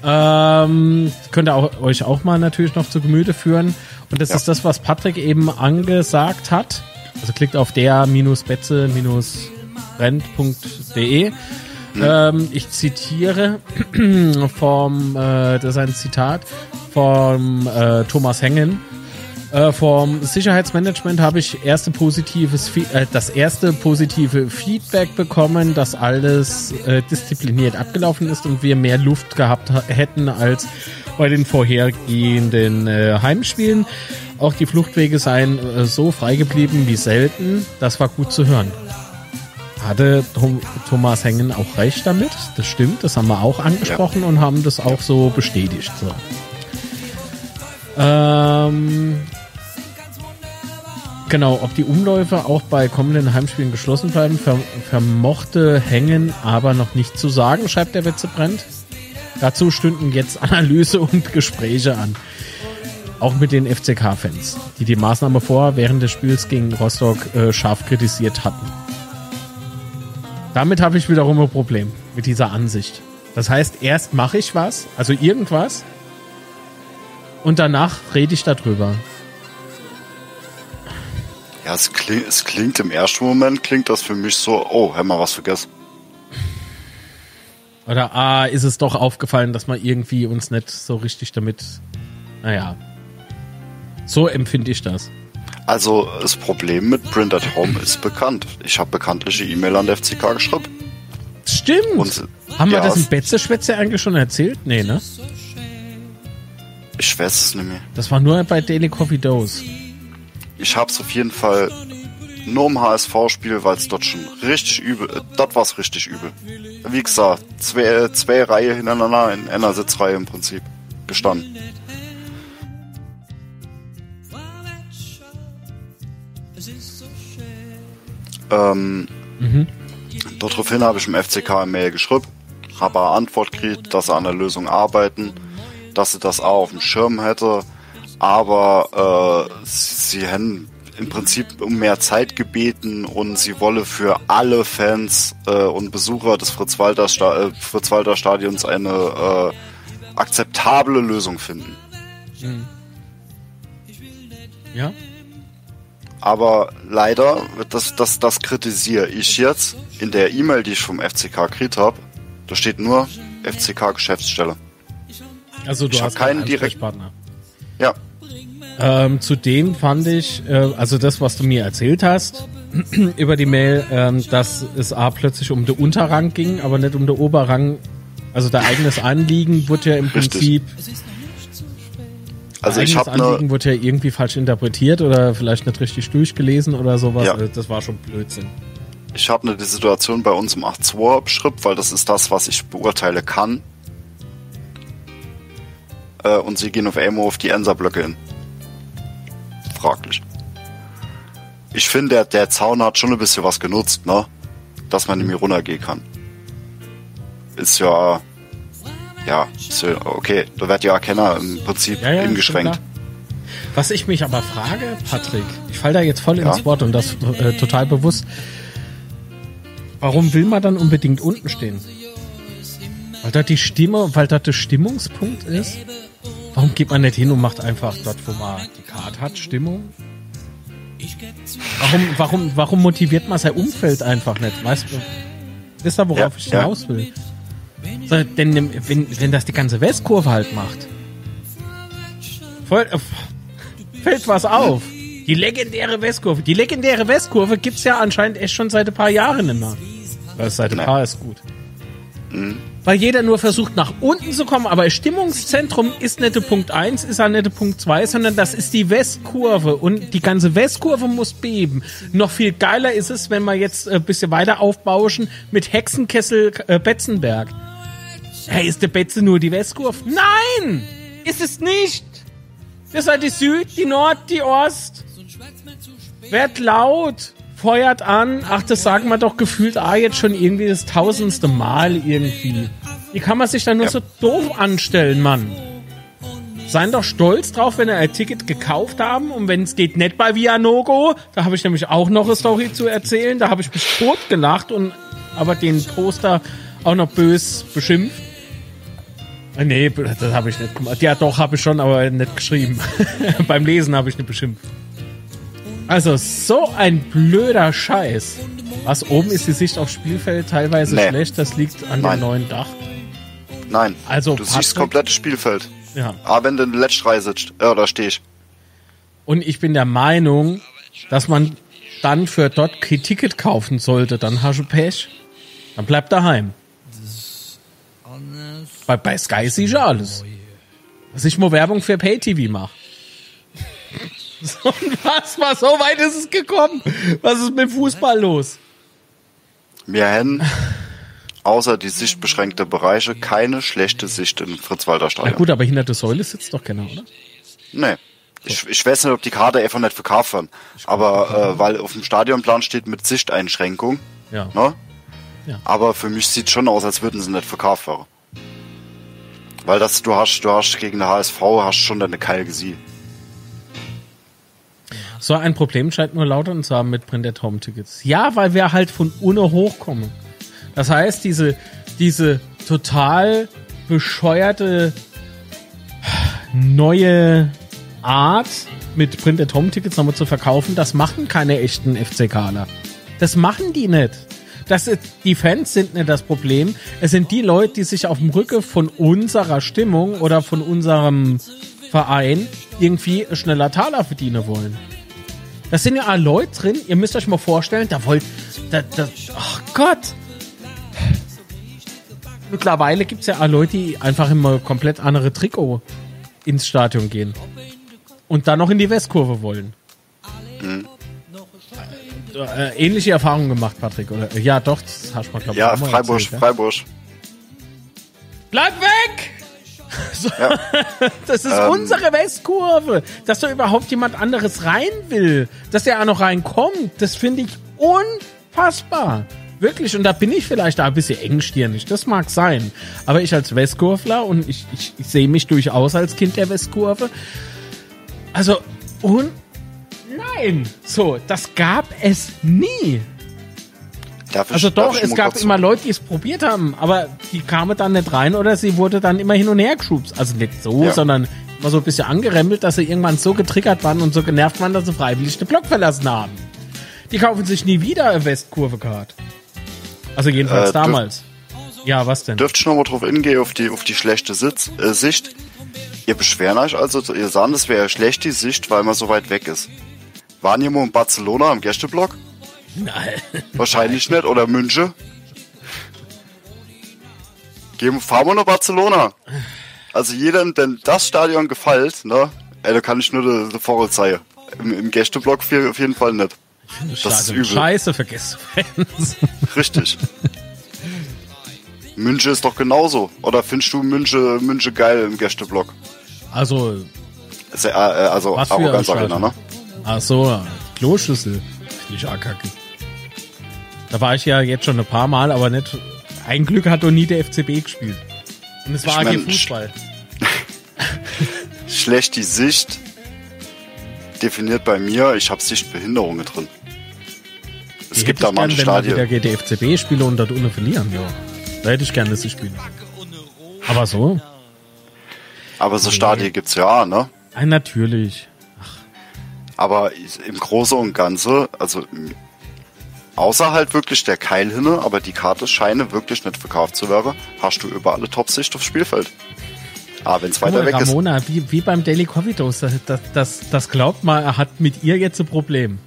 Ähm, könnt ihr auch, euch auch mal natürlich noch zu Gemüte führen. Und das Ja. ist das, was Patrick eben angesagt hat. Also klickt auf der-betze-brennt.de. Ähm, ich zitiere <clears throat> vom, äh, das ist ein Zitat vom äh, Thomas Hengen. Äh, vom Sicherheitsmanagement habe ich erste positives, äh, das erste positive Feedback bekommen, dass alles äh, diszipliniert abgelaufen ist und wir mehr Luft gehabt ha- hätten als bei den vorhergehenden Heimspielen. Auch die Fluchtwege seien so frei geblieben wie selten. Das war gut zu hören. Hatte Thomas Hengen auch recht damit? Das stimmt, das haben wir auch angesprochen und haben das auch so bestätigt. So. Ähm, genau, ob die Umläufe auch bei kommenden Heimspielen geschlossen bleiben, ver vermochte Hängen aber noch nicht zu sagen, schreibt der Wetze brennt. Dazu stünden jetzt <laughs> Analyse und Gespräche an. Auch mit den FCK-Fans, die die Maßnahme vor während des Spiels gegen Rostock äh, scharf kritisiert hatten. Damit habe ich wiederum ein Problem mit dieser Ansicht. Das heißt, erst mache ich was, also irgendwas, und danach rede ich darüber. Ja, es klingt, es klingt im ersten Moment, klingt das für mich so, oh, haben wir was vergessen. Oder ah, ist es doch aufgefallen, dass man irgendwie uns nicht so richtig damit. Naja. So empfinde ich das. Also, das Problem mit Print at Home ist bekannt. Ich habe bekanntliche E-Mail an der FCK geschrieben. Stimmt. Und- Haben wir ja, das im es- Betze-Schwätze eigentlich schon erzählt? Nee, ne? Ich weiß es nicht mehr. Das war nur bei Daily Coffee Dose. Ich hab's auf jeden Fall nur im HSV-Spiel, weil es dort schon richtig übel, äh, dort war's richtig übel. Wie gesagt, zwei, zwei Reihe hintereinander in einer Sitzreihe im Prinzip gestanden. Ähm, Daraufhin habe ich im FCK eine Mail geschrieben, habe eine Antwort gekriegt, dass sie an der Lösung arbeiten, dass sie das auch auf dem Schirm hätte, aber äh, sie, hätten im Prinzip um mehr Zeit gebeten und sie wolle für alle Fans äh, und Besucher des Fritz-Walter Sta äh, Fritz Stadions eine äh, akzeptable Lösung finden. Ja? Aber leider, wird das, das, das kritisiere ich jetzt in der E-Mail, die ich vom FCK gekriegt habe. Da steht nur FCK Geschäftsstelle. Also du Ich hast keinen direkt- Ansprechpartner. Ja, Ähm, zudem fand ich, äh, also das, was du mir erzählt hast <clears throat> über die Mail, ähm, dass es A plötzlich um den Unterrang ging, aber nicht um den Oberrang. Also dein eigenes Anliegen wurde ja im Richtig. Prinzip, also ich habe Anliegen wurde ja irgendwie falsch interpretiert oder vielleicht nicht richtig durchgelesen oder sowas. Ja. Also Das war schon Blödsinn. ich habe eine die Situation bei uns im 8.2 beschrieben, weil das ist das, was ich beurteile kann. Äh, und sie gehen auf einmal auf die Enser-Blöcke hin. Fraglich. ich finde, der, der Zaun hat schon ein bisschen was genutzt, ne? Dass man nämlich runtergehen kann. Ist ja, ja, ist ja okay. Da wird ja keiner im Prinzip Ja, ja, eingeschränkt. Was ich mich aber frage, Patrick, ich fall da jetzt voll Ja. ins Wort und das äh, total bewusst. Warum will man dann unbedingt unten stehen? Weil das die Stimme, weil das der Stimmungspunkt ist? Warum geht man nicht hin und macht einfach dort, wo man die Karte hat, Stimmung? Warum, warum, warum motiviert man sein Umfeld einfach nicht? Weißt du, wisst ihr, worauf Ja, ich hinaus will? So, denn wenn, wenn das die ganze Westkurve halt macht, voll, äh, fällt was auf. Die legendäre Westkurve. Die legendäre Westkurve gibt's ja anscheinend echt schon seit ein paar Jahren mehr. Das seit ein paar ist gut. Weil jeder nur versucht, nach unten zu kommen, aber Stimmungszentrum ist der Punkt 1, ist nicht der Punkt 2, sondern das ist die Westkurve und die ganze Westkurve muss beben. Noch viel geiler ist es, wenn wir jetzt ein bisschen weiter aufbauschen mit Hexenkessel äh, Betzenberg. Hey, ist der Betze nur die Westkurve? Nein! Ist es nicht! Das ist halt die Süd, die Nord, die Ost. Werd laut, feuert an. Ach, das sagen wir doch gefühlt ah, jetzt schon irgendwie das tausendste Mal irgendwie. Wie kann man sich da nur so doof anstellen, Mann? Seien doch stolz drauf, wenn ihr ein Ticket gekauft haben und wenn es geht nicht bei Vianogo, da habe ich nämlich auch noch eine Story zu erzählen, da habe ich mich tot gelacht und aber den Poster auch noch bös beschimpft. Äh, Nee, das habe ich nicht gemacht. Ja, doch, habe ich schon, aber nicht geschrieben. <laughs> Beim Lesen habe ich nicht beschimpft. Also, so ein blöder Scheiß. Was oben ist die Sicht aufs Spielfeld teilweise Nee. schlecht, das liegt an Nein. dem neuen Dach. Nein, Also, du siehst Patrick- das komplette Spielfeld. Ja. Aber wenn du in der Letztreihe sitzt, äh, da stehe ich. Und ich bin der Meinung, dass man dann für dort kein Ticket kaufen sollte. Dann hast du Pech. Dann bleib daheim. Bei, bei Sky siehst du alles. Dass ich mal Werbung für Pay-TV mache. <laughs> So, was war so weit ist es gekommen? Was ist mit Fußball los? Wir haben außer die sichtbeschränkte Bereiche keine schlechte Sicht im Fritz-Walter Na Stadion. gut, aber hinter der Säule sitzt doch keiner, oder? Nee. Ich, ich weiß nicht, ob die Karte einfach nicht verkauft werden. Aber äh, weil auf dem Stadionplan steht mit Sichteinschränkung. Ja. Ne? Ja. Aber für mich sieht schon aus, als würden sie nicht verkauft werden. Weil das, du hast, du hast gegen den HSV hast schon deine Keil gesehen. So ein Problem scheint nur Lautern zu haben mit Printed Home Tickets. Ja, weil wir halt von UNO hochkommen. Das heißt, diese, diese total bescheuerte neue Art mit Printed Home Tickets nochmal zu verkaufen, das machen keine echten FCKler. Das machen die nicht. Das ist, die Fans sind nicht das Problem. Es sind die Leute, die sich auf dem Rücken von unserer Stimmung oder von unserem Verein irgendwie schneller Taler verdienen wollen. Das sind ja alle Leute drin. Ihr müsst euch mal vorstellen, da wollt, da, da, ach Gott. Mittlerweile gibt's ja alle Leute, die einfach immer komplett andere Trikot ins Stadion gehen. Und dann noch in die Westkurve wollen. Äh, ähnliche Erfahrungen gemacht, Patrick, oder? Ja, doch, das hast du mal, glaub ich, Ja, Freiburg, erzählt, ja? Freiburg. Bleib weg! So, Ja. <laughs> Das ist Ähm. unsere Westkurve. Dass da überhaupt jemand anderes rein will. Dass der auch noch reinkommt. Das finde ich unfassbar. Wirklich. Und da bin ich vielleicht da ein bisschen engstirnig. Das mag sein. Aber ich als Westkurvler und ich, ich, ich sehe mich durchaus als Kind der Westkurve. Also, und nein. So, das gab es nie. Darf Also doch, es gab immer Leute, die es probiert haben, aber die kamen dann nicht rein oder sie wurde dann immer hin und her geschubst. Also nicht so, Ja. sondern immer so ein bisschen angerempelt, dass sie irgendwann so getriggert waren und so genervt waren, dass sie freiwillig den Block verlassen haben. Die kaufen sich nie wieder eine Westkurve-Card. Also jedenfalls Äh, damals. Ja, was denn? Dürft ich noch mal drauf hingehen, auf die, auf die schlechte Sitz, äh, Sicht. Ihr beschweren euch also, ihr sagt, es wäre schlecht die Sicht, weil man so weit weg ist. Waren ihr mal in Barcelona am Gästeblock? Nein. Wahrscheinlich nicht. Oder München? Gehen, fahren wir nach Barcelona. Also jedem, denn das Stadion gefällt, ne? Ey, da kann ich nur die, Vorrat zeigen. Im, Im Gästeblock viel- auf jeden Fall nicht. Das ist übel. Scheiße, vergesst Fans. Richtig. München ist doch genauso. Oder findest du München, München geil im Gästeblock? Also, ja, äh, also Arroganz Arena, ne? ach so, Kloschüssel. Finde ich auch kacke. Da war ich ja jetzt schon ein paar Mal, aber nicht. Ein Glück hat doch nie der FCB gespielt. Und es war Ich AG mein, Fußball. <laughs> Schlecht die Sicht definiert bei mir, ich habe Sichtbehinderungen drin. Es Die gibt hätte da ich manche gern, wenn wieder GTFCB spiele und dort ohne verlieren, ja. Da hätte ich gerne das spielen. Aber so? Aber so Stadien gibt's ja, ne? Ah, natürlich. Aber im Großen und Ganzen, also außer halt wirklich der Keil hinne, aber die Karte scheine wirklich nicht verkauft zu werden, hast du überall eine Top-Sicht aufs Spielfeld. Aber wenn's weiter weg ist, Ramona, wie, wie beim Daily Coffee Toast, das, das, das, das glaubt mal, er hat mit ihr jetzt ein Problem.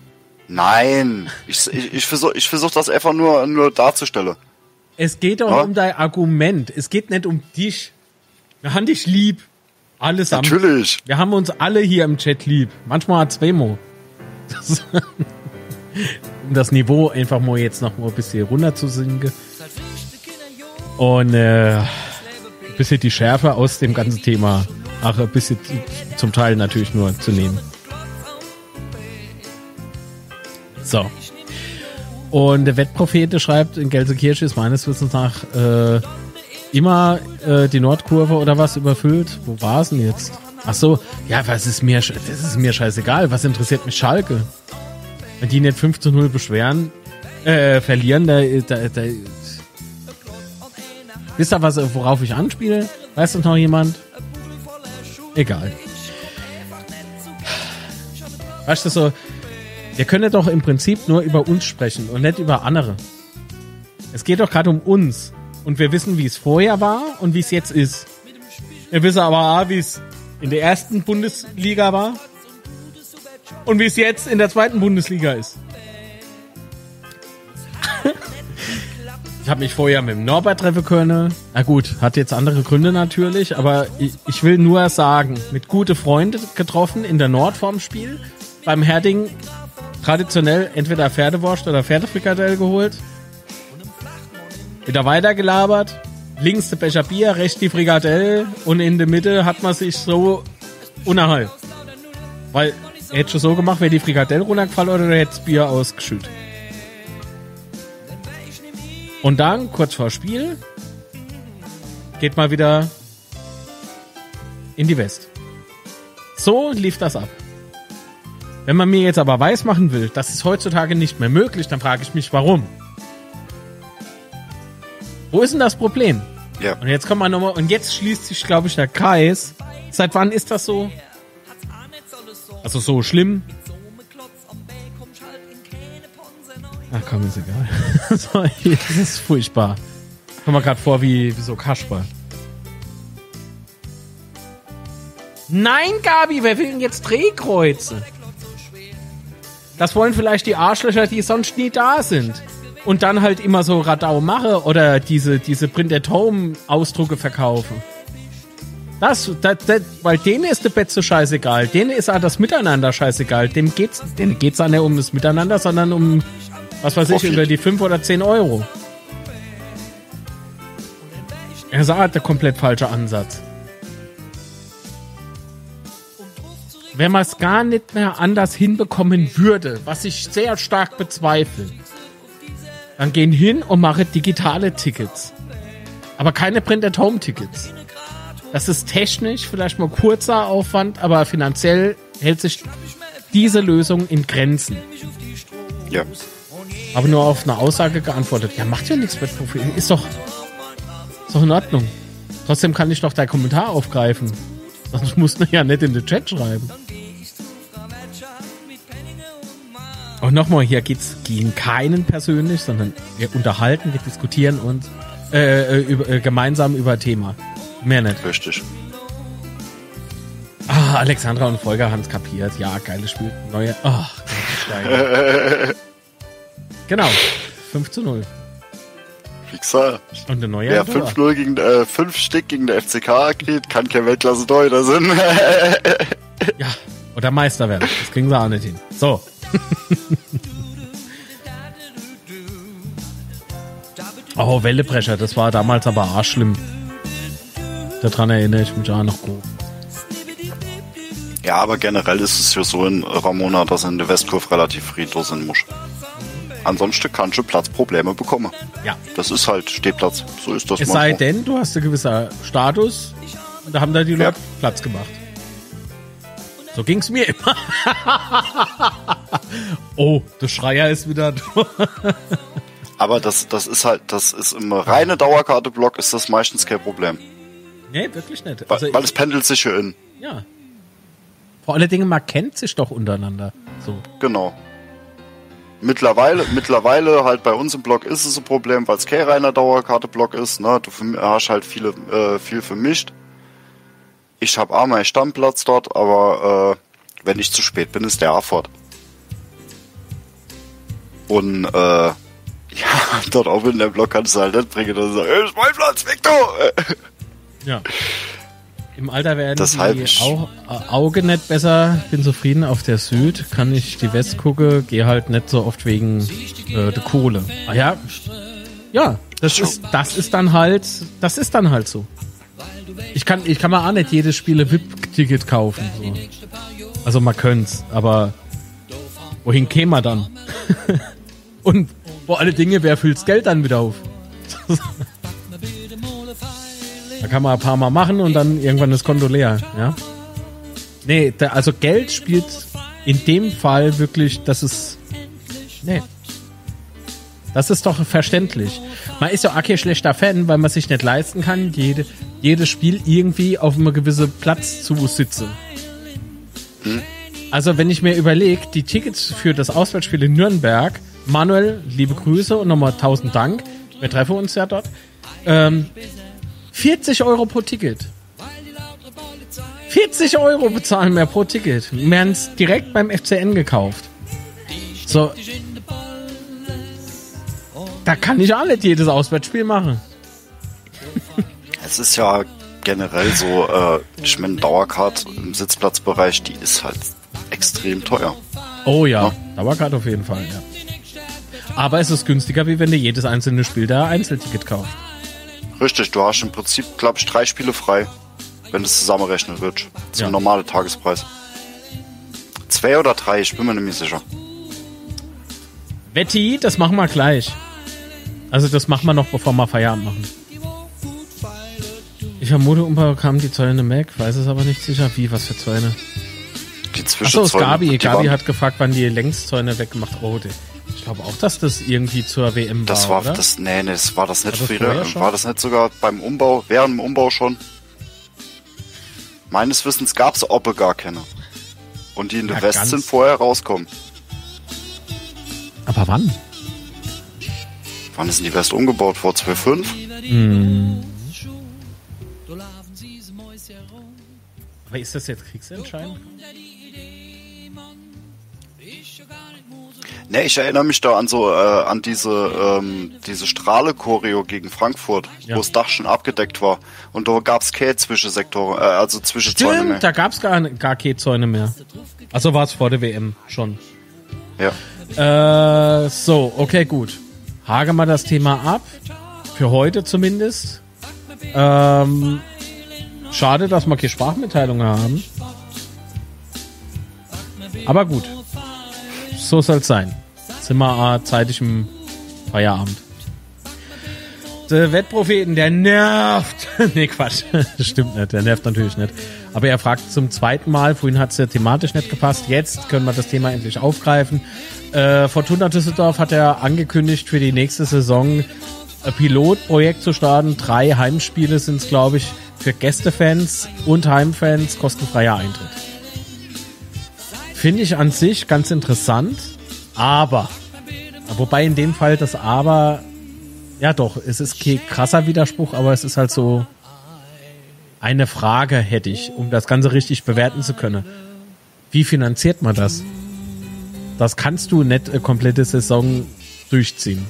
nein, ich, ich, ich versuche ich versuch das einfach nur, nur darzustellen. Es geht doch Ja? um dein Argument. Es geht nicht um dich. Wir haben dich lieb. Allesamt. Natürlich. Wir haben uns alle hier im Chat lieb. Manchmal hat Zwemo. Das, <laughs> um das Niveau einfach mal jetzt noch mal ein bisschen runter zu sinken. Und äh, ein bisschen die Schärfe aus dem ganzen Thema. Ach, ein bisschen zum Teil natürlich nur zu nehmen. So. Und der Wettprophete schreibt, in Gelsenkirchen ist meines Wissens nach äh, immer äh, die Nordkurve oder was überfüllt. Wo war es denn jetzt? Ach so, ja, was ist mir, das ist mir scheißegal. Was interessiert mich Schalke? Wenn die nicht 5 zu 0 beschweren, äh, verlieren, da, da, da Wisst ihr, was, worauf ich anspiele? Weiß das noch jemand? Egal. Weißt du so, wir können doch im Prinzip nur über uns sprechen und nicht über andere. Es geht doch gerade um uns. Und wir wissen, wie es vorher war und wie es jetzt ist. Wir wissen aber auch, wie es in der ersten Bundesliga war und wie es jetzt in der zweiten Bundesliga ist. Ich habe mich vorher mit dem Norbert treffen können. Na gut, hat jetzt andere Gründe natürlich, aber ich, ich will nur sagen, mit gute Freunde getroffen in der Nord vorm Spiel. Beim Herding traditionell entweder Pferdewurst oder Pferdefrikadell geholt. Wieder weitergelabert. Links der Becher Bier, rechts die Frikadell und in der Mitte hat man sich so unterhalb. Weil hätte schon so gemacht, wäre die Frikadell runtergefallen oder er hätte das Bier ausgeschüttet. Und dann, kurz vor Spiel, geht mal wieder in die West. So lief das ab. Wenn man mir jetzt aber weiß machen will, das ist heutzutage nicht mehr möglich, dann frage ich mich, warum? Wo ist denn das Problem? Ja. Und jetzt kommt man nochmal, und jetzt schließt sich, glaube ich, der Kreis. Seit wann ist das so? Also so schlimm? Ach komm, ist egal. <laughs> das ist furchtbar. Komm mal gerade vor wie, wie so Kasper. Nein, Gabi, wer will denn jetzt Drehkreuze? Das wollen vielleicht die Arschlöcher, die sonst nie da sind. Und dann halt immer so Radau mache oder diese, diese Print-at-Home-Ausdrucke verkaufen. Das, das, das, weil denen ist der Bett so scheißegal. Denen ist auch das Miteinander scheißegal. Dem geht's, denen geht's auch nicht um das Miteinander, sondern um, was weiß ich, Profit. über die 5 oder 10 Euro. Er sagt, der komplett falsche Ansatz. Wenn man es gar nicht mehr anders hinbekommen würde, was ich sehr stark bezweifle, dann gehen hin und machen digitale Tickets. Aber keine Print-at-Home-Tickets. Das ist technisch vielleicht mal kurzer Aufwand, aber finanziell hält sich diese Lösung in Grenzen. Ja. Aber nur auf eine Aussage geantwortet. Ja, macht ja nichts mit Profil. Ist doch, ist doch in Ordnung. Trotzdem kann ich doch deinen Kommentar aufgreifen. Sonst musst du ja nicht in den Chat schreiben. Und nochmal, hier geht's gegen keinen persönlich, sondern wir unterhalten, wir diskutieren uns äh, äh, über, äh, gemeinsam über Thema. Mehr nicht. Richtig. Ah, Alexandra und Volker haben's kapiert. Ja, geiles Spiel. Neue. Ach, geil. <laughs> genau. 5 zu 0. Wie gesagt, Und eine neue wer Tor. 5-0 gegen, äh, 5 Stück gegen der FCK kriegt, kann kein Weltklasse Torhüter sein. <laughs> Ja, oder Meister werden. Das kriegen sie auch nicht hin. So. <laughs> oh, Wellebrecher, das war damals aber arschschlimm. Daran erinnere ich mich auch noch gut. Ja, aber generell ist es ja so in Ramona, dass in der Westkurve relativ friedlos sein muss. Ansonsten kannst du Platzprobleme bekommen. Ja. Das ist halt Stehplatz. So ist das Es sei manchmal. denn, du hast einen gewissen Status und da haben da die Ja. Leute Platz gemacht. So ging's mir immer. <laughs> oh, der Schreier ist wieder da. Aber das, das ist halt, das ist im reine Dauerkarte-Block ist das meistens kein Problem. Nee, wirklich nicht. Weil, Also, weil es pendelt sich hier in. ja. Vor allen Dingen, man kennt sich doch untereinander. So. Genau. Mittlerweile, mittlerweile halt bei uns im Block ist es ein Problem, weil es kein reiner Dauerkarte-Block ist. Ne? Du hast halt viele, äh, viel vermischt. Ich habe auch meinen Stammplatz dort, aber äh, wenn ich zu spät bin, ist der auch fort. Und äh, <laughs> ja, dort auch in dem Block kannst du halt nicht bringen und sagen, hey, ist mein Platz, Victor! <laughs> Ja. Im Alter werden Deshalb- die Au Au- Auge nicht besser. Bin zufrieden auf der Süd. Kann ich die West gucke, gehe halt nicht so oft wegen äh, der Kohle. Ah ja. Ja, das ist, das ist dann halt, das ist dann halt so. Ich kann, ich kann mir auch nicht jedes Spiele VIP-Ticket kaufen. So. Also man könnte aber wohin käme man dann? <laughs> Und vor alle Dinge, wer füllt's Geld dann wieder auf? <laughs> Kann man ein paar Mal machen und dann irgendwann das Konto leer, ja. Nee, da, also Geld spielt in dem Fall wirklich, das ist, nee. Das ist doch verständlich. Man ist ja auch kein schlechter Fan, weil man sich nicht leisten kann, jede, jedes Spiel irgendwie auf einem gewissen Platz zu sitzen. Also wenn ich mir überlege, die Tickets für das Auswärtsspiel in Nürnberg, Manuel, liebe Grüße und nochmal tausend Dank, wir treffen uns ja dort, ähm, 40 Euro pro Ticket. 40 Euro bezahlen wir pro Ticket. Wir haben es direkt beim FCN gekauft. So. Da kann ich auch nicht jedes Auswärtsspiel machen. <laughs> Es ist ja generell so, äh, ich meine, Dauercard im Sitzplatzbereich, die ist halt extrem teuer. Oh ja, Ja. Dauerkarte auf jeden Fall, ja. Aber es ist günstiger, wie wenn du jedes einzelne Spiel da Einzelticket kaufst. Richtig, du hast im Prinzip, glaube ich, drei Spiele frei, wenn es zusammenrechnet wird. Zum Ja. normalen Tagespreis. Zwei oder drei, ich bin mir nicht mehr sicher. Wetti, das machen wir gleich. Also das machen wir noch, bevor wir Feierabend machen. Ich vermute, Umbau kam die Zäune Mac, weiß es aber nicht sicher. Wie, was für Zäune? Die Achso, ist Zwischenzäune, Gabi. die Gabi waren- hat gefragt, wann die Längszäune weggemacht wurde. Ich glaube auch, dass das irgendwie zur WM Das war, war, oder? das, nee, nee, das war das nicht War das früher. War das nicht sogar beim Umbau, während dem Umbau schon? Meines Wissens gab es Oppe gar keine. Und die in der Ja, West ganz- sind vorher rauskommen. aber wann? Wann ist denn die West umgebaut? Vor 2005? Aber ist das jetzt kriegsentscheidend? Ne, ich erinnere mich da an so äh, an diese ähm, diese Strahle-Choreo gegen Frankfurt, Ja. wo das Dach schon abgedeckt war und da gab's keine Zwischensektoren, äh, also Zwischenzäune mehr. Stimmt, da gab's gar, gar keine Zäune mehr. Also war es vor der WM schon. Ja. Äh, so, okay, gut. Hage mal das Thema ab. Für heute zumindest. Ähm, schade, dass wir keine Sprachmitteilungen haben. Aber gut. So soll's sein. Sind wir zeitig im Feierabend. Der Wettpropheten, der nervt. <laughs> nee, Quatsch. <laughs> Das stimmt nicht. Der nervt natürlich nicht. Aber er fragt zum zweiten Mal. Vorhin hat's ja thematisch nicht gepasst. Jetzt können wir das Thema endlich aufgreifen. Äh, Fortuna Düsseldorf hat er angekündigt, für die nächste Saison ein Pilotprojekt zu starten. Drei Heimspiele sind's, glaube ich, für Gästefans und Heimfans kostenfreier Eintritt. Finde ich an sich ganz interessant, aber, wobei in dem Fall das Aber, ja doch, es ist kein krasser Widerspruch, aber es ist halt so eine Frage hätte ich, um das Ganze richtig bewerten zu können. Wie finanziert man das? Das kannst du nicht eine komplette Saison durchziehen.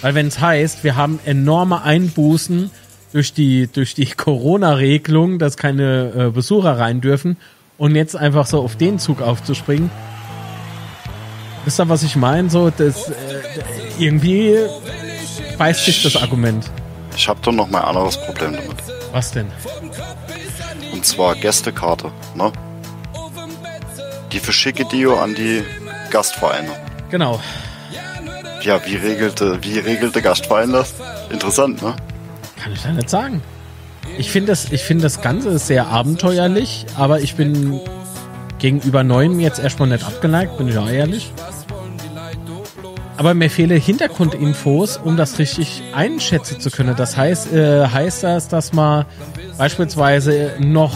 Weil wenn es heißt, wir haben enorme Einbußen durch die, durch die <laughs> Corona-Regelung, dass keine äh, Besucher rein dürfen und jetzt einfach so auf den Zug aufzuspringen. Wisst ihr, was ich meine? So, das, äh, irgendwie beißt sich das Argument. Ich habe doch noch mal ein anderes Problem damit. Was denn? Und zwar Gästekarte, ne? Die verschicke Dio an die Gastvereine. Genau. Ja, wie regelte, wie regelte Gastverein das? Interessant, ne? Kann ich da nicht sagen. Ich finde das, ich finde das Ganze sehr abenteuerlich, aber ich bin gegenüber Neuen jetzt erstmal nicht abgeneigt, bin ich auch ehrlich. Aber mir fehlen Hintergrundinfos, um das richtig einschätzen zu können. Das heißt, äh, heißt das, dass man beispielsweise noch,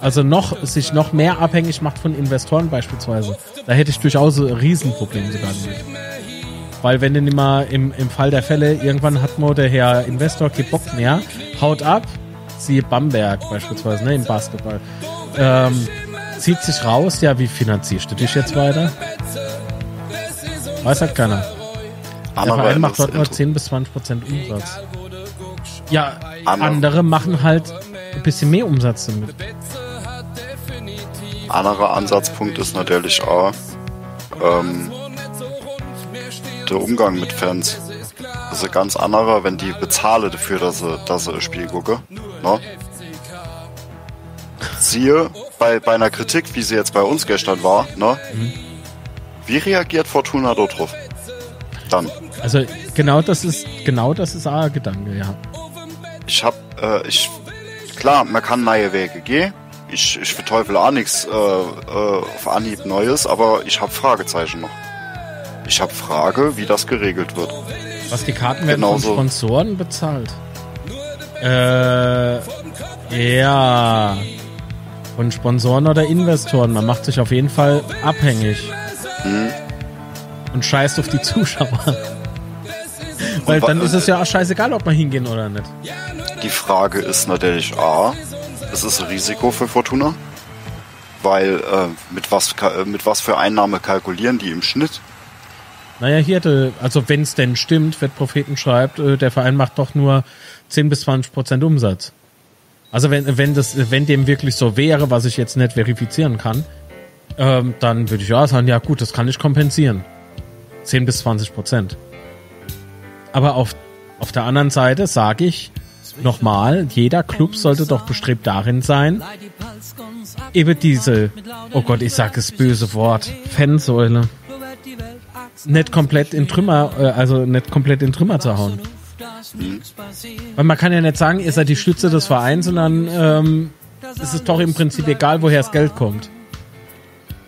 also noch, sich noch mehr abhängig macht von Investoren beispielsweise. Da hätte ich durchaus ein Riesenproblem sogar damit. Weil wenn denn immer im, im Fall der Fälle, irgendwann hat man der Herr Investor keinen Bock mehr, haut ab, siehe Bamberg beispielsweise, ne, im Basketball, ähm, zieht sich raus, ja, wie finanzierst du dich jetzt weiter? Weiß halt keiner. Der Andere Verein macht dort nur Inter- 10 bis 20 Prozent Umsatz. Ja, Andere- andere machen halt ein bisschen mehr Umsatz damit. Anderer Ansatzpunkt ist natürlich auch ähm, der Umgang mit Fans. Das ist ein ganz anderer, wenn die bezahle dafür, dass sie, dass sie ein Spiel gucke. Ne? Siehe, bei, bei einer Kritik, wie sie jetzt bei uns gestern war, ne? Wie reagiert Fortuna dort drauf? Dann. Also genau das ist genau das ist auch ein Gedanke, ja. Ich hab, äh, ich, klar, man kann neue Wege gehen. Ich, ich verteufel auch nichts äh, äh, auf Anhieb Neues, aber ich habe Fragezeichen noch. Ich habe Frage, wie das geregelt wird. Was die Karten werden Genauso. von Sponsoren bezahlt. Äh, ja. Von Sponsoren oder Investoren. Man macht sich auf jeden Fall abhängig. Hm. Und scheißt auf die Zuschauer. <laughs> Weil dann ist es ja auch scheißegal, ob wir hingehen oder nicht. Die Frage ist natürlich A, es ist ein Risiko für Fortuna, weil äh, mit was mit was für Einnahme kalkulieren die im Schnitt? Naja, hier, hatte- also wenn es denn stimmt, wird Propheten schreibt, äh, der Verein macht doch nur 10 bis 20 Prozent Umsatz. Also wenn, wenn das, wenn dem wirklich so wäre, was ich jetzt nicht verifizieren kann, ähm, dann würde ich ja sagen, ja gut, das kann ich kompensieren. 10 bis 20 Prozent. Aber auf, auf der anderen Seite sage ich nochmal, jeder Club sollte doch bestrebt darin sein, eben diese, oh Gott, ich sage das böse Wort, Fansäule nicht komplett in Trümmer, äh, also nicht komplett in Trümmer zu hauen. Weil man kann ja nicht sagen, ihr seid die Stütze des Vereins, sondern ähm, es ist doch im Prinzip egal, woher das Geld kommt.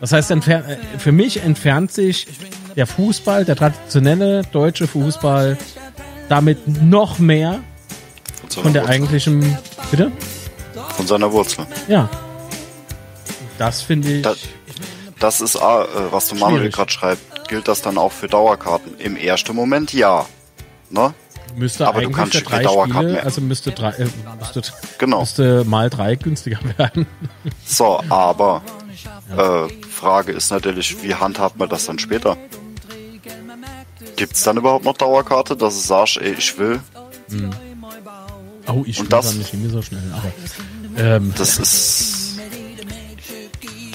Das heißt, äh, für mich entfernt sich der Fußball, der traditionelle deutsche Fußball, damit noch mehr Von der Wurzel, eigentlichen, bitte? von seiner Wurzel. Ja. Das finde ich. Das, das ist A, äh, was der Manuel gerade schreibt. Gilt das dann auch für Dauerkarten? Im ersten Moment ja. Ne? Müsste Aber du kannst für drei Dauerkarten Spiele, mehr. also müsste drei, äh, müsste, Genau. müsste mal drei günstiger <laughs> werden. So, aber äh, Frage ist natürlich, wie handhabt man das dann später? Gibt's dann überhaupt noch Dauerkarte, dass du sagst, ey, ich will? Oh, ich spiele das- dann nicht so schnell, aber ähm, Das ist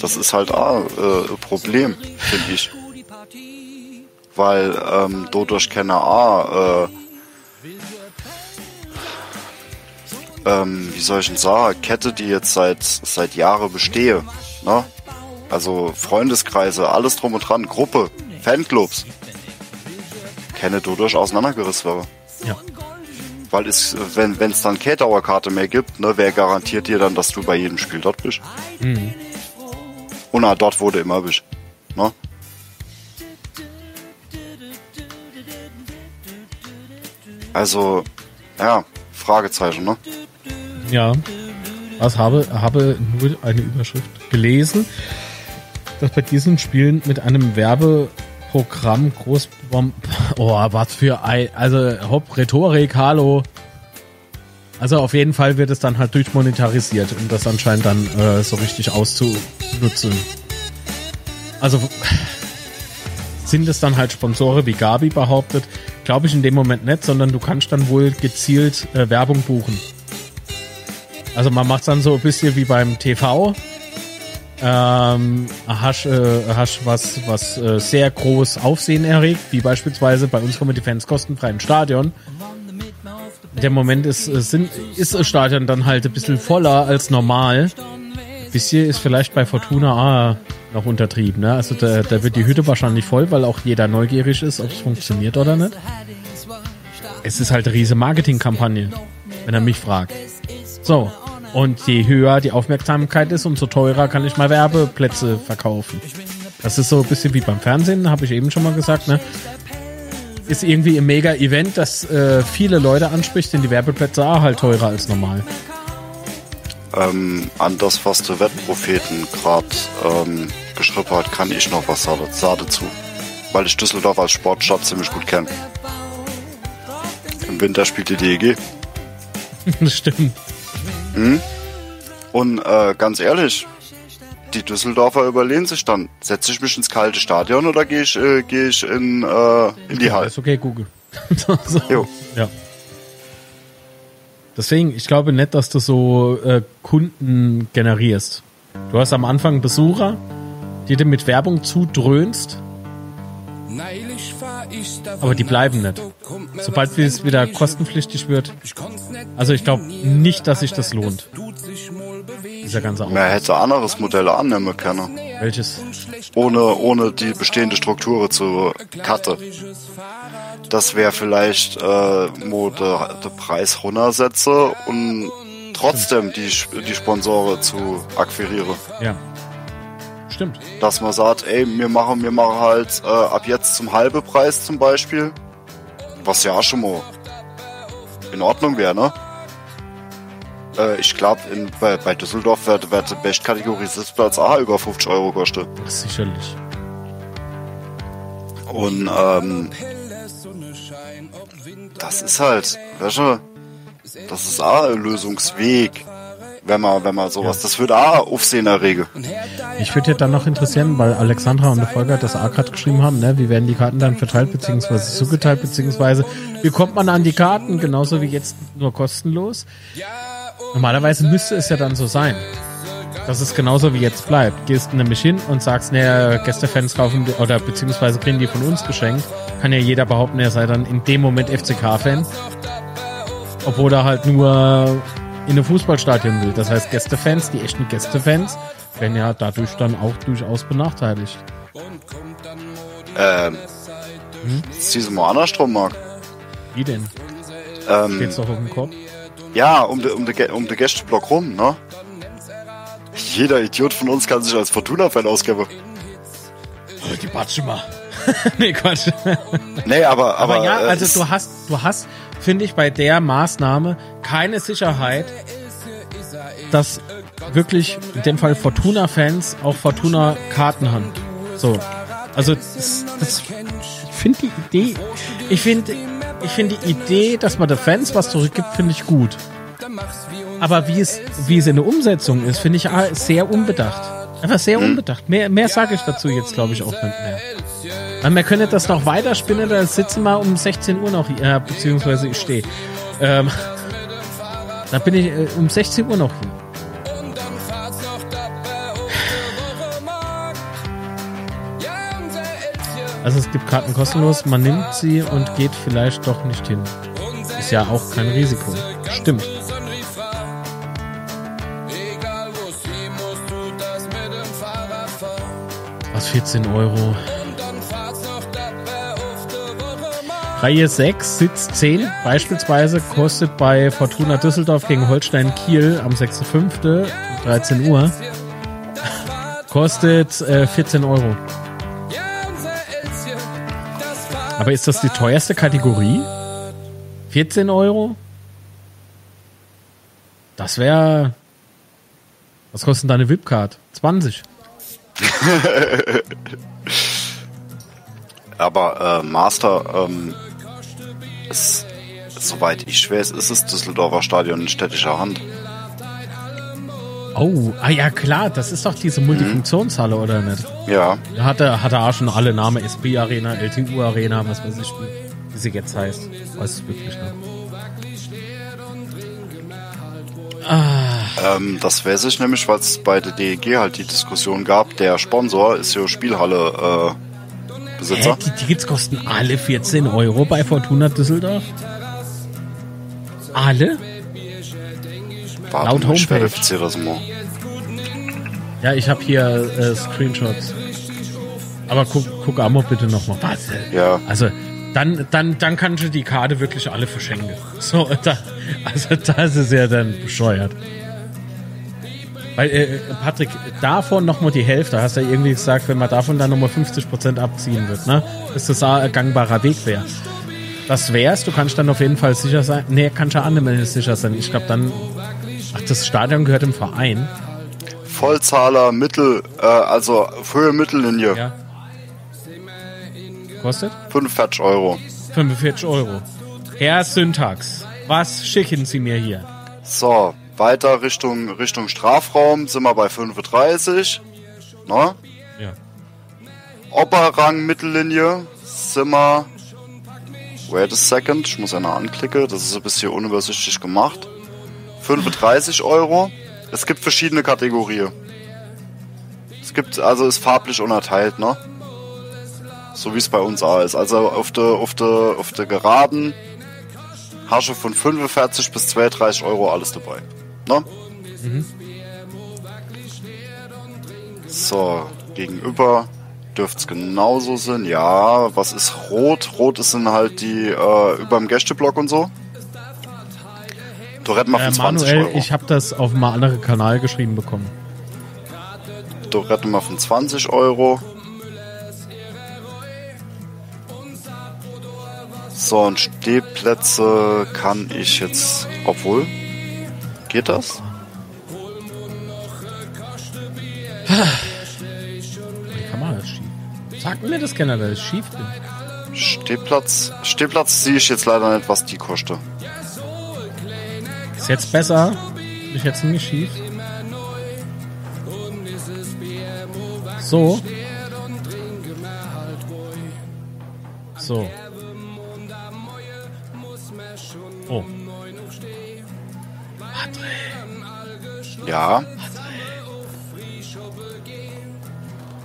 das ist halt auch, äh, ein Problem, finde ich. Weil ähm, dadurch keine A, äh, ähm, wie soll ich denn sagen, Kette, die jetzt seit seit Jahren bestehe, ne? Also Freundeskreise, alles drum und dran, Gruppe, Fanclubs, kenne dadurch auseinandergerissen wäre. ja. Weil es, wenn es dann keine Dauerkarte mehr gibt, ne, wer garantiert dir dann, dass du bei jedem Spiel dort bist? Und na, dort wurde immer bist. Ne? Also, ja, Fragezeichen, ne? Ja. Was habe, habe nur eine Überschrift gelesen, dass bei diesen Spielen mit einem Werbeprogramm groß, <laughs> oh, was für ein, also hopp, Rhetorik, hallo. Also auf jeden Fall wird es dann halt durchmonetarisiert, um das anscheinend dann äh, so richtig auszunutzen. Also <sighs> sind es dann halt Sponsoren wie Gabi behauptet, glaube ich in dem Moment nicht, sondern du kannst dann wohl gezielt äh, Werbung buchen. Also man macht dann so ein bisschen wie beim TV. Ähm, hast, äh, hast was, was äh, sehr groß Aufsehen erregt, wie beispielsweise bei uns kommen die Fans kostenfrei ins Stadion. Der Moment ist, äh, sind, ist das Stadion dann halt ein bisschen voller als normal. Bisschen ist vielleicht bei Fortuna ah, noch untertrieben. Ne? Also da, da wird die Hütte wahrscheinlich voll, weil auch jeder neugierig ist, ob es funktioniert oder nicht. Es ist halt eine riesige Marketingkampagne, wenn er mich fragt. So, und je höher die Aufmerksamkeit ist, umso teurer kann ich mal Werbeplätze verkaufen. Das ist so ein bisschen wie beim Fernsehen, habe ich eben schon mal gesagt. Ne? Ist irgendwie ein Mega-Event, das äh, viele Leute anspricht, sind die Werbeplätze auch halt teurer als normal. Ähm, an das, was der Wettpropheten gerade ähm, geschrieben hat, kann ich noch was sagen dazu. Weil ich Düsseldorf als Sportstadt ziemlich gut kenne. Im Winter spielt die DEG. <laughs> Das stimmt. Und äh, ganz ehrlich, die Düsseldorfer überlehnen sich dann. Setze ich mich ins kalte Stadion oder gehe ich, äh, geh ich in, äh, in die Halle? Ist okay, Google. <laughs> so. Jo. Ja. Deswegen, ich glaube nicht, dass du so äh, Kunden generierst. Du hast am Anfang Besucher, die du mit Werbung zudröhnst, aber die bleiben nicht. Sobald es wieder kostenpflichtig wird. Also ich glaube nicht, dass sich das lohnt. Dieser ganze Man Aufwand. hätte anderes Modell annehmen können. Welches? Ohne, ohne die bestehende Struktur zu cutten. Das wäre vielleicht, äh, wo der de Preis runtersetze und trotzdem die, die Sponsoren zu akquirieren. Ja. Stimmt. dass man sagt, ey, wir machen, wir machen halt äh, ab jetzt zum halben Preis zum Beispiel, was ja auch schon mal in Ordnung wäre, ne? Äh, ich glaube, bei, bei Düsseldorf wird, wird die Bestkategorie Sitzplatz A über 50 Euro kosten. Sicherlich. Und ähm, das ist halt, weißt du, das ist auch ein Lösungsweg, wenn man, wenn man sowas, das würde auch Aufsehen erregen. Ich würde jetzt dann noch interessieren, weil Alexandra und der Volker das auch gerade geschrieben haben, ne? wie werden die Karten dann verteilt beziehungsweise zugeteilt, beziehungsweise wie kommt man an die Karten, genauso wie jetzt nur kostenlos. Normalerweise müsste es ja dann so sein, dass es genauso wie jetzt bleibt. Gehst nämlich hin und sagst, ne, Gästefans kaufen oder beziehungsweise kriegen die von uns geschenkt. Kann ja jeder behaupten, er sei dann in dem Moment FCK-Fan. Obwohl er halt nur in ein Fußballstadion will. Das heißt, Gästefans, die echten Gästefans, werden ja dadurch dann auch durchaus benachteiligt. Ähm, zieh's mal andersrum, Marc. Wie denn? Ähm, Geht's doch auf den Kopf? Ja, um den um de, um de Gästeblock rum, ne? Jeder Idiot von uns kann sich als Fortuna-Fan ausgeben. Oh, die Batsche mal. <laughs> nee, Quatsch. Nee, aber, aber, Aber ja, äh, also du hast, du hast, finde ich, bei der Maßnahme keine Sicherheit, dass wirklich in dem Fall Fortuna-Fans auch Fortuna-Karten haben. So. Also das, das ich finde die Idee, ich finde, ich finde die Idee, dass man den Fans was zurückgibt, finde ich gut. Aber wie es, wie es in der Umsetzung ist, finde ich ah, sehr unbedacht. Einfach sehr unbedacht. Mehr, mehr sage ich dazu jetzt, glaube ich, auch nicht mehr. Aber wir können das noch weiterspinnen, da sitzen wir um 16 Uhr noch hier, äh, beziehungsweise ich stehe. Ähm, <laughs> da bin ich äh, um 16 Uhr noch hier. Also es gibt Karten kostenlos, man nimmt sie und geht vielleicht doch nicht hin. Ist ja auch kein Risiko. Stimmt. Was 14 Euro? Reihe 6, Sitz 10 beispielsweise kostet bei Fortuna Düsseldorf gegen Holstein Kiel am 6.5. um 13 Uhr <laughs> kostet äh, 14 Euro. Aber ist das die teuerste Kategorie? 14 Euro? Das wäre. Was kostet deine VIP-Card? 20. <laughs> aber äh, Master, ähm, ist, soweit ich weiß, ist das Düsseldorfer Stadion in städtischer Hand. Oh, ah ja klar, das ist doch diese Multifunktionshalle, oder nicht? Ja, Da hat er, auch schon alle Namen, SB Arena, LTU Arena, was weiß ich, wie, sie jetzt heißt. Weiß es wirklich nicht. Ähm, das weiß ich nämlich, weil es bei der DEG halt die Diskussion gab. Der Sponsor ist ja Spielhalle äh, Besitzer. Hä, die Tickets kosten alle 14 Euro bei Fortuna Düsseldorf? Alle? Warte laut mal, ich Homepage. verifiziere das mal. Ja, ich habe hier äh, Screenshots. Aber guck, guck Amo bitte nochmal. Was? Ja. Also, dann, dann, dann kannst du die Karte wirklich alle verschenken. So, da, also das ist ja dann bescheuert. Weil, äh, Patrick, davon nochmal die Hälfte, hast du ja irgendwie gesagt, wenn man davon dann nochmal 50% abziehen wird, ne? Dass das ein gangbarer Weg wäre. Das wär's, du kannst dann auf jeden Fall sicher sein. Nee, kannst ja mehr sicher sein. Ich glaube dann. Ach, das Stadion gehört im Verein. Vollzahler, Mittel, äh, also Höhe Mittellinie, Ja. Kostet? 45 Euro. 45 Euro. Herr Syntax, was schicken Sie mir hier? So, weiter Richtung, Richtung Strafraum sind wir bei 35. Ne? Ja. Oberrang Mittellinie sind wir. Wait a second, ich muss einer anklicken, das ist ein bisschen unübersichtlich gemacht. 35 Euro. Es gibt verschiedene Kategorien. Es gibt, also ist farblich unterteilt, ne? So wie es bei uns auch ist. Also auf der, auf der, auf der Geraden hast du von 45 bis 32 Euro alles dabei. Ne? So, gegenüber dürfte es genauso sein. Ja, was ist rot? Rot ist sind halt die äh, überm Gästeblock und so. Du retten mal Äh, von 20 Manuel, Euro. ich habe das auf einem anderen Kanal geschrieben bekommen. Du retten mal von 20 Euro. So, und Stehplätze kann ich jetzt, obwohl, geht das? Die Kamera ist schief. Sag mir das generell, dass ich schief bin. Stehplatz, Stehplatz sehe ich jetzt leider nicht, was die kostet. Ist jetzt besser? Bin ich jetzt nicht schief? So. So. Oh. Ja.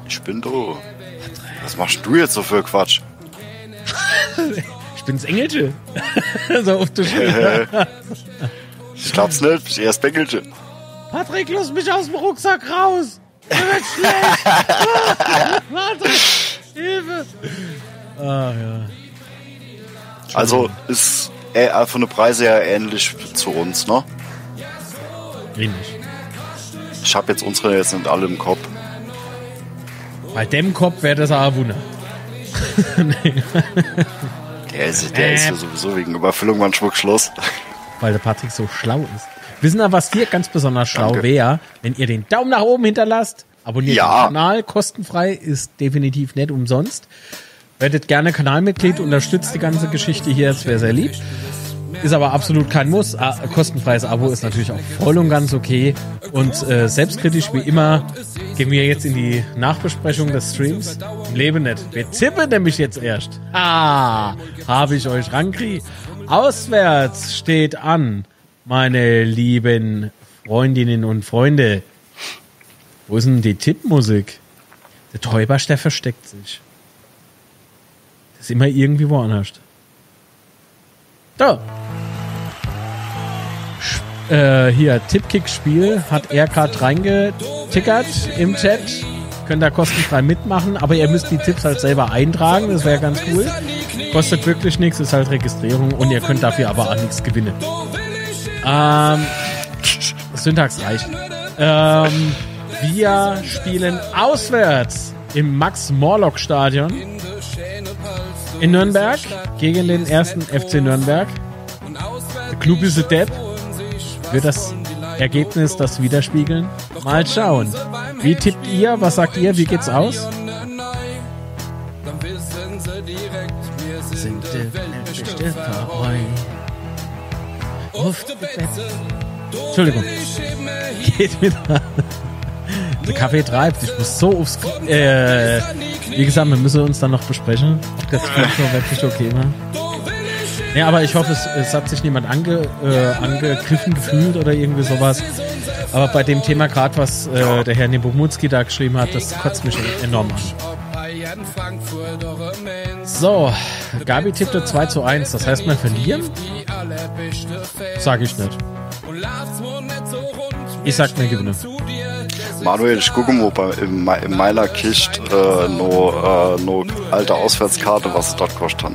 Ich bin du. Was machst du jetzt so für Quatsch? <laughs> Ich bin's Engelche. <laughs> so auf der Äh, ich glaub's nicht, ich erst Bengelche. Patrick, lass mich aus dem Rucksack raus. Mir wird schlecht. <laughs> Patrick, Hilfe. Ah, ja. Also ist äh, von der Preise her ähnlich zu uns, ne? Ähnlich. Ich habe jetzt unsere jetzt nicht alle im Kopf. Bei dem Kopf wäre das auch ein Wunder. <laughs> Der ist, der ist ja sowieso wegen Überfüllung manchmal Schluss. Weil der Patrick so schlau ist. Wissen ihr, was hier ganz besonders schlau wäre? Wenn ihr den Daumen nach oben hinterlasst, abonniert Ja. den Kanal, kostenfrei, ist definitiv nicht umsonst. Werdet gerne Kanalmitglied, unterstützt die ganze Geschichte hier, das wäre sehr lieb. Ist aber absolut kein Muss. Kostenfreies Abo ist natürlich auch voll und ganz okay. Und äh, selbstkritisch wie immer gehen wir jetzt in die Nachbesprechung des Streams. Im Leben nicht. Wir tippen nämlich jetzt erst. Ah, habe ich euch rankriegt. Auswärts steht an, meine lieben Freundinnen und Freunde. Wo ist denn die Tippmusik? Der Täubersch, der versteckt sich. Ist immer irgendwie woanders. Da. Äh, hier, Tippkick-Spiel hat er gerade reingetickert im Chat. Könnt ihr kostenfrei mitmachen, aber ihr müsst die Tipps halt selber eintragen, das wäre ganz cool. Kostet wirklich nichts, ist halt Registrierung und ihr könnt dafür aber auch nichts gewinnen. Ähm, Syntax reicht. Ähm, wir spielen auswärts im Max-Morlock-Stadion in Nürnberg gegen den ersten FC Nürnberg. Der Club ist Depp. Wird das Ergebnis das widerspiegeln? Mal schauen. Wie tippt ihr? Was sagt ihr? Wie geht's aus? Sind. Entschuldigung. Geht wieder. Der Kaffee treibt. Ich muss so aufs. Äh, wie gesagt, wir müssen uns dann noch besprechen, ob das Fenster wirklich okay war. Ja, aber ich hoffe, es, es hat sich niemand ange, äh, angegriffen gefühlt oder irgendwie sowas. Aber bei dem Thema gerade, was äh, der Herr Nebomutski da geschrieben hat, das kotzt mich enorm an. So, Gabi tippte 2 zu 1. Das heißt, wir verlieren? Sag ich nicht. Ich sag, wir gewinnen. Manuel, ich bei, in, in meiner Kiste äh, no, äh, no alte Auswärtskarte, was sie dort kostet.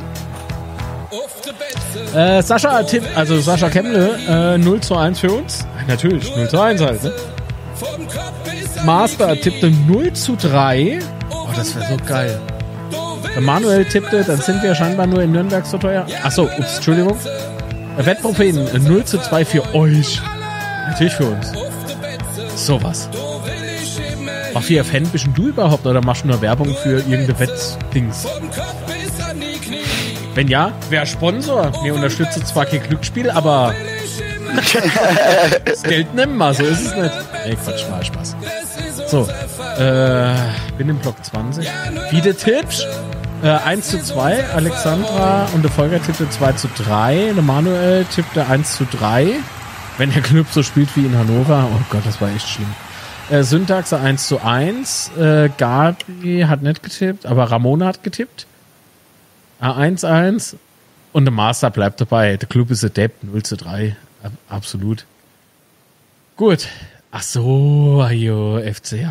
Äh, Sascha Tipp, also Sascha Kemble, äh, 0 zu 1 für uns. Natürlich, 0 zu 1 halt, ne? Master tippte 0 zu 3. Oh, das wäre so geil. Der Manuel tippte, dann sind wir scheinbar nur in Nürnberg so teuer. Achso, ups, Entschuldigung. Wettpropheten, äh, 0 zu 2 für euch. Natürlich für uns. Sowas. Ach, wie Fan bist du überhaupt oder machst du nur Werbung für irgendeine Wettdings? Wenn ja, wer Sponsor? Wir unterstützen zwar kein Glücksspiel, aber das Geld nehmen wir, so ist es nicht. Ey, Quatsch, war Spaß. So, äh, bin im Block 20. Viele Tipps. Äh, 1 zu 2, Alexandra und der Volker tippte 2 zu 3. Der Manuel tippte 1 zu 3. Wenn der Club so spielt wie in Hannover. Oh Gott, das war echt schlimm. Äh, Syntax 1 zu 1. Äh, Gabi hat nicht getippt, aber Ramona hat getippt. A1-1 und der Master bleibt dabei. Der Club ist adept, 0 zu 3. Ab- Absolut. Gut. Ach so, ajo, FCH,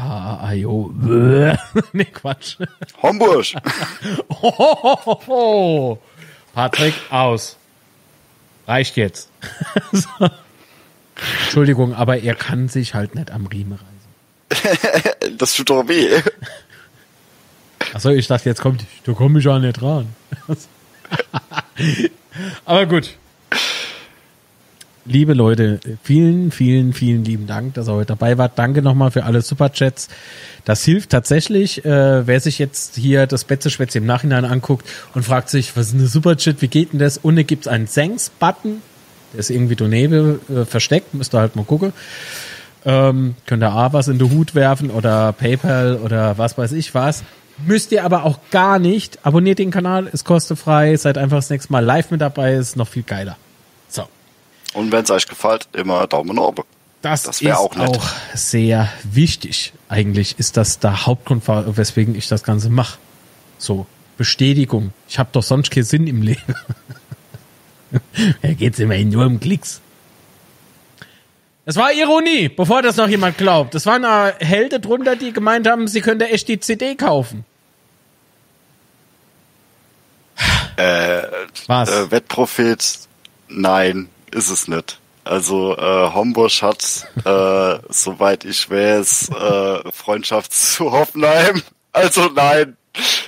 ajo. <laughs> Nee, Quatsch. Homburg! <laughs> Hohohoho. Patrick, aus. Reicht jetzt. <laughs> so. Entschuldigung, aber er kann sich halt nicht am Riemen reißen. <laughs> Das tut doch weh. Achso, ich dachte, jetzt kommt, da komme ich ja nicht ran. <laughs> Aber gut. Liebe Leute, vielen, vielen, vielen lieben Dank, dass ihr heute dabei wart. Danke nochmal für alle Superchats. Das hilft tatsächlich, äh, wer sich jetzt hier das Betzeschwätze im Nachhinein anguckt und fragt sich, was ist eine Superchat, wie geht denn das? Unten gibt's einen Thanks-Button, der ist irgendwie daneben äh, versteckt, müsst ihr halt mal gucken. Ähm, könnt ihr A was in den Hut werfen oder PayPal oder was weiß ich was. Müsst ihr aber auch gar nicht. Abonniert den Kanal, ist kostenfrei. Seid einfach das nächste Mal live mit dabei, ist noch viel geiler. So. Und wenn es euch gefällt, immer Daumen oben. Das, Das ist auch, auch sehr wichtig. Eigentlich ist das der Hauptgrund, weswegen ich das Ganze mache. So, Bestätigung. Ich habe doch sonst keinen Sinn im Leben. <laughs> da geht's immerhin nur um Klicks. Das war Ironie, bevor das noch jemand glaubt. Das waren äh, Helden drunter, die gemeint haben, sie könnte echt die CD kaufen. Äh, Was? äh, Wettprophet, nein, ist es nicht. Also äh, Homburg hat, äh, <laughs> soweit ich weiß, äh, Freundschaft <laughs> zu Hoffenheim. Also nein,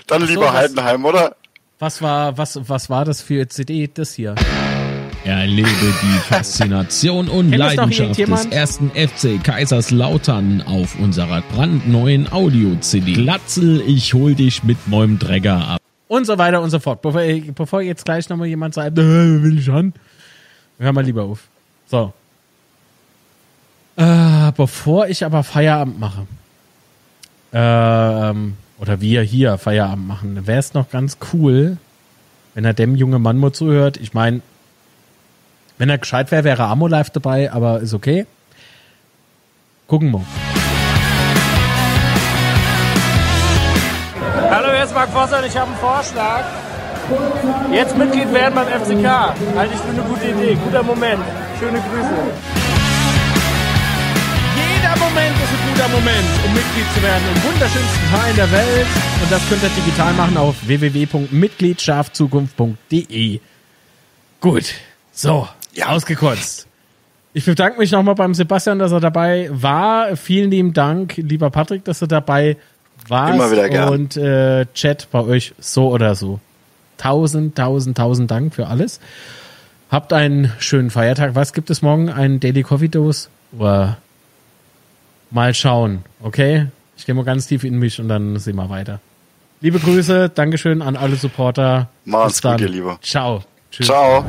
dann so, lieber was- Heidenheim, oder? Was war, was, was war das für CD, das hier? Erlebe die <laughs> Faszination und Kennt Leidenschaft des ersten FC Kaiserslautern auf unserer brandneuen Audio-CD. Glatzel, ich hol dich mit meinem Träger ab. und so weiter und so fort. Bevor, bevor jetzt gleich nochmal jemand sagt, <laughs> äh, will ich an, hör mal lieber auf. So. Äh, bevor ich aber Feierabend mache, ähm, oder wir hier Feierabend machen, wäre es noch ganz cool, wenn er dem jungen Mann mal zuhört. Ich meine, wenn er gescheit wäre, wäre Amo live dabei, aber ist okay. Gucken wir. Hallo, hier ist Marc Vosser und ich habe einen Vorschlag. Jetzt Mitglied werden beim FCK. Halte ich für eine gute Idee. Guter Moment. Schöne Grüße. Jeder Moment ist ein guter Moment, um Mitglied zu werden im wunderschönsten Verein der Welt. Und das könnt ihr digital machen auf www.mitgliedschafzukunft.de. Gut, so, Ja. ausgekotzt. Ich bedanke mich nochmal beim Sebastian, dass er dabei war. Vielen lieben Dank, lieber Patrick, dass du dabei warst. Immer wieder gern. Und äh, Chat bei euch so oder so. Tausend, tausend, tausend Dank für alles. Habt einen schönen Feiertag. Was gibt es morgen? Ein Daily Coffee Dose? Oder mal schauen, okay? Ich gehe mal ganz tief in mich und dann sehen wir weiter. Liebe Grüße, Dankeschön an alle Supporter. Dann. gut, ihr Lieber. Ciao. Tschüss. Ciao.